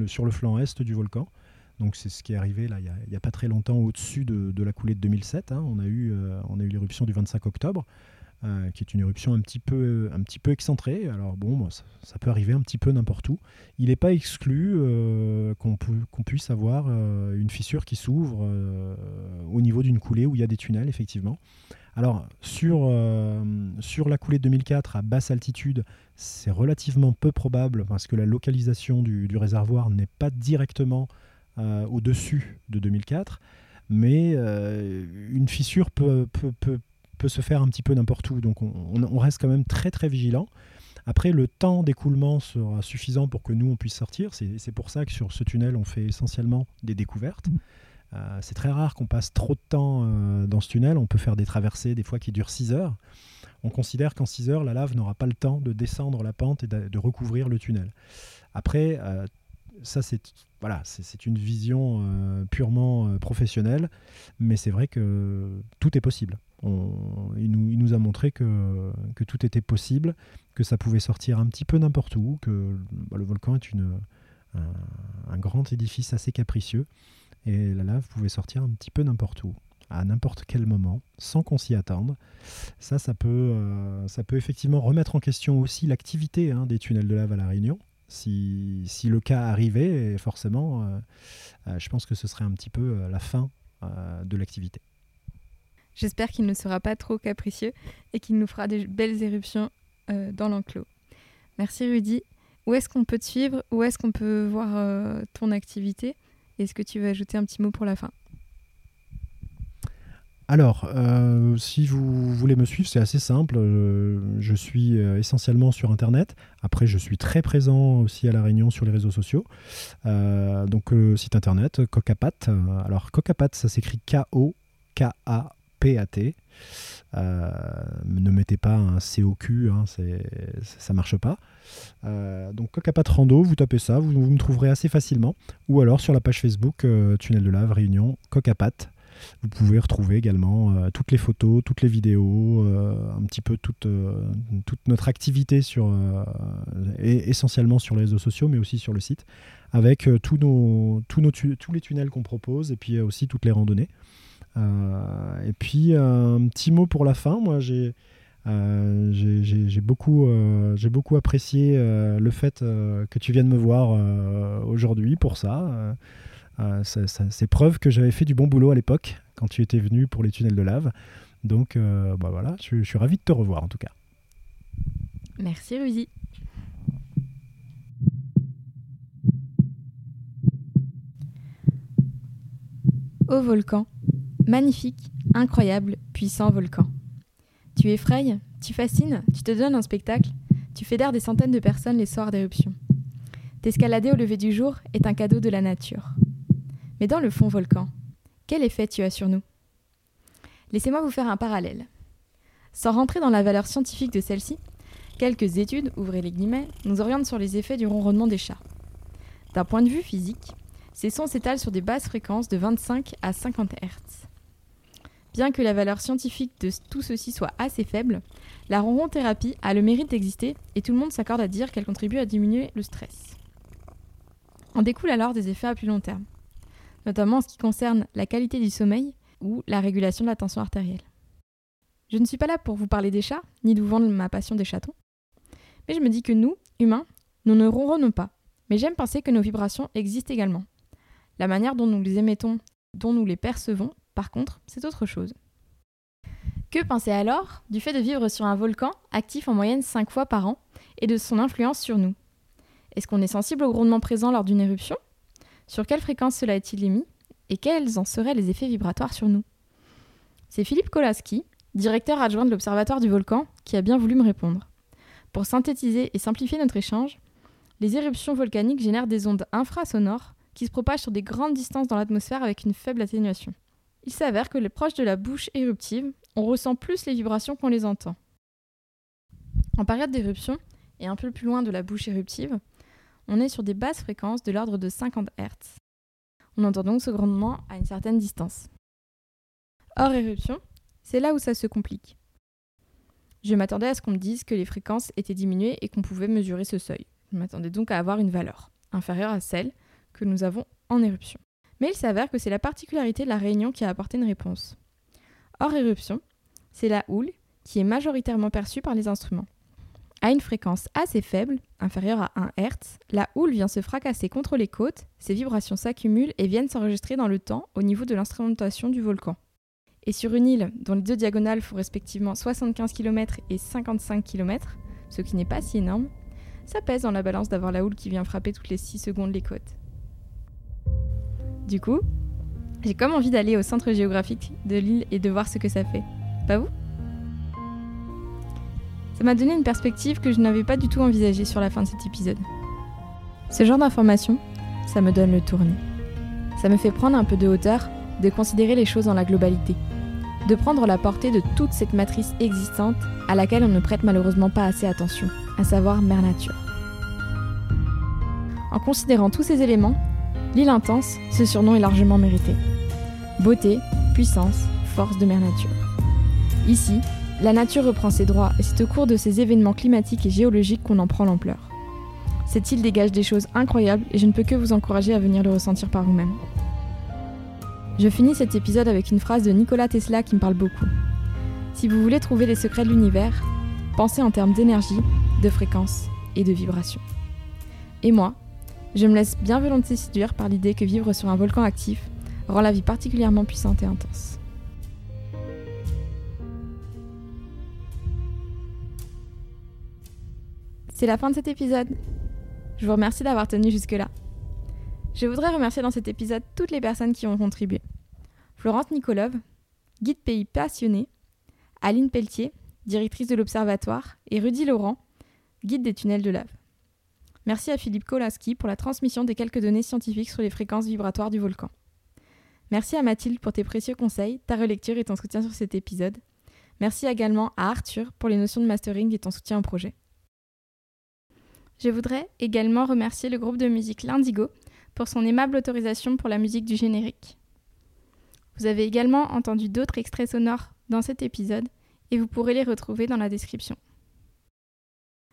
sur le flanc est du volcan. Donc c'est ce qui est arrivé là il n'y a, pas très longtemps au-dessus de, la coulée de 2007. Hein. On a eu, a eu l'éruption du 25 octobre. Euh, qui est une éruption un petit peu, un petit peu excentrée. Alors bon, ça, peut arriver un petit peu n'importe où. Il n'est pas exclu euh, qu'on puisse avoir euh, une fissure qui s'ouvre au niveau d'une coulée où il y a des tunnels, effectivement. Alors sur, sur la coulée de 2004 à basse altitude, c'est relativement peu probable parce que la localisation du, réservoir n'est pas directement au-dessus de 2004 mais une fissure peut, peut, peut, peut se faire un petit peu n'importe où. Donc on, reste quand même très très vigilant. Après, le temps d'écoulement sera suffisant pour que nous, on puisse sortir. C'est pour ça que sur ce tunnel, on fait essentiellement des découvertes. Euh, c'est très rare qu'on passe trop de temps euh, dans ce tunnel. On peut faire des traversées des fois qui durent 6 heures. On considère qu'en 6 heures, la lave n'aura pas le temps de descendre la pente et de, recouvrir le tunnel. Après, euh, ça c'est voilà, c'est une vision purement professionnelle, mais c'est vrai que tout est possible il, nous, a montré que, tout était possible, que ça pouvait sortir un petit peu n'importe où, que bah, le volcan est un, grand édifice assez capricieux, et la lave pouvait sortir un petit peu n'importe où à n'importe quel moment, sans qu'on s'y attende. Ça, ça peut, euh, ça peut effectivement remettre en question aussi l'activité hein, des tunnels de lave à La Réunion. Si, le cas arrivait, forcément, euh, euh, je pense que ce serait un petit peu la fin de l'activité. J'espère qu'il ne sera pas trop capricieux et qu'il nous fera des belles éruptions euh, dans l'enclos. Merci Rudy. Où est-ce qu'on peut te suivre? Où est-ce qu'on peut voir euh, ton activité? Est-ce que tu veux ajouter un petit mot pour la fin? Alors, euh, si vous voulez me suivre, c'est assez simple. je suis essentiellement sur Internet. Après, je suis très présent aussi à La Réunion sur les réseaux sociaux. donc, site Internet, Cocapat. Alors, Cocapat, ça s'écrit K-O-K-A PAT. Euh, ne mettez pas un COQ, hein, ça marche pas. Euh, donc Cocapat Rando, vous tapez ça, vous, me trouverez assez facilement. Ou alors sur la page Facebook euh, Tunnel de Lave Réunion Cocapat. Vous pouvez retrouver également euh, toutes les photos, toutes les vidéos, un petit peu toute, toute notre activité sur, et essentiellement sur les réseaux sociaux, mais aussi sur le site, avec tous, nos, tous, les tunnels qu'on propose et puis aussi toutes les randonnées. Euh, et puis un petit mot pour la fin. Moi, j'ai j'ai beaucoup apprécié le fait que tu viennes me voir aujourd'hui pour ça. C'est preuve que j'avais fait du bon boulot à l'époque quand tu étais venu pour les tunnels de lave. Donc bah voilà, je, je suis ravi de te revoir en tout cas. Merci Rudy. Au volcan, magnifique, incroyable, puissant volcan. Tu effrayes, tu fascines, tu te donnes un spectacle, tu fédères des centaines de personnes les soirs d'éruption. T'escalader au lever du jour est un cadeau de la nature. Mais dans le fond volcan, quel effet tu as sur nous? Laissez-moi vous faire un parallèle. Sans rentrer dans la valeur scientifique de celle-ci, Quelques études, ouvrez les guillemets, nous orientent sur les effets du ronronnement des chats. D'un point de vue physique, ces sons s'étalent sur des basses fréquences de 25 à 50 Hz. Bien que la valeur scientifique de tout ceci soit assez faible, la ronron-thérapie a le mérite d'exister et tout le monde s'accorde à dire qu'elle contribue à diminuer le stress. En découlent alors des effets à plus long terme, notamment en ce qui concerne la qualité du sommeil ou la régulation de la tension artérielle. Je ne suis pas là pour vous parler des chats, ni de vous vendre ma passion des chatons. Mais je me dis que nous, humains, nous ne ronronnons pas. Mais j'aime penser que nos vibrations existent également. La manière dont nous les émettons, dont nous les percevons, par contre, c'est autre chose. Que penser alors du fait de vivre sur un volcan actif en moyenne 5 fois par an et de son influence sur nous? Est-ce qu'on est sensible au grondement présent lors d'une éruption? Sur quelle fréquence cela est-il émis Et quels en seraient les effets vibratoires sur nous? C'est Philippe Kolaski, directeur adjoint de l'Observatoire du volcan, qui a bien voulu me répondre. Pour synthétiser et simplifier notre échange, les éruptions volcaniques génèrent des ondes infrasonores qui se propagent sur des grandes distances dans l'atmosphère avec une faible atténuation. Il s'avère que les proches de la bouche éruptive, on ressent plus les vibrations qu'on les entend. En période d'éruption, et un peu plus loin de la bouche éruptive, on est sur des basses fréquences de l'ordre de 50 Hz. On entend donc ce grondement à une certaine distance. Hors éruption, c'est là où ça se complique. Je m'attendais à ce qu'on me dise que les fréquences étaient diminuées et qu'on pouvait mesurer ce seuil. Je m'attendais donc à avoir une valeur inférieure à celle que nous avons en éruption. Mais il s'avère que c'est la particularité de la réunion qui a apporté une réponse. Hors éruption, c'est la houle qui est majoritairement perçue par les instruments. À une fréquence assez faible, inférieure à 1 Hz, la houle vient se fracasser contre les côtes, ces vibrations s'accumulent et viennent s'enregistrer dans le temps au niveau de l'instrumentation du volcan. Et sur une île dont les deux diagonales font respectivement 75 km et 55 km, ce qui n'est pas si énorme, ça pèse dans la balance d'avoir la houle qui vient frapper toutes les 6 secondes les côtes. Du coup, j'ai comme envie d'aller au centre géographique de l'île et de voir ce que ça fait. Pas vous? Ça m'a donné une perspective que je n'avais pas du tout envisagée sur la fin de cet épisode. Ce genre d'information, ça me donne le tournis. Ça me fait prendre un peu de hauteur, de considérer les choses dans la globalité de prendre la portée de toute cette matrice existante à laquelle on ne prête malheureusement pas assez attention, à savoir Mère Nature. En considérant tous ces éléments, l'île intense, ce surnom est largement mérité. Beauté, puissance, force de Mère Nature. Ici, la nature reprend ses droits et c'est au cours de ces événements climatiques et géologiques qu'on en prend l'ampleur. Cette île dégage des choses incroyables et je ne peux que vous encourager à venir le ressentir par vous-même. Je finis cet épisode avec une phrase de Nikola Tesla qui me parle beaucoup. Si vous voulez trouver les secrets de l'univers, pensez en termes d'énergie, de fréquence et de vibration. Et moi, je me laisse bien volontiers séduire par l'idée que vivre sur un volcan actif rend la vie particulièrement puissante et intense. C'est la fin de cet épisode. Je vous remercie d'avoir tenu jusque-là. Je voudrais remercier dans cet épisode toutes les personnes qui ont contribué. Florence Nikolov, guide pays passionné, Aline Pelletier, directrice de l'Observatoire, et Rudy Laurent, guide des tunnels de lave. Merci à Philippe Kolaski pour la transmission des quelques données scientifiques sur les fréquences vibratoires du volcan. Merci à Mathilde pour tes précieux conseils, ta relecture et ton soutien sur cet épisode. Merci également à Arthur pour les notions de mastering et ton soutien au projet. Je voudrais également remercier le groupe de musique L'Indigo pour son aimable autorisation pour la musique du générique. Vous avez également entendu d'autres extraits sonores dans cet épisode et vous pourrez les retrouver dans la description.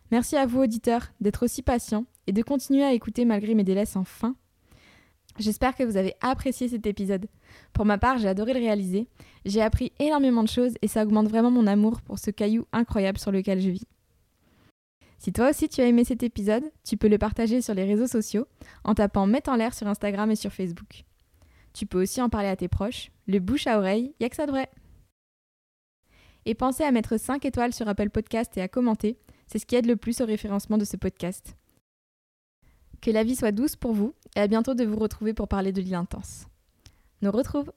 Merci à vous auditeurs d'être aussi patients et de continuer à écouter malgré mes délais sans fin. J'espère que vous avez apprécié cet épisode. Pour ma part, j'ai adoré le réaliser. J'ai appris énormément de choses et ça augmente vraiment mon amour pour ce caillou incroyable sur lequel je vis. Si toi aussi tu as aimé cet épisode, tu peux le partager sur les réseaux sociaux en tapant Mettre en l'air sur Instagram et sur Facebook. Tu peux aussi en parler à tes proches. Le bouche à oreille, y'a que ça de vrai. Et pensez à mettre 5 étoiles sur Apple Podcast et à commenter, c'est ce qui aide le plus au référencement de ce podcast. Que la vie soit douce pour vous et à bientôt de vous retrouver pour parler de l'île intense. Nous retrouve